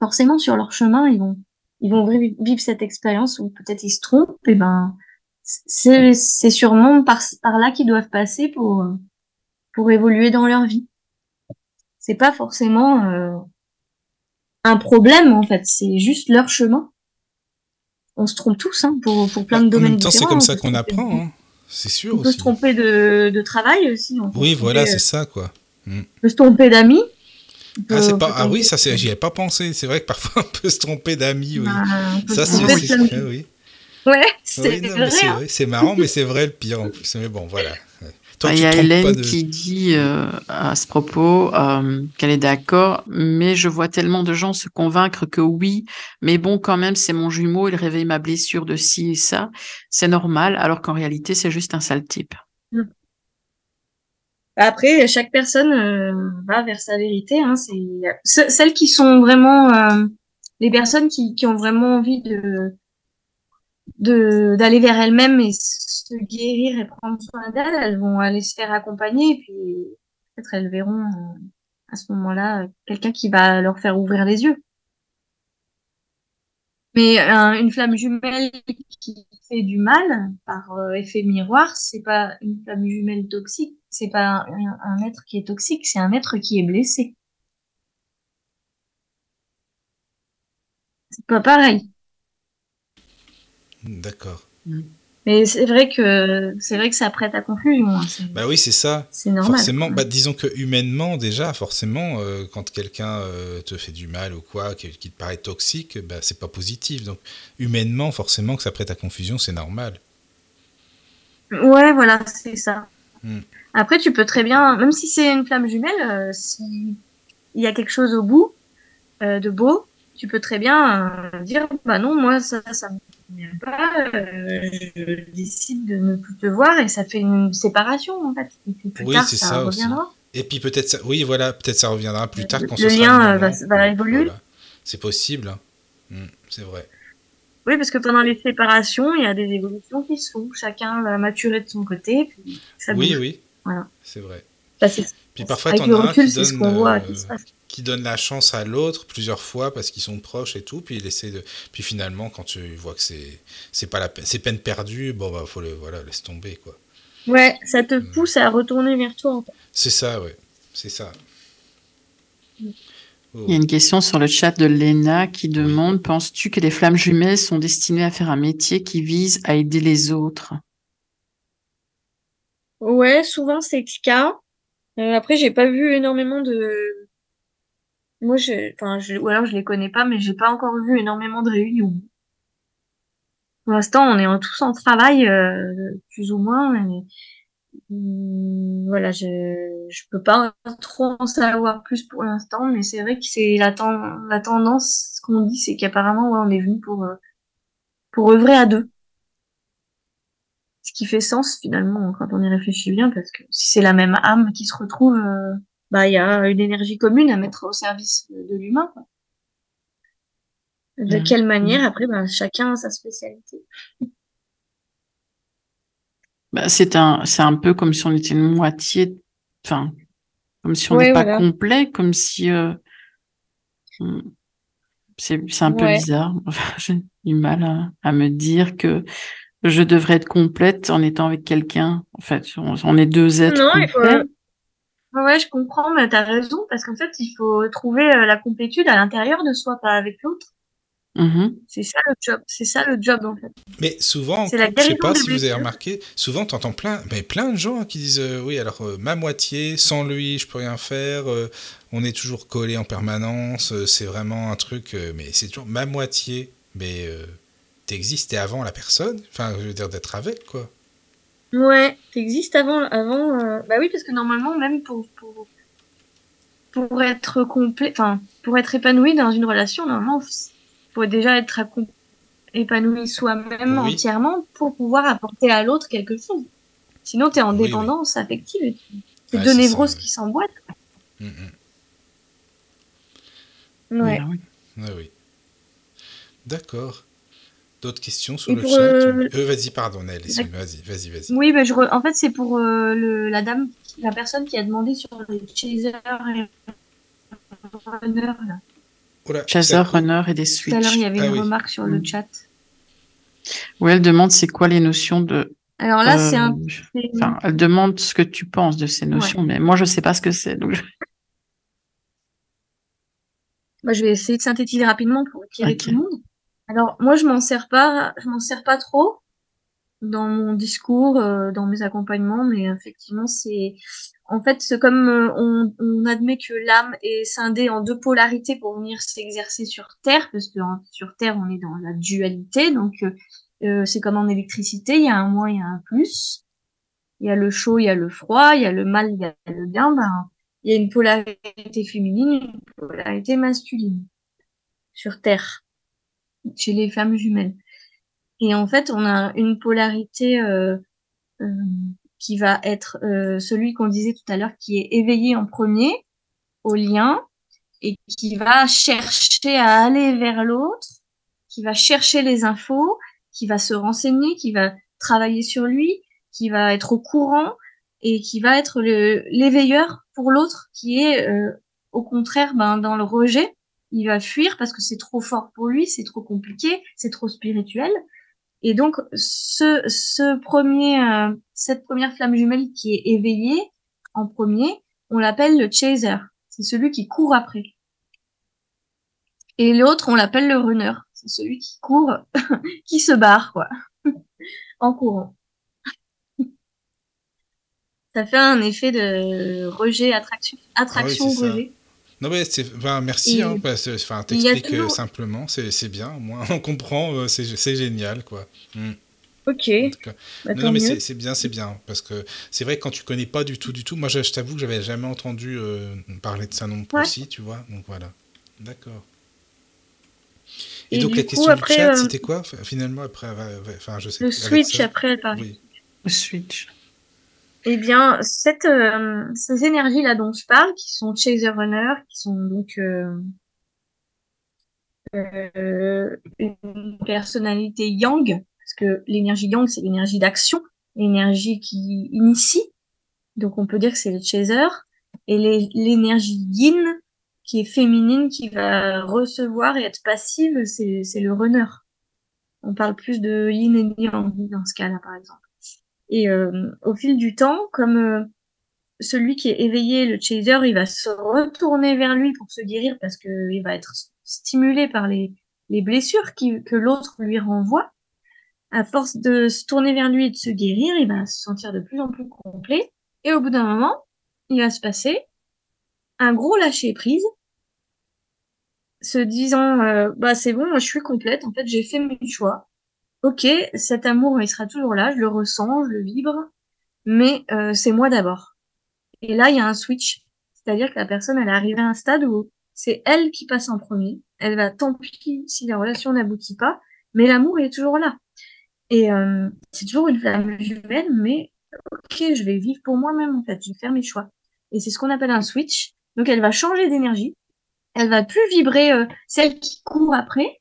Forcément, sur leur chemin, ils vont ils vont vivre cette expérience où peut-être ils se trompent. Et ben c'est sûrement par par là qu'ils doivent passer pour pour évoluer dans leur vie c'est pas forcément euh, un problème en fait, c'est juste leur chemin. On se trompe tous hein, pour, pour plein de domaines en même temps, C'est comme ça qu'on apprend, hein. c'est sûr. On peut se tromper de, de travail aussi. oui, voilà, c'est ça quoi. Mm. On peut se tromper d'amis. Ah, c'est pas... ah oui, ça j'y avais pas pensé. C'est vrai que parfois on peut se tromper d'amis. Oui. Bah, ça c'est oui. Ouais, c'est vrai. Hein. C'est marrant, mais c'est vrai le pire en plus. Mais bon, voilà. Il y a Hélène qui dit euh, à ce propos euh, qu'elle est d'accord, mais je vois tellement de gens se convaincre que oui, mais bon, quand même, c'est mon jumeau, il réveille ma blessure de ci et ça. C'est normal, alors qu'en réalité, c'est juste un sale type. Mm. Après, chaque personne euh, va vers sa vérité. Hein, c'est celles qui sont vraiment les personnes qui, qui ont vraiment envie de d'aller vers elles-mêmes et se guérir et prendre soin d'elles, elles vont aller se faire accompagner et puis peut-être elles verront euh, à ce moment-là quelqu'un qui va leur faire ouvrir les yeux. Mais une flamme jumelle qui fait du mal par euh, effet miroir, c'est pas une flamme jumelle toxique, c'est pas un, être qui est toxique, c'est un être qui est blessé. C'est pas pareil. D'accord. Mm. Mais c'est vrai que c'est vrai que ça prête à confusion. Hein, bah oui, c'est ça. C'est normal. Forcément, bah, disons que humainement déjà, forcément, euh, quand quelqu'un euh, te fait du mal ou quoi, qui, te paraît toxique, bah c'est pas positif. Donc humainement, forcément que ça prête à confusion, c'est normal. Ouais, voilà, c'est ça. Mm. Après, tu peux très bien, même si c'est une flamme jumelle, euh, si il y a quelque chose au bout de beau, tu peux très bien dire, bah non, moi ça, ça me pas, euh, je décide de ne plus te voir et ça fait une séparation en fait. oui, c'est ça. Et puis peut-être, ça... oui, voilà, peut-être ça reviendra plus tard quand le lien va, va, évoluer. C'est possible, hein. hmm, c'est vrai. Oui, parce que pendant les séparations, il y a des évolutions qui se font. Chacun va maturer de son côté. Puis ça oui, oui. Voilà. C'est vrai. puis parfois, as un qui donne, ce voit, qui se passe qui donne la chance à l'autre plusieurs fois parce qu'ils sont proches et tout, puis il essaie de, puis finalement quand tu vois que c'est c'est pas la peine, c'est peine perdue, bon bah faut le voilà laisse tomber quoi. Ouais, ça te mm. pousse à retourner vers toi. En fait. C'est ça, ouais, c'est ça. Mm. Il y a une question sur le chat de Lena qui demande Penses-tu que les flammes jumelles sont destinées à faire un métier qui vise à aider les autres? Ouais, souvent c'est le cas. Euh, après, j'ai pas vu énormément de, moi, je, enfin, je, ou alors je les connais pas, mais j'ai pas encore vu énormément de réunions. Pour l'instant, on est tous en travail, euh, plus ou moins. Hum, voilà, je, je peux pas trop en savoir plus pour l'instant, mais c'est vrai que c'est la, la tendance, ce qu'on dit, c'est qu'apparemment, ouais, on est venu pour, euh, pour œuvrer à deux. Ce qui fait sens finalement quand on y réfléchit bien, parce que si c'est la même âme qui se retrouve, euh, bah il y a une énergie commune à mettre au service de l'humain. De Mhm. quelle manière après bah, chacun a sa spécialité. Bah, c'est un, c'est un peu comme si on était une moitié, enfin, comme si on Ouais, n'est pas voilà. complet, comme si euh, c'est, c'est un peu Ouais. bizarre. Enfin, j'ai du mal à, à me dire que je devrais être complète en étant avec quelqu'un. En fait, on, on est deux êtres Non, il faut. Ouais, je comprends, mais t'as raison parce qu'en fait il faut trouver euh, la complétude à l'intérieur de soi, pas avec l'autre. Mhm. C'est ça le job. C'est ça le job en fait. Mais souvent, je sais pas si vous avez remarqué, souvent tu entends plein, mais plein de gens qui disent euh, oui, alors euh, ma moitié, sans lui, je peux rien faire, euh, on est toujours collé en permanence, euh, c'est vraiment un truc, euh, mais c'est toujours ma moitié, mais euh, t'existais avant la personne, enfin, je veux dire d'être avec, quoi. Ouais, t'existes avant, avant. euh, Bah oui, parce que normalement, même pour pour, pour être complet, enfin pour être épanoui dans une relation, normalement, faut déjà être épanoui soi-même Oui. entièrement pour pouvoir apporter à l'autre quelque chose. Sinon, t'es en Oui, oui. dépendance affective. C'est Ouais, deux névroses ça, qui s'emboîtent. Mm, mm. Ouais. Ah oui. Ah oui. D'accord. D'autres questions sur Et le chat euh, Euh, Vas-y, pardon, Nel, vas-y, vas-y, vas-y. Oui, bah, je re- en fait, c'est pour euh, le, la dame, la personne qui a demandé sur les chasers et runners. Là. Oula, Chaser, runner et des Tout à l'heure, il switches. y avait Ah une oui. remarque sur le Mm. chat. Oui, elle demande c'est quoi les notions de. Alors là, c'est euh, un. c'est- Enfin, elle demande ce que tu penses de ces notions, mais moi je sais pas ce que c'est. Donc, je- vais essayer de synthétiser rapidement pour éclairer Ok. tout le monde. Alors, moi, je m'en sers pas, je m'en sers pas trop dans mon discours, euh, dans mes accompagnements, mais effectivement, c'est, en fait, c'est comme euh, on, admet que l'âme est scindée en deux polarités pour venir s'exercer sur Terre, parce que en- sur Terre, on est dans la dualité, donc euh, c'est comme en électricité, il y a un moins, il y a un plus. Il y a le chaud, il y a le froid, il y a le mal, il y a le bien. Ben, il y a une polarité féminine, une polarité masculine sur Terre, chez les femmes jumelles. Et en fait, on a une polarité euh, euh, qui va être euh, celui qu'on disait tout à l'heure, qui est éveillé en premier au lien et qui va chercher à aller vers l'autre, qui va chercher les infos, qui va se renseigner, qui va travailler sur lui, qui va être au courant et qui va être le l'éveilleur pour l'autre qui est euh, au contraire ben, dans le rejet. Il va fuir parce que c'est trop fort pour lui, c'est trop compliqué, c'est trop spirituel. Et donc ce, ce premier, euh, cette première flamme jumelle qui est éveillée en premier, on l'appelle le chaser. C'est celui qui court après. Et l'autre, on l'appelle le runner. C'est celui qui court, qui se barre, quoi, en courant. Ça fait un effet de rejet, attraction, attraction, Ah ça. rejet. Non, mais c'est, enfin, merci, Et hein, parce que, enfin, t'expliques euh, toujours- simplement, c'est, c'est bien, au moins on comprend, euh, c'est, c'est génial, quoi. Mm. Ok. En tout cas. Bah, non, mais c'est, c'est bien, c'est bien, parce que c'est vrai que quand tu connais pas du tout, du tout, moi je, je t'avoue que j'avais jamais entendu euh, parler de ça non plus, Ouais. aussi, tu vois, donc voilà. D'accord. Et, Et donc du la coup, question après, du chat, euh, c'était quoi, finalement, après, enfin, je sais Le switch après, elle parle. Oui. Le switch. Eh bien, euh, ces énergies-là dont je parle, qui sont chaser runner, qui sont donc euh, euh, une personnalité yang, parce que l'énergie yang, c'est l'énergie d'action, l'énergie qui initie. Donc, on peut dire que c'est le chaser. Et l'énergie yin, qui est féminine, qui va recevoir et être passive, c'est le runner. On parle plus de yin et yang dans ce cas-là, par exemple. Et euh, au fil du temps, comme euh, celui qui est éveillé, le chaser, il va se retourner vers lui pour se guérir parce que il va être stimulé par les, les blessures que l'autre lui renvoie. À force de se tourner vers lui et de se guérir, il va se sentir de plus en plus complet. Et au bout d'un moment, il va se passer un gros lâcher prise, se disant euh, bah c'est bon, moi je suis complète. En fait, j'ai fait mes choix. Ok, cet amour, il sera toujours là. Je le ressens, je le vibre, mais euh, c'est moi d'abord. Et là, il y a un switch, c'est-à-dire que la personne, elle est arrivée à un stade où c'est elle qui passe en premier. Elle va tant pis si la relation n'aboutit pas, mais l'amour est toujours là. Et euh, c'est toujours une flamme jumelle, mais ok, je vais vivre pour moi-même en fait. Je vais faire mes choix. Et c'est ce qu'on appelle un switch. Donc elle va changer d'énergie. Elle va plus vibrer euh, celle qui court après.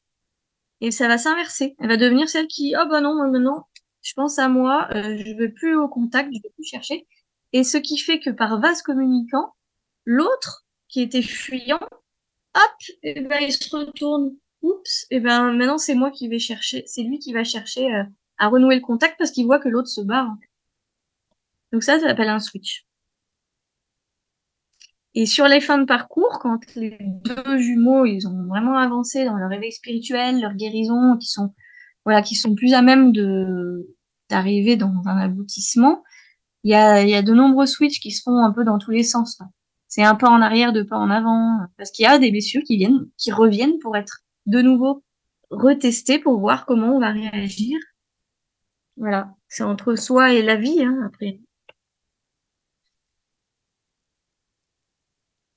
Et ça va s'inverser. Elle va devenir celle qui, oh bah non, non, je pense à moi, euh, je veux plus au contact, je veux plus chercher. Et ce qui fait que par vase communicant, l'autre qui était fuyant, hop, et eh ben, il se retourne. Oups, et eh ben maintenant c'est moi qui vais chercher, c'est lui qui va chercher euh, à renouer le contact parce qu'il voit que l'autre se barre. Donc ça, ça s'appelle un switch. Et sur les fins de parcours, quand les deux jumeaux, ils ont vraiment avancé dans leur éveil spirituel, leur guérison, qui sont, voilà, qui sont plus à même de, d'arriver dans un aboutissement, il y a, il y a de nombreux switches qui se font un peu dans tous les sens. C'est un pas en arrière, deux pas en avant, parce qu'il y a des blessures qui viennent, qui reviennent pour être de nouveau retestées pour voir comment on va réagir. Voilà. C'est entre soi et la vie, hein, après.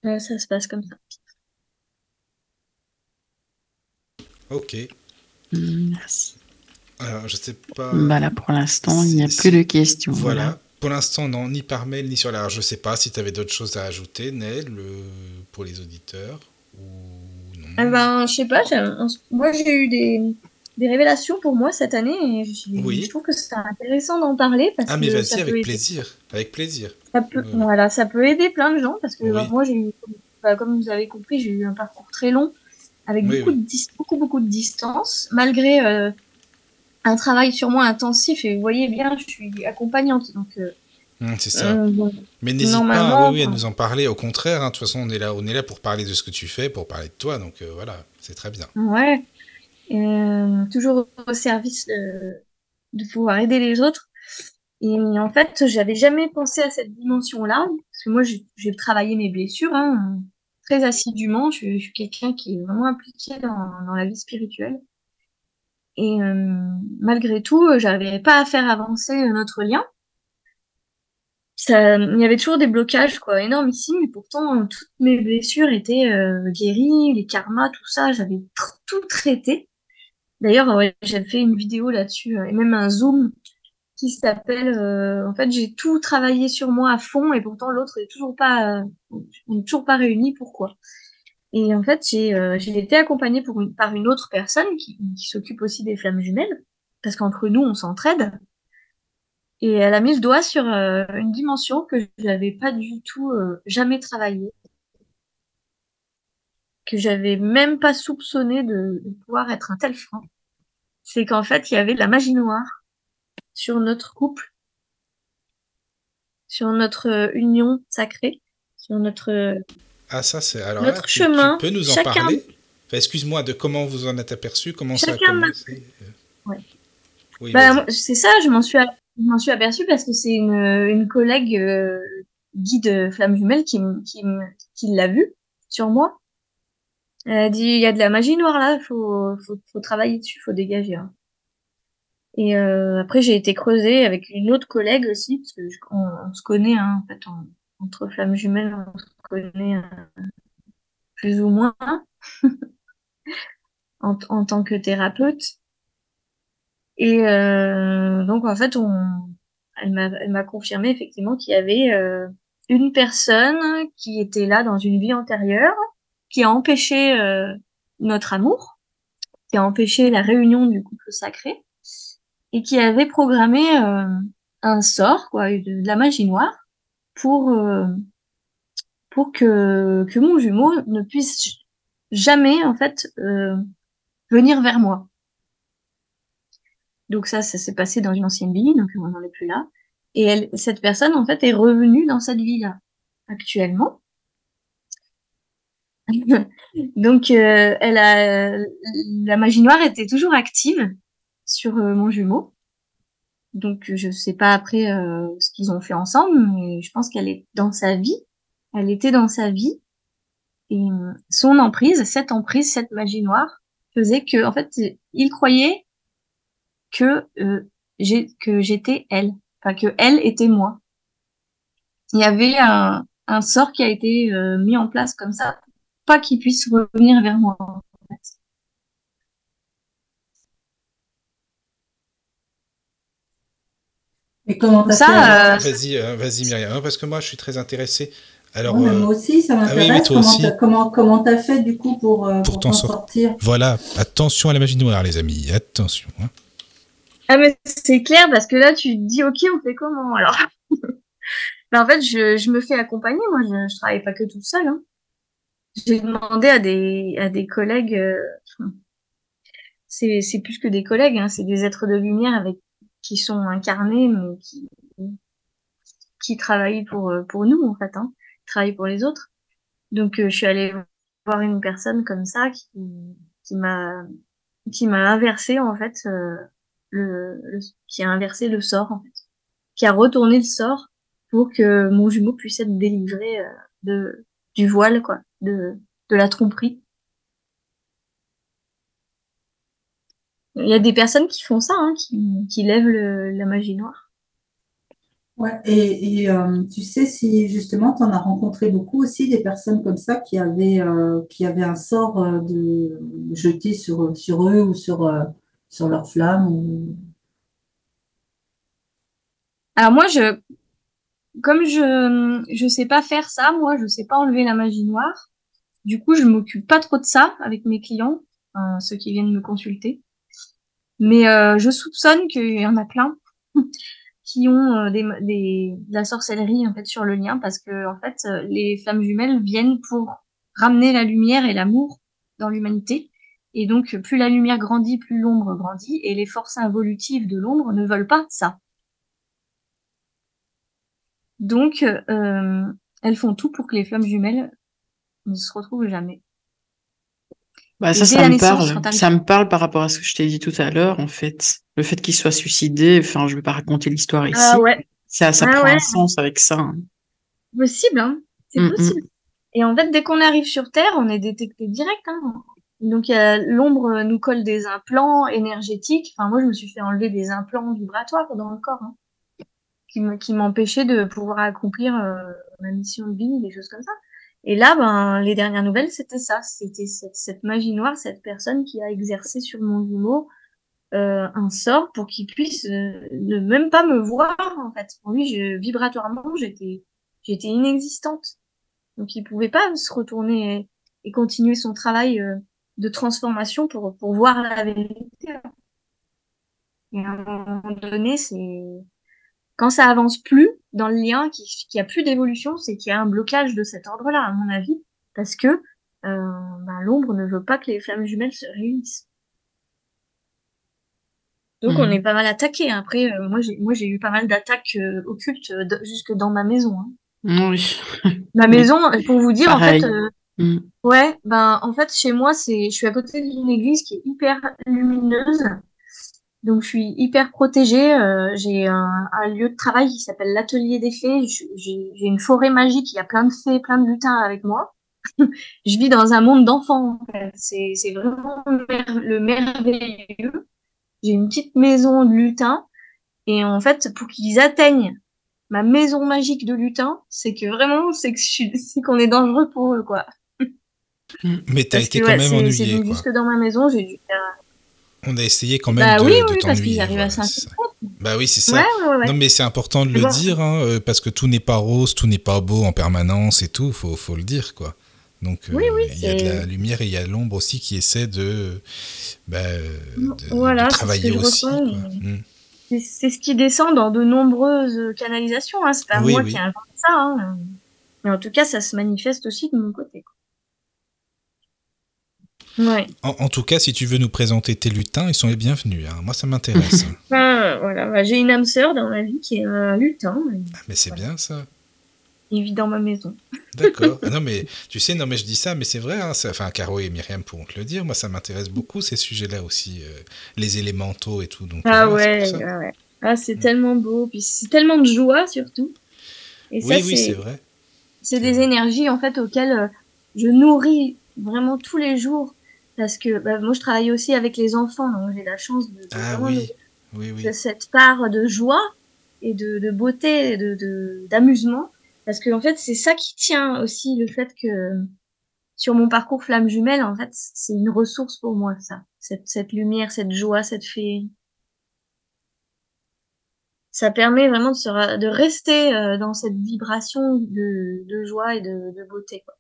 Ça se passe comme ça. Ok. Merci. Alors, je sais pas. Bah là, pour l'instant, il n'y a plus de questions. Voilà. Pour l'instant, non, ni par mail, ni sur la. Je sais pas si tu avais d'autres choses à ajouter, Nel, pour les auditeurs. Ou non. Eh ben, je sais pas. Moi, j'ai eu des des révélations pour moi cette année et je, trouve que c'est intéressant d'en parler parce ah mais vas-y avec plaisir avec plaisir ça peut, voilà ça peut aider plein de gens parce que moi j'ai eu bah, comme vous avez compris j'ai eu un parcours très long avec beaucoup de beaucoup beaucoup de distance malgré euh, un travail sur moi intensif et vous voyez bien je suis accompagnante donc euh, hum, c'est ça. Euh, mais n'hésite pas oui, à nous en parler. Au contraire, hein, de toute façon, on est là, on est là pour parler de ce que tu fais, pour parler de toi. Donc voilà, c'est très bien. Ouais. Euh, toujours au service de, de, pouvoir aider les autres. Et en fait, j'avais jamais pensé à cette dimension-là, parce que moi, j'ai travaillé mes blessures hein, très assidûment. Je, je suis quelqu'un qui est vraiment impliqué dans, dans la vie spirituelle. Et euh, malgré tout, j'avais pas à faire avancer notre lien. Il y avait toujours des blocages quoi énormissimes, mais pourtant toutes mes blessures étaient euh, guéries, les karmas, tout ça, j'avais tout traité. D'ailleurs, j'ai fait une vidéo là-dessus euh, et même un zoom qui s'appelle euh, en fait j'ai tout travaillé sur moi à fond et pourtant l'autre est toujours pas euh, toujours pas réuni. Pourquoi? Et en fait j'ai été accompagnée par une autre personne qui, s'occupe aussi des flammes jumelles parce qu'entre nous on s'entraide. Et elle a mis le doigt sur une dimension que je n'avais pas du tout jamais travaillé que j'avais même pas soupçonné de, de pouvoir être un tel frein c'est qu'en fait, il y avait de la magie noire sur notre couple, sur notre euh, union sacrée, sur notre euh, ah ça c'est alors notre chemin. Tu peux nous en parler? Excuse-moi de comment vous en êtes aperçu, comment ça a commencé? Euh? ouais. Oui, bah, c'est ça, je m'en suis m'en suis aperçu parce que c'est une, une collègue guide flamme jumelle qui, qui, qui l'a vu sur moi elle a dit, il y a de la magie noire là, faut, faut, faut travailler dessus, faut dégager. Hein. Et euh, après, j'ai été creusée avec une autre collègue aussi, parce que on, se connaît, hein, en fait, entre flammes jumelles, on se connaît euh, plus ou moins en, en, tant que thérapeute. Et euh, donc, en fait, on, elle m'a confirmé effectivement qu'il y avait euh, une personne qui était là dans une vie antérieure qui a empêché euh, notre amour, qui a empêché la réunion du couple sacré, et qui avait programmé euh, un sort, quoi, de, la magie noire, pour euh, pour que que mon jumeau ne puisse jamais en fait venir vers moi. Donc ça, ça s'est passé dans une ancienne vie, donc on n'en est plus là. Et elle, cette personne, en fait, est revenue dans cette vie-là actuellement. Donc, euh, elle a, la magie noire était toujours active sur euh, mon jumeau. Donc, je sais pas après euh, ce qu'ils ont fait ensemble, mais je pense qu'elle est dans sa vie. Elle était dans sa vie. Et son emprise, cette emprise, cette magie noire, faisait que, en fait, il croyait que que j'étais elle, enfin que elle était moi. Il y avait un, un sort qui a été mis en place comme ça pas qu'il puisse revenir vers moi. Et comment ça euh, Vas-y, euh, vas-y Myriam, parce que moi je suis très intéressé Alors, euh, moi aussi, ça ah oui, mais m'intéresse. toi comment aussi. t'as- comment comment t'as fait du coup pour, euh, Pour pour t'en t'en sor- sortir? Voilà, attention à la magie noire, les amis, attention. hein. Ah mais c'est clair parce que là tu te dis ok on fait comment alors? Ben, en fait je, je me fais accompagner moi je, je travaille pas que toute seule hein. J'ai demandé à des à des collègues euh, c'est c'est plus que des collègues hein, c'est des êtres de lumière avec qui sont incarnés mais qui qui travaillent pour euh, pour nous en fait hein travaillent pour les autres. Donc euh, je suis allée voir une personne comme ça qui qui m'a qui m'a inversé en fait euh, le, le- qui a inversé le sort en fait, qui a retourné le sort pour que mon jumeau puisse être délivré euh, de du voile quoi, de de la tromperie. Il y a des personnes qui font ça, hein, qui, qui lèvent le, la magie noire. Ouais, et, et euh, tu sais si justement tu en as rencontré beaucoup aussi des personnes comme ça qui avaient, euh, qui avaient un sort euh, de jeté sur, sur eux ou sur, euh, sur leur flamme ou... Alors moi, je, comme je, je sais pas faire ça, moi, je sais pas enlever la magie noire. Du coup, je m'occupe pas trop de ça avec mes clients, enfin, ceux qui viennent me consulter. Mais euh, je soupçonne qu'il y en a plein qui ont euh, des, de la sorcellerie en fait sur le lien parce que en fait, euh, les flammes jumelles viennent pour ramener la lumière et l'amour dans l'humanité. Et donc, plus la lumière grandit, plus l'ombre grandit, et les forces involutives de l'ombre ne veulent pas ça. Donc, euh, elles font tout pour que les flammes jumelles ne se retrouvent jamais. Bah, ça, ça me parle. quand t'arrives- Ça me parle par rapport à ce que je t'ai dit tout à l'heure, en fait. Le fait qu'il soit suicidé, enfin, je vais pas raconter l'histoire ici. Ah ouais, Ça, ça Ah prend ouais. un sens avec ça. hein. possible, hein. C'est Mm, mm. possible. Et en fait, dès qu'on arrive sur Terre, on est détecté direct. Hein. Donc, l'ombre nous colle des implants énergétiques. Enfin, moi, je me suis fait enlever des implants vibratoires dans le corps, hein, qui m'empêchaient de pouvoir accomplir euh, ma mission de vie, des choses comme ça. Et là, ben, les dernières nouvelles, c'était ça. C'était cette, cette magie noire, cette personne qui a exercé sur mon jumeau euh, un sort pour qu'il puisse euh, ne même pas me voir, en fait. Pour lui, je, vibratoirement, j'étais j'étais inexistante. Donc, il pouvait pas se retourner et, continuer son travail euh, de transformation pour, pour voir la vérité. Et à un moment donné, c'est quand ça avance plus dans le lien, qu'il qu'il y a plus d'évolution, c'est qu'il y a un blocage de cet ordre-là, à mon avis, parce que euh, ben, l'ombre ne veut pas que les flammes jumelles se réunissent. Donc on Mhm. est pas mal attaqué. Après, euh, moi j'ai moi j'ai eu pas mal d'attaques euh, occultes jusque dans ma maison. hein. Oui. Ma maison, pour vous dire, Pareil. en fait, Mm. ouais, ben en fait chez moi c'est, je suis à côté d'une église qui est hyper lumineuse, donc je suis hyper protégée. euh, j'ai un, un lieu de travail qui s'appelle l'atelier des fées. J'ai une forêt magique, il y a plein de fées, plein de lutins avec moi. je vis dans un monde d'enfants. en fait. C'est vraiment le merveilleux. J'ai une petite maison de lutins et en fait pour qu'ils atteignent ma maison magique de lutin, c'est que vraiment c'est que qu'on est dangereux pour eux quoi. Mais t'as été que, quand ouais, même c'est- ennuyé, c'est quoi. jusque dans ma maison, j'ai dû faire. On a essayé quand même Bah de, oui, de oui, parce t'ennuyer. qu'ils arrivent à voilà, 5 c'est ça. Bah oui, c'est ça. Ouais, ouais, ouais. Non, mais c'est important de le Bon. dire, hein, euh, parce que tout n'est pas rose, tout n'est pas beau en permanence et tout, faut, faut le dire, quoi. Donc, euh, Oui, il y a de la lumière et il y a l'ombre aussi qui essaie de, bah, de, Voilà, de ce travailler aussi. Mm. C'est- ce qui descend dans de nombreuses canalisations. Hein. C'est pas moi qui invente ça. Hein. Mais en tout cas, ça se manifeste aussi de mon côté. quoi. Ouais. En, en tout cas, si tu veux nous présenter tes lutins, ils sont les bienvenus. hein. Moi, ça m'intéresse. Enfin, voilà, bah, j'ai une âme sœur dans ma vie qui est un lutin. et Ah, mais c'est bien ça. Il vit dans ma maison. D'accord. Ah non, mais tu sais, non, mais je dis ça, mais c'est vrai. Hein, ça- enfin, Caro et Myriam pourront te le dire. Moi, ça m'intéresse beaucoup ces sujets-là aussi, euh, les élémentaux et tout. Donc, Ah ouais. Ah, c'est tellement beau. Puis c'est tellement de joie surtout. Et ça, Oui, oui, c'est c'est vrai. c'est des énergies en fait auxquelles euh, je nourris vraiment tous les jours parce que bah, moi je travaille aussi avec les enfants donc j'ai la chance de, de Ah vraiment oui, nourrir oui, oui. de cette part de joie et de, de beauté et de de- d'amusement parce que en fait c'est ça qui tient aussi le fait que sur mon parcours flamme jumelle en fait c'est une ressource pour moi ça cette cette lumière cette joie cette féerie ça permet vraiment de, se de rester euh, dans cette vibration de, de joie et de, de beauté. Quoi.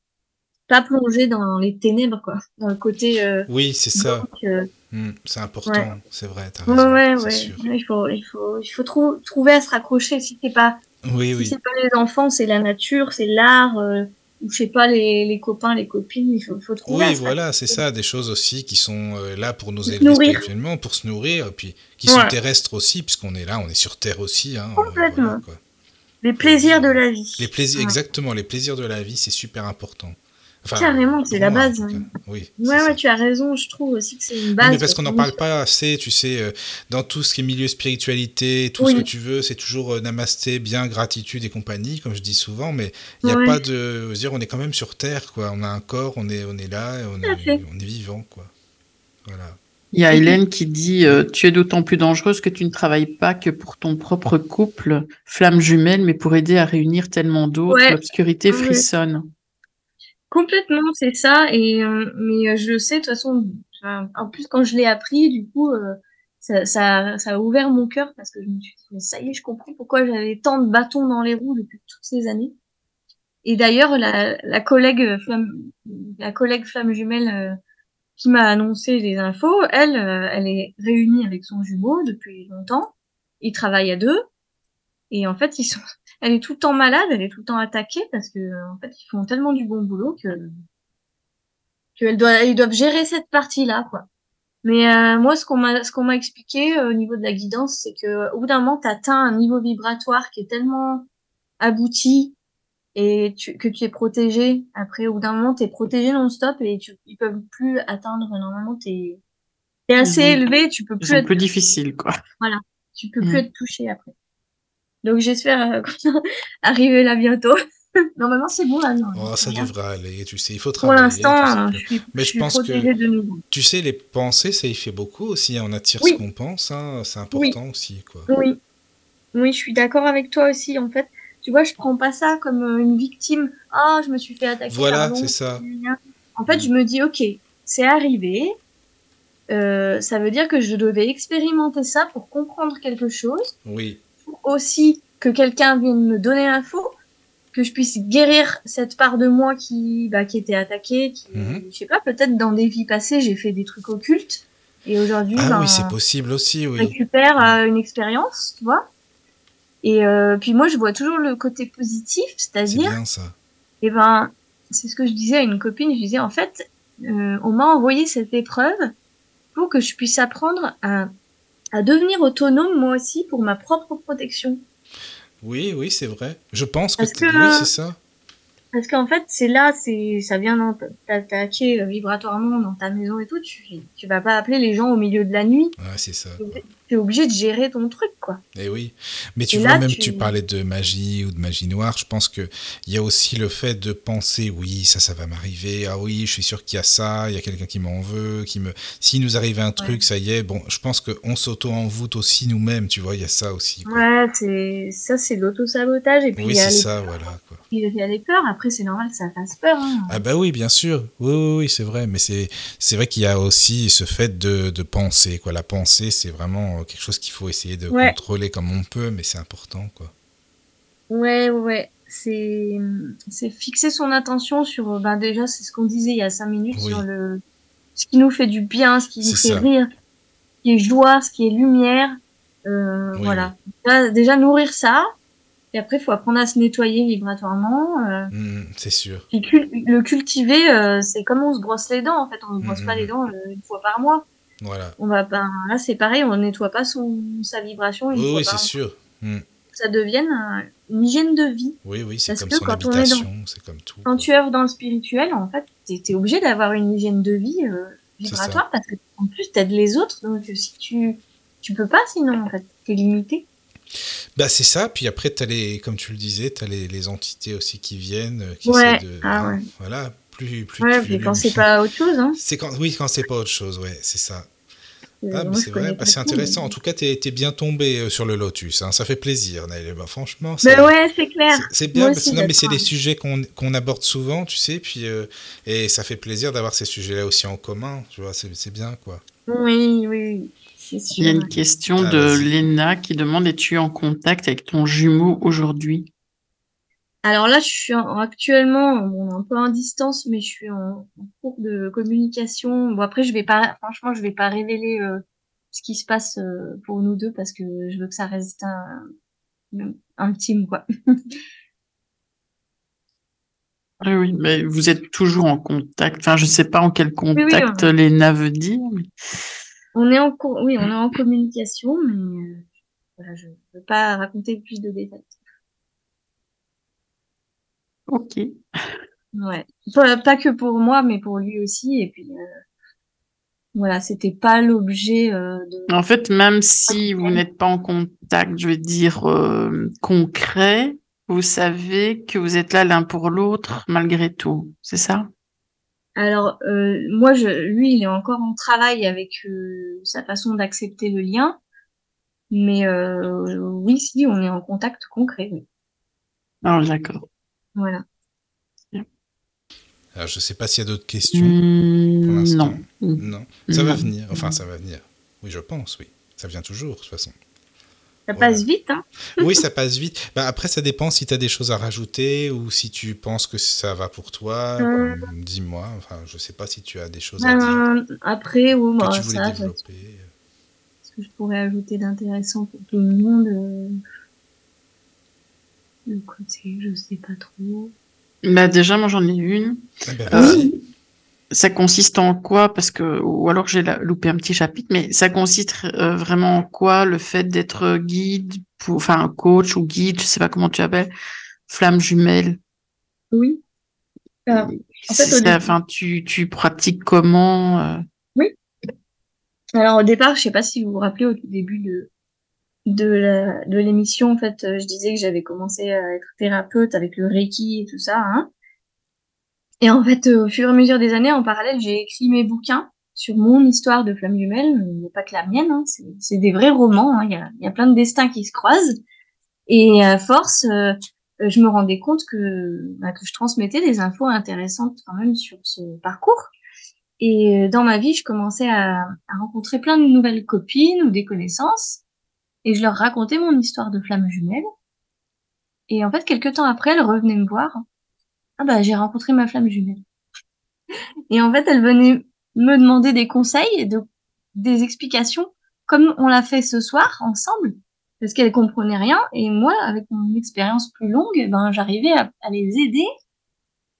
Pas plonger dans les ténèbres, quoi. Dans le côté. Euh, oui, c'est ça. euh, Hmm, c'est important, c'est vrai. Raison, ouais, c'est ouais. sûr. Il faut, il faut, il faut trou- trouver à se raccrocher. Si c'est pas, Oui, si oui. c'est pas les enfants, c'est la nature, c'est l'art, euh, ou je sais pas les, les copains, les copines. Il faut, faut trouver. à Oui, se voilà, c'est ça, des choses aussi qui sont euh, là pour nous élever spirituellement, pour se nourrir, et puis qui sont terrestres aussi, puisqu'on est là, on est sur Terre aussi. Hein, Complètement. voilà. Les plaisirs de la vie. Les plaisirs, exactement, les plaisirs de la vie, c'est super important. Enfin, Carrément, c'est la base. cas. Oui. Ouais, ça. ouais, tu as raison. Je trouve aussi que c'est une base. mais parce qu'on n'en parle pas assez, tu sais, euh, dans tout ce qui est milieu spiritualité, tout Oui. ce que tu veux, c'est toujours euh, namasté, bien, gratitude et compagnie, comme je dis souvent, mais il n'y a Ouais. pas de. je veux dire, on est quand même sur Terre, quoi. On a un corps, on est, on est là, et on est, on est vivant, quoi. Voilà. Il y a Hélène qui dit euh, Tu es d'autant plus dangereuse que tu ne travailles pas que pour ton propre couple, flamme jumelle, mais pour aider à réunir tellement d'autres, Ouais. l'obscurité Ouais. frissonne. Complètement, c'est ça. Et euh, mais euh, je le sais de toute façon. en plus, quand je l'ai appris, du coup, euh, ça, a ouvert mon cœur parce que je me suis dit, mais ça y est, je comprends pourquoi j'avais tant de bâtons dans les roues depuis toutes ces années. Et d'ailleurs, la, la collègue flamme, la collègue flamme jumelle euh, qui m'a annoncé les infos, elle, euh, elle est réunie avec son jumeau depuis longtemps. Ils travaillent à deux. Et en fait, ils sont, elle est tout le temps malade, elle est tout le temps attaquée parce que, euh, en fait, ils font tellement du bon boulot que, qu'elle doit, ils doivent gérer cette partie-là, quoi. Mais euh, moi, ce qu'on m'a, ce qu'on m'a expliqué euh, au niveau de la guidance, c'est que au bout d'un moment, t'atteins un niveau vibratoire qui est tellement abouti et tu, que tu es protégé. Après, au bout d'un moment, t'es protégé non-stop et tu, ils peuvent plus atteindre. Normalement, t'es, t'es assez élevé, tu peux plus sont être plus difficiles, quoi. tu peux Mm. plus être touché après. Donc j'espère euh, arriver là bientôt. Normalement c'est bon là. Non, Oh, ça devrait aller, tu sais, il faut Pour travailler. l'instant, je suis, Mais je suis pense que- protégée de nouveau. Tu sais, les pensées, ça y fait beaucoup aussi. hein. On attire Oui. ce qu'on pense, hein. c'est important aussi, quoi. Oui, oui, je suis d'accord avec toi aussi. En fait, tu vois, je prends pas ça comme euh, une victime. Ah, je me suis fait attaquer. Voilà, c'est ça. En fait, je me dis, ok, c'est arrivé. Euh, ça veut dire que je devais expérimenter ça pour comprendre quelque chose. Oui, pour aussi que quelqu'un vienne me donner l'info, que je puisse guérir cette part de moi qui, bah, qui était attaquée, qui, Mhm. je sais pas, peut-être dans des vies passées, j'ai fait des trucs occultes, et aujourd'hui, ah ben, oui, c'est possible aussi, je récupère euh, une expérience, tu vois. Et euh, puis moi, je vois toujours le côté positif, C'est c'est-à-dire, bien ça. et ben, c'est ce que je disais à une copine, je disais, en fait, euh, on m'a envoyé cette épreuve pour que je puisse apprendre à, à devenir autonome, moi aussi, pour ma propre protection. Oui, oui, c'est vrai. Je pense que, Parce que, oui, c'est ça. Parce qu'en fait, c'est là, c'est, ça vient t'attaquer euh, vibratoirement dans ta maison et tout. Tu, tu vas pas appeler les gens au milieu de la nuit. Ouais, c'est ça. Obligé de gérer ton truc, quoi. Et oui. Mais tu Et vois, là, même tu- tu parlais de magie ou de magie noire, je pense qu'il y a aussi le fait de penser, oui, ça, ça va m'arriver, ah oui, je suis sûr qu'il y a ça, il y a quelqu'un qui m'en veut, qui me... S'il nous arrive un truc, ça y est, bon, je pense qu'on s'auto-envoûte aussi nous-mêmes, tu vois, il y a ça aussi. quoi. Ouais, c'est, ça, c'est l'auto-sabotage. Et puis, oui, il y a c'est ça, voilà. Quoi. il y a les peurs. Après, c'est normal que ça fasse peur, hein. Ah bah oui, bien sûr. Oui, oui, oui, c'est vrai. Mais c'est c'est vrai qu'il y a aussi ce fait de, de penser. Quoi. La pensée, c'est vraiment quelque chose qu'il faut essayer de Ouais. contrôler comme on peut, mais c'est important. Quoi. Ouais, ouais. C'est, c'est fixer son attention sur, ben déjà, c'est ce qu'on disait il y a cinq minutes Oui. sur le, ce qui nous fait du bien, ce qui nous fait ça. rire, ce qui est joie, ce qui est lumière. Euh, Oui, voilà. Déjà, déjà nourrir ça. Et après, il faut apprendre à se nettoyer vibratoirement. Euh, Hmm, c'est sûr. cul- le cultiver, euh, c'est comme on se brosse les dents. En fait, on ne se brosse pas les dents euh, une fois par mois. Voilà. On va pas. Là, c'est pareil. On nettoie pas son sa vibration une Oui, c'est sûr. Hmm. Ça devienne euh, une hygiène de vie. Oui, oui, c'est comme son quand habitation, c'est comme tout. Quand tu œuvres dans le spirituel, en fait, t'es es obligé d'avoir une hygiène de vie euh, vibratoire parce que en plus t'aides les autres. Donc si tu tu peux pas, sinon en fait, t'es limité. Bah, c'est ça. Puis après, as les, comme tu le disais, tu as les, les entités aussi qui viennent, euh, qui Ouais. essaient de. Ah ouais. Voilà. Plus, plus Ouais, tu mais quand c'est pas autre chose, hein. C'est quand, oui, quand c'est pas autre chose, ouais, c'est ça. Euh, Ah, c'est vrai, bah, c'est tout, intéressant. mais- En tout cas, t'es es bien tombé euh, sur le Lotus. hein. Ça fait plaisir, Naël. Bah, franchement, c'est Mais ouais, c'est clair. c'est- c'est bien. Parce non, mais c'est des sujets qu'on qu'on aborde souvent, tu sais. Puis, euh, et ça fait plaisir d'avoir ces sujets-là aussi en commun. Tu vois, c'est c'est bien, quoi. Oui, oui, oui. Il y a une question Ah, de. Léna qui demande es-tu en contact avec ton jumeau aujourd'hui? Alors là, je suis en- actuellement, bon, un peu en distance, mais je suis en, en cours de communication. Bon, après, je vais pas, franchement, je vais pas révéler euh, ce qui se passe euh, pour nous deux parce que je veux que ça reste un, intime, quoi. Oui, oui, mais vous êtes toujours en contact. Enfin, je sais pas en quel oui, contact on- dire. mais- On est en cours, oui, on est en communication, mais euh, voilà, je veux pas raconter plus de détails. Ok. Ouais. Pas, pas que pour moi, mais pour lui aussi. Et puis, euh, voilà, c'était pas l'objet euh, de. En fait, même si vous n'êtes pas en contact, je vais dire euh, concret, vous savez que vous êtes là l'un pour l'autre malgré tout. C'est ça? Alors, euh, moi, je, lui, il est encore en travail avec euh, sa façon d'accepter le lien. Mais euh, oui, si, on est en contact concret. oui. Ah, d'accord. Voilà. Alors, je ne sais pas s'il y a d'autres questions. Hmm, pour l'instant. non. Non. Ça va venir. Enfin, ça va venir. Oui, je pense, oui. Ça vient toujours, de toute façon. Ça Voilà. passe vite, hein. Oui, ça passe vite. Bah, après, ça dépend si tu as des choses à rajouter ou si tu penses que ça va pour toi. Euh. Bah, Dis-moi. Enfin, je sais pas si tu as des choses à dire Euh, après, oui, bah, que tu voulais ça, ça, développer. ce que je pourrais ajouter d'intéressant pour tout le monde. euh, Le côté, je sais pas trop. Bah, déjà, moi, j'en ai une. Eh ben, Euh. Ça consiste en quoi? Parce que, ou alors j'ai la- loupé un petit chapitre, mais ça consiste euh, vraiment en quoi le fait d'être guide, pour, enfin coach ou guide, je sais pas comment tu appelles, flamme jumelle? Oui. En fait, début- enfin, tu, tu pratiques comment euh, Alors au départ, je sais pas si vous vous rappelez au début de de l'émission, en fait, euh, je disais que j'avais commencé à être thérapeute avec le Reiki et tout ça, hein. Et en fait, euh, au fur et à mesure des années, en parallèle, j'ai écrit mes bouquins sur mon histoire de flamme jumelle, mais pas que la mienne, hein, c'est des vrais romans, hein, il y a, il y a plein de destins qui se croisent. Et à force, euh, je me rendais compte que, bah, que je transmettais des infos intéressantes quand même sur ce parcours. Et dans ma vie, je commençais à, à rencontrer plein de nouvelles copines ou des connaissances, et je leur racontais mon histoire de flamme jumelle. Et en fait, quelques temps après, elles revenaient me voir. Ah bah, j'ai rencontré ma flamme jumelle. Et en fait, elles venaient me demander des conseils et de, des explications, comme on l'a fait ce soir ensemble, parce qu'elles comprenaient rien. Et moi, avec mon expérience plus longue, eh ben, j'arrivais à, les aider,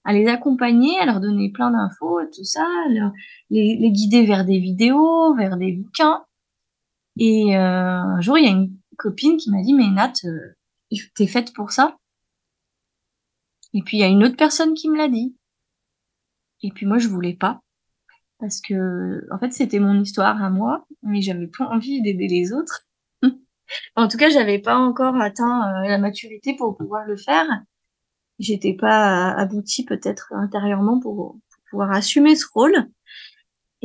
à les accompagner, à leur donner plein d'infos tout ça, les, les guider vers des vidéos, vers des bouquins. Et euh, un jour, il y a une copine qui m'a dit, mais Nat, euh, t'es faite pour ça? Et puis, il y a une autre personne qui me l'a dit. Et puis, moi, je voulais pas. Parce que, en fait, c'était mon histoire à moi, mais j'avais pas envie d'aider les autres. en tout cas, j'avais pas encore atteint euh, la maturité pour pouvoir le faire. J'étais pas aboutie peut-être intérieurement pour, pour pouvoir assumer ce rôle.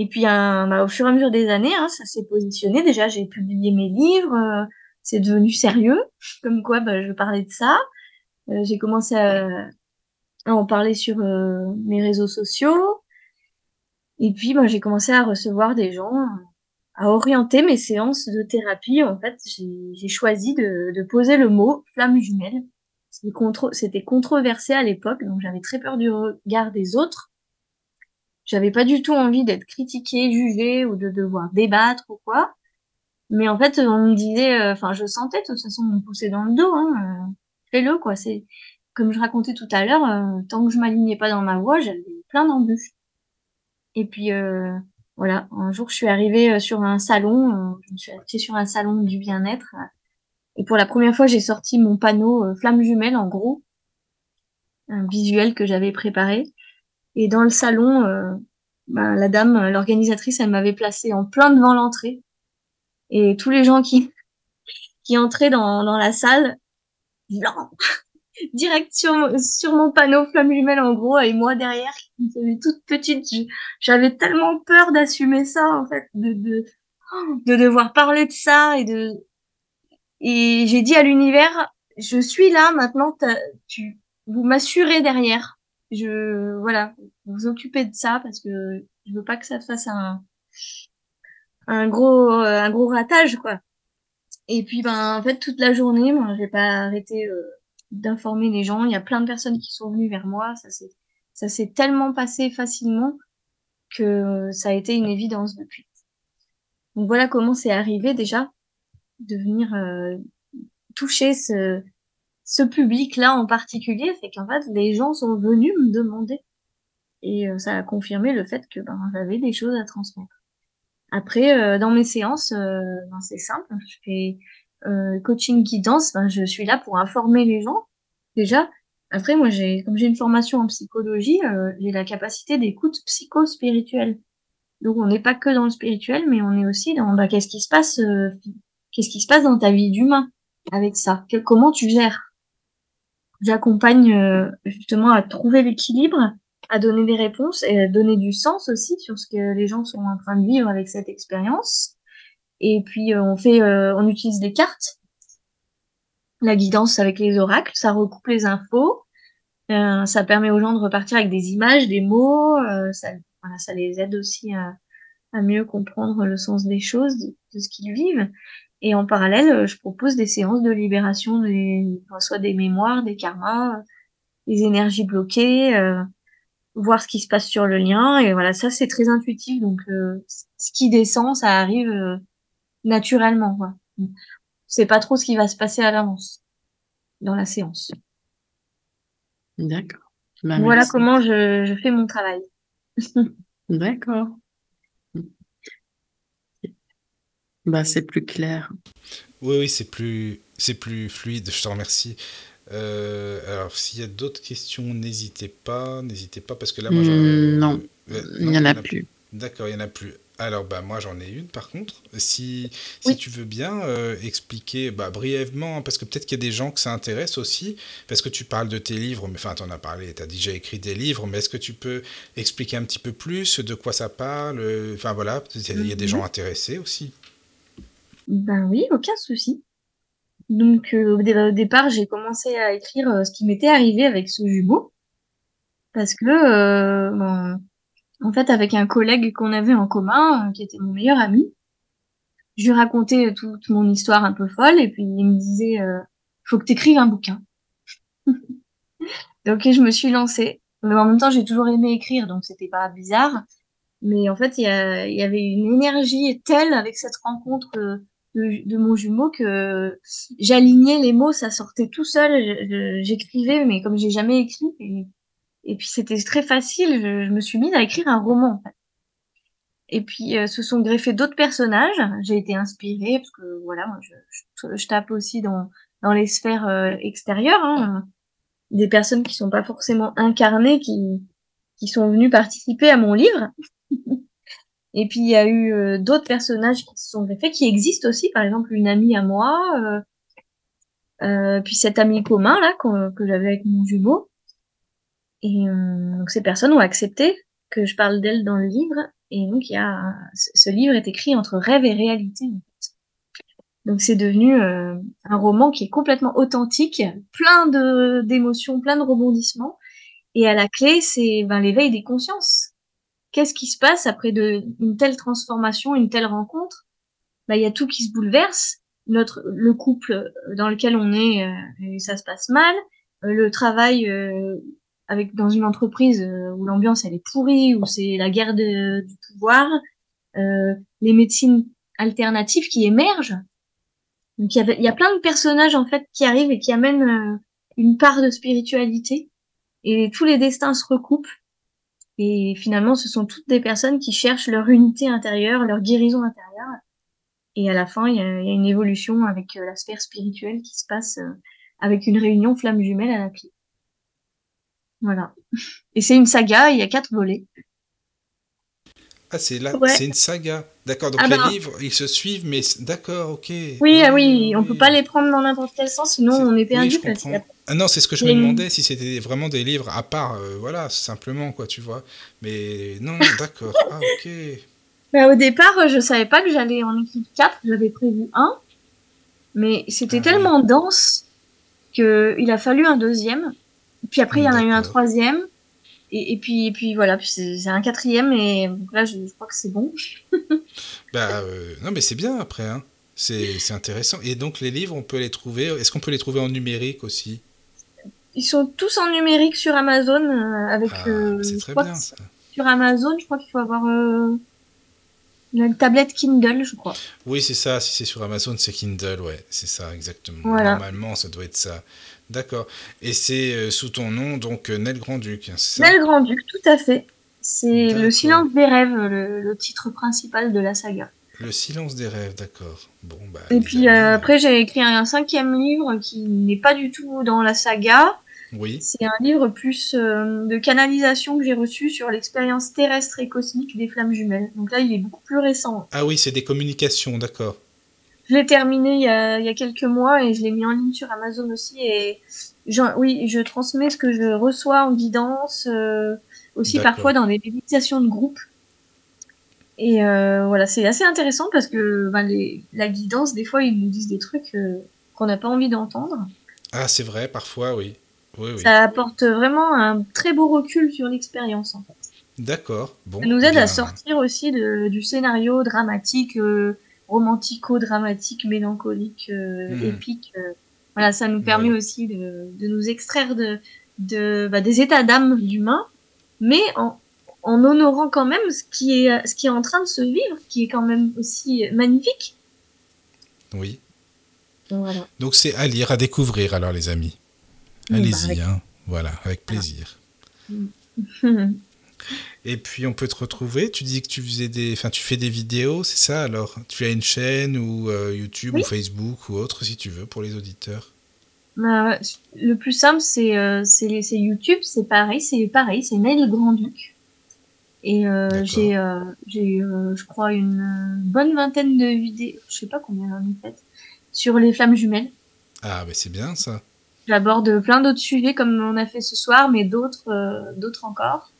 Et puis, bah, au fur et à mesure des années, hein, ça s'est positionné. Déjà, j'ai publié mes livres, euh, c'est devenu sérieux, comme quoi bah, je parlais de ça. Euh, j'ai commencé à, en parler sur euh, mes réseaux sociaux. Et puis, bah, j'ai commencé à recevoir des gens, à orienter mes séances de thérapie. En fait, j'ai choisi de, poser le mot flamme jumelle. C'était controversé à l'époque, donc j'avais très peur du regard des autres. J'avais pas du tout envie d'être critiquée, jugée ou de devoir débattre ou quoi. Mais en fait, on me disait, euh, enfin, je sentais de toute façon, on me poussait dans le dos, hein, euh, fais-le, quoi. C'est, comme je racontais tout à l'heure, euh, tant que je m'alignais pas dans ma voie, j'avais plein d'embûches. Et puis, voilà, un jour, je suis arrivée sur un salon, je me suis assise sur un salon du bien-être. et pour la première fois, j'ai sorti mon panneau flamme jumelle, en gros, un visuel que j'avais préparé. Et dans le salon, euh, ben, la dame, l'organisatrice, elle m'avait placé en plein devant l'entrée. Et tous les gens qui, qui entraient dans, dans la salle, blanc, direct sur, sur mon panneau flamme jumelle en gros, et moi derrière, qui toute petite. J'avais tellement peur d'assumer ça, en fait, de, de, de devoir parler de ça et de, et j'ai dit à l'univers, je suis là maintenant, tu, vous m'assurez derrière. Je, voilà, vous occupez de ça parce que je veux pas que ça fasse un, un gros, un gros ratage, quoi. Et puis, ben, en fait, toute la journée, moi, j'ai pas arrêté euh, d'informer les gens. Il y a plein de personnes qui sont venues vers moi. Ça s'est, ça s'est tellement passé facilement que ça a été une évidence depuis. Donc voilà comment c'est arrivé déjà de venir euh, toucher ce, ce public-là en particulier, c'est qu'en fait les gens sont venus me demander et euh, ça a confirmé le fait que ben, j'avais des choses à transmettre. Après, euh, dans mes séances, euh, ben, c'est simple. Je fais euh, coaching guidance. Ben, je suis là pour informer les gens déjà. Après, moi, j'ai comme j'ai une formation en psychologie, j'ai la capacité d'écoute psycho-spirituelle. Donc, on n'est pas que dans le spirituel, mais on est aussi dans bah, qu'est-ce qui se passe, qu'est-ce qui se passe dans ta vie d'humain avec ça? comment tu gères? J'accompagne justement à trouver l'équilibre à donner des réponses et à donner du sens aussi sur ce que les gens sont en train de vivre avec cette expérience. Et puis euh, on fait, euh, on utilise des cartes, la guidance avec les oracles, ça recoupe les infos, euh, ça permet aux gens de repartir avec des images, des mots, ça, voilà, ça les aide aussi à, à, mieux comprendre le sens des choses, de, ce qu'ils vivent. Et en parallèle, je propose des séances de libération des, soit des mémoires, des karmas, des énergies bloquées voir ce qui se passe sur le lien. Et voilà, ça c'est très intuitif. Donc euh, ce qui descend, ça arrive euh, naturellement. Quoi. C'est pas trop ce qui va se passer à l'avance dans la séance. D'accord. Bah, voilà comment je, je, fais mon travail. D'accord. Bah, c'est plus clair. Oui, oui, c'est plus, c'est plus fluide. Je te remercie. Euh, alors, s'il y a d'autres questions, n'hésitez pas. N'hésitez pas, parce que là, moi, mmh, non, il n'y en, a, plus. D'accord, il n'y en a plus. Alors, bah, moi, j'en ai une, par contre. Si, si tu veux bien euh, expliquer bah, brièvement, parce que peut-être qu'il y a des gens que ça intéresse aussi, parce que tu parles de tes livres, mais enfin, tu en as parlé, tu as déjà écrit des livres, mais est-ce que tu peux expliquer un petit peu plus de quoi ça parle? Enfin, voilà, il y a des mmh. gens intéressés aussi. Ben oui, aucun souci. Donc euh, au, départ, j'ai commencé à écrire euh, ce qui m'était arrivé avec ce jumeau. Parce que, euh, en fait, avec un collègue qu'on avait en commun, qui était mon meilleur ami, je lui racontais toute mon histoire un peu folle, et puis il me disait, faut que tu écrives un bouquin. donc je me suis lancée. Mais en même temps, j'ai toujours aimé écrire, donc c'était pas bizarre. Mais en fait, il y, y, avait une énergie telle avec cette rencontre de, mon jumeau que j'alignais les mots, ça sortait tout seul. J'écrivais, mais comme j'ai jamais écrit, et, puis c'était très facile. Je, me suis mise à écrire un roman. Et puis euh, se sont greffés d'autres personnages. J'ai été inspirée parce que voilà, je, je, tape aussi dans dans les sphères euh, extérieures, hein, des personnes qui sont pas forcément incarnées, qui qui sont venues participer à mon livre. Et puis il y a eu euh, d'autres personnages qui se sont greffés, qui existent aussi, par exemple une amie à moi, euh, euh puis cet ami commun là que j'avais avec mon jumeau. Et euh, donc ces personnes ont accepté que je parle d'elle dans le livre. Et donc il y a ce livre est écrit entre rêve et réalité. En fait. Donc c'est devenu un roman qui est complètement authentique, plein de d'émotions, plein de rebondissements. Et à la clé, c'est ben, l'éveil des consciences qu'est-ce qui se passe après de, une telle transformation, une telle rencontre? Bah, il y a tout qui se bouleverse. Notre, le couple dans lequel on est, euh, ça se passe mal. Euh, le travail euh, avec dans une entreprise où l'ambiance elle est pourrie, où c'est la guerre de, du pouvoir. les médecines alternatives qui émergent. Donc il y, y a plein de personnages en fait qui arrivent et qui amènent une part de spiritualité. Et tous les destins se recoupent et finalement, ce sont toutes des personnes qui cherchent leur unité intérieure, leur guérison intérieure. Et à la fin, il y a, une évolution avec euh, la sphère spirituelle qui se passe euh, avec une réunion flamme jumelle à la clé. Voilà. Et c'est une saga, il y a quatre volets. Ah, c'est là, c'est une saga. D'accord, donc ah les ben, livres, ils se suivent, mais d'accord, ok. Oui, ah, oui, on peut pas les prendre dans n'importe quel sens, sinon on est perdu. ah non, c'est ce que je me demandais, si c'était vraiment des livres à part, euh, voilà, simplement, quoi, tu vois. Mais non, d'accord, ah ok. Ben, au départ, je savais pas que j'allais en écrire quatre, j'avais prévu un, mais c'était ah tellement dense qu'il a fallu un deuxième. Puis après, il y en a eu un troisième. Et, puis, et puis voilà, c'est un quatrième et là je, crois que c'est bon. bah non mais c'est bien après, hein. c'est intéressant. Et donc les livres, on peut les trouver. Est-ce qu'on peut les trouver en numérique aussi? Ils sont tous en numérique sur Amazon avec. Ah, c'est très bien ça. Sur Amazon, je crois qu'il faut avoir une tablette Kindle, je crois. Oui, c'est ça. Si c'est sur Amazon, c'est Kindle, ouais. C'est ça, exactement. Normalement, ça doit être ça. D'accord. Et c'est euh, sous ton nom, donc euh, Nel Grand-Duc, hein, Nel Grand-Duc, tout à fait. C'est Le silence des rêves, le, titre principal de la saga. Le silence des rêves, d'accord. Bon, bah, Et puis euh, après, j'ai écrit un cinquième livre qui n'est pas du tout dans la saga, oui. C'est un livre plus euh, de canalisation que j'ai reçu sur l'expérience terrestre et cosmique des flammes jumelles. Donc là, il est beaucoup plus récent. Ah oui, c'est des communications, d'accord. Je l'ai terminé il y, a, quelques mois et je l'ai mis en ligne sur Amazon aussi. Et oui, je transmets ce que je reçois en guidance, euh, aussi parfois dans des méditations de groupe. Et euh, voilà, c'est assez intéressant parce que ben, la guidance, des fois, ils nous disent des trucs qu'on n'a pas envie d'entendre. Ah, c'est vrai, parfois, oui. Ça apporte vraiment un très beau recul sur l'expérience en fait. D'accord. Bon, ça nous aide à sortir aussi de, du scénario dramatique, euh, romantico-dramatique, mélancolique, euh, hmm. épique. Euh. voilà, ça nous permet aussi de, de, nous extraire de, de bah, des états d'âme d'humains, mais en, en honorant quand même ce qui est ce qui est en train de se vivre, qui est quand même aussi magnifique. Oui. Voilà. Donc c'est à lire, à découvrir alors les amis. Allez-y, hein. voilà, avec plaisir. Et puis on peut te retrouver. Tu dis que tu faisais des, enfin tu fais des vidéos, c'est ça alors? Tu as une chaîne ou euh, YouTube ou Facebook ou autre si tu veux pour les auditeurs? Bah, le plus simple c'est euh, YouTube, c'est pareil, c'est pareil, c'est Grand Duc. Et euh, j'ai j'ai je crois une bonne vingtaine de vidéos, je sais pas combien en fait, sur les flammes jumelles. Ah mais c'est bien ça. J'aborde plein d'autres sujets comme on a fait ce soir, mais d'autres, euh, d'autres encore.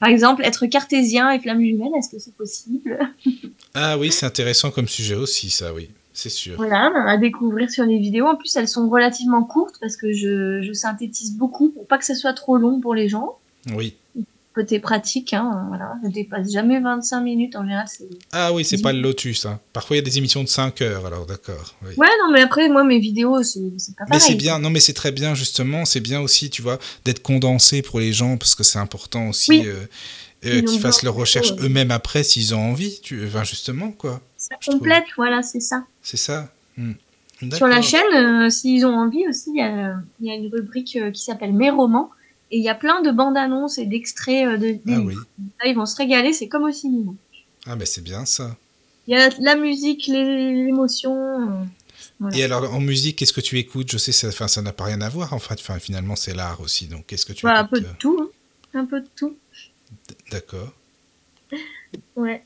Par exemple, être cartésien et flamme jumelle, est-ce que c'est possible? Ah oui, c'est intéressant comme sujet aussi, ça, oui, c'est sûr. Voilà, à découvrir sur les vidéos. En plus, elles sont relativement courtes parce que je, je synthétise beaucoup pour pas que ce soit trop long pour les gens. Oui côté pratique, hein, voilà, je dépasse jamais 25 minutes en général. Ah oui, c'est pas le Lotus. Hein. Parfois il y a des émissions de 5 heures, alors d'accord. Ouais, non, mais après, moi, mes vidéos, c'est pas pareil. Mais c'est bien, non, mais c'est très bien, justement. C'est bien aussi, tu vois, d'être condensé pour les gens, parce que c'est important aussi euh, euh, qu'ils fassent leurs recherches eux-mêmes après s'ils ont envie, tu... enfin, justement, quoi. Ça complète, voilà, c'est ça. C'est ça. Hmm. Sur la chaîne, euh, s'ils ont envie aussi, il y a, y a, une rubrique qui s'appelle Mes romans et il y a plein de bandes annonces et d'extraits euh, de. Ah oui. ils vont se régaler, c'est comme au cinéma. Ah ben c'est bien ça. Il y a la musique, l'émotion. Euh, et alors en musique, qu'est-ce que tu écoutes? Je sais, ça, n'a pas rien à voir en fait. Enfin, finalement, c'est l'art aussi. Donc, qu'est-ce que tu bah, Un peu de euh tout. Hein. Un peu de tout. D'accord. Ouais.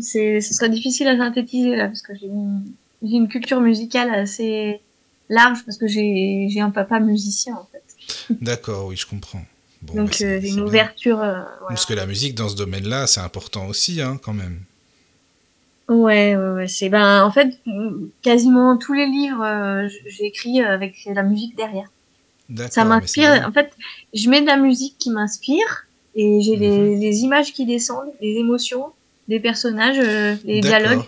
C'est, ce serait difficile à synthétiser là parce que j'ai une, une culture musicale assez large parce que j'ai, j'ai un papa musicien en fait. D'accord, oui, je comprends. Donc, euh, une ouverture. Euh, Parce que la musique dans ce domaine-là, c'est important aussi, hein, quand même. Ouais, ouais, ouais. C'est ben, en fait, quasiment tous les livres, euh, j'écris avec la musique derrière. Ça m'inspire. En fait, je mets de la musique qui m'inspire et j'ai les, mhm. images qui descendent, les émotions, les personnages, les dialogues.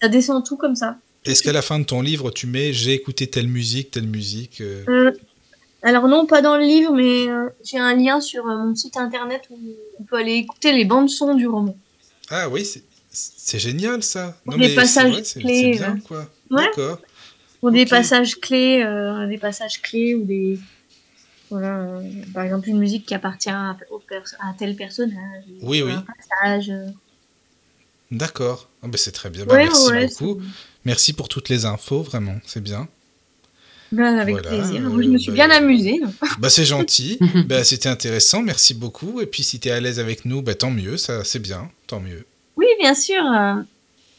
Ça descend tout comme ça. Est-ce qu'à la fin de ton livre, tu mets j'ai écouté telle musique, telle musique alors non, pas dans le livre, mais euh, j'ai un lien sur euh, mon site internet où on peut aller écouter les bandes son du roman. Ah oui, c'est génial ça. Non, des passages clés. C'est bien euh, quoi. D'accord. Pour des passages clés, des passages clés ou des voilà, par exemple une musique qui appartient à, à tel personnage. Oui, oui. Un passage. D'accord. Oh, ben c'est très bien. Bah, merci beaucoup. Merci pour toutes les infos, vraiment, c'est bien. Ben, avec plaisir. je me suis bien bah, amusée. Bah, c'est gentil. bah, C'était intéressant. Merci beaucoup. Et puis, si tu es à l'aise avec nous, bah, tant mieux. Ça, c'est bien. Tant mieux. Oui, bien sûr.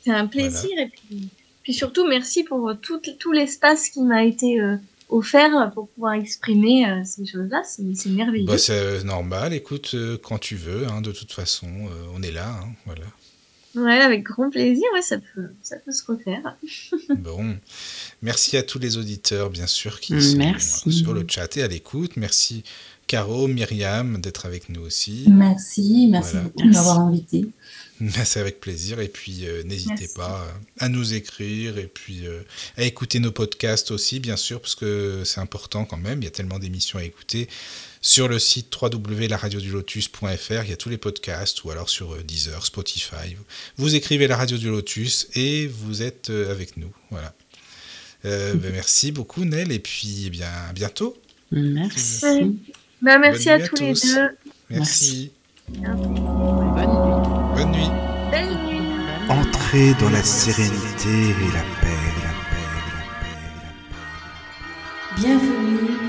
C'est un plaisir. Et puis, puis, surtout, merci pour tout, tout l'espace qui m'a été euh, offert pour pouvoir exprimer euh, ces choses-là. C'est merveilleux. Bah, c'est normal. Écoute, euh, quand tu veux. Hein, de toute façon, on est là. Hein, voilà. Ouais, avec grand plaisir, ouais, ça peut, ça peut se refaire. bon, merci à tous les auditeurs, bien sûr, qui sont sur le chat et à l'écoute. Merci Caro, Myriam, d'être avec nous aussi. Merci, merci beaucoup de m'avoir invité. C'est avec plaisir. Et puis, euh, n'hésitez pas à nous écrire et puis euh, à écouter nos podcasts aussi, bien sûr, parce que c'est important quand même. Il y a tellement d'émissions à écouter. Sur le site www.laradiodulotus.fr, il y a tous les podcasts, ou alors sur euh, Deezer, Spotify. Vous écrivez La Radio du Lotus et vous êtes avec nous. Voilà. Ben, merci beaucoup, Nel, et puis eh bien, à bientôt. Merci. Bah, merci à, tous, les deux. Merci. Bonne nuit. Bonne nuit. Belle nuit. Entrez dans la sérénité et la paix, la paix, la paix, la paix. Bienvenue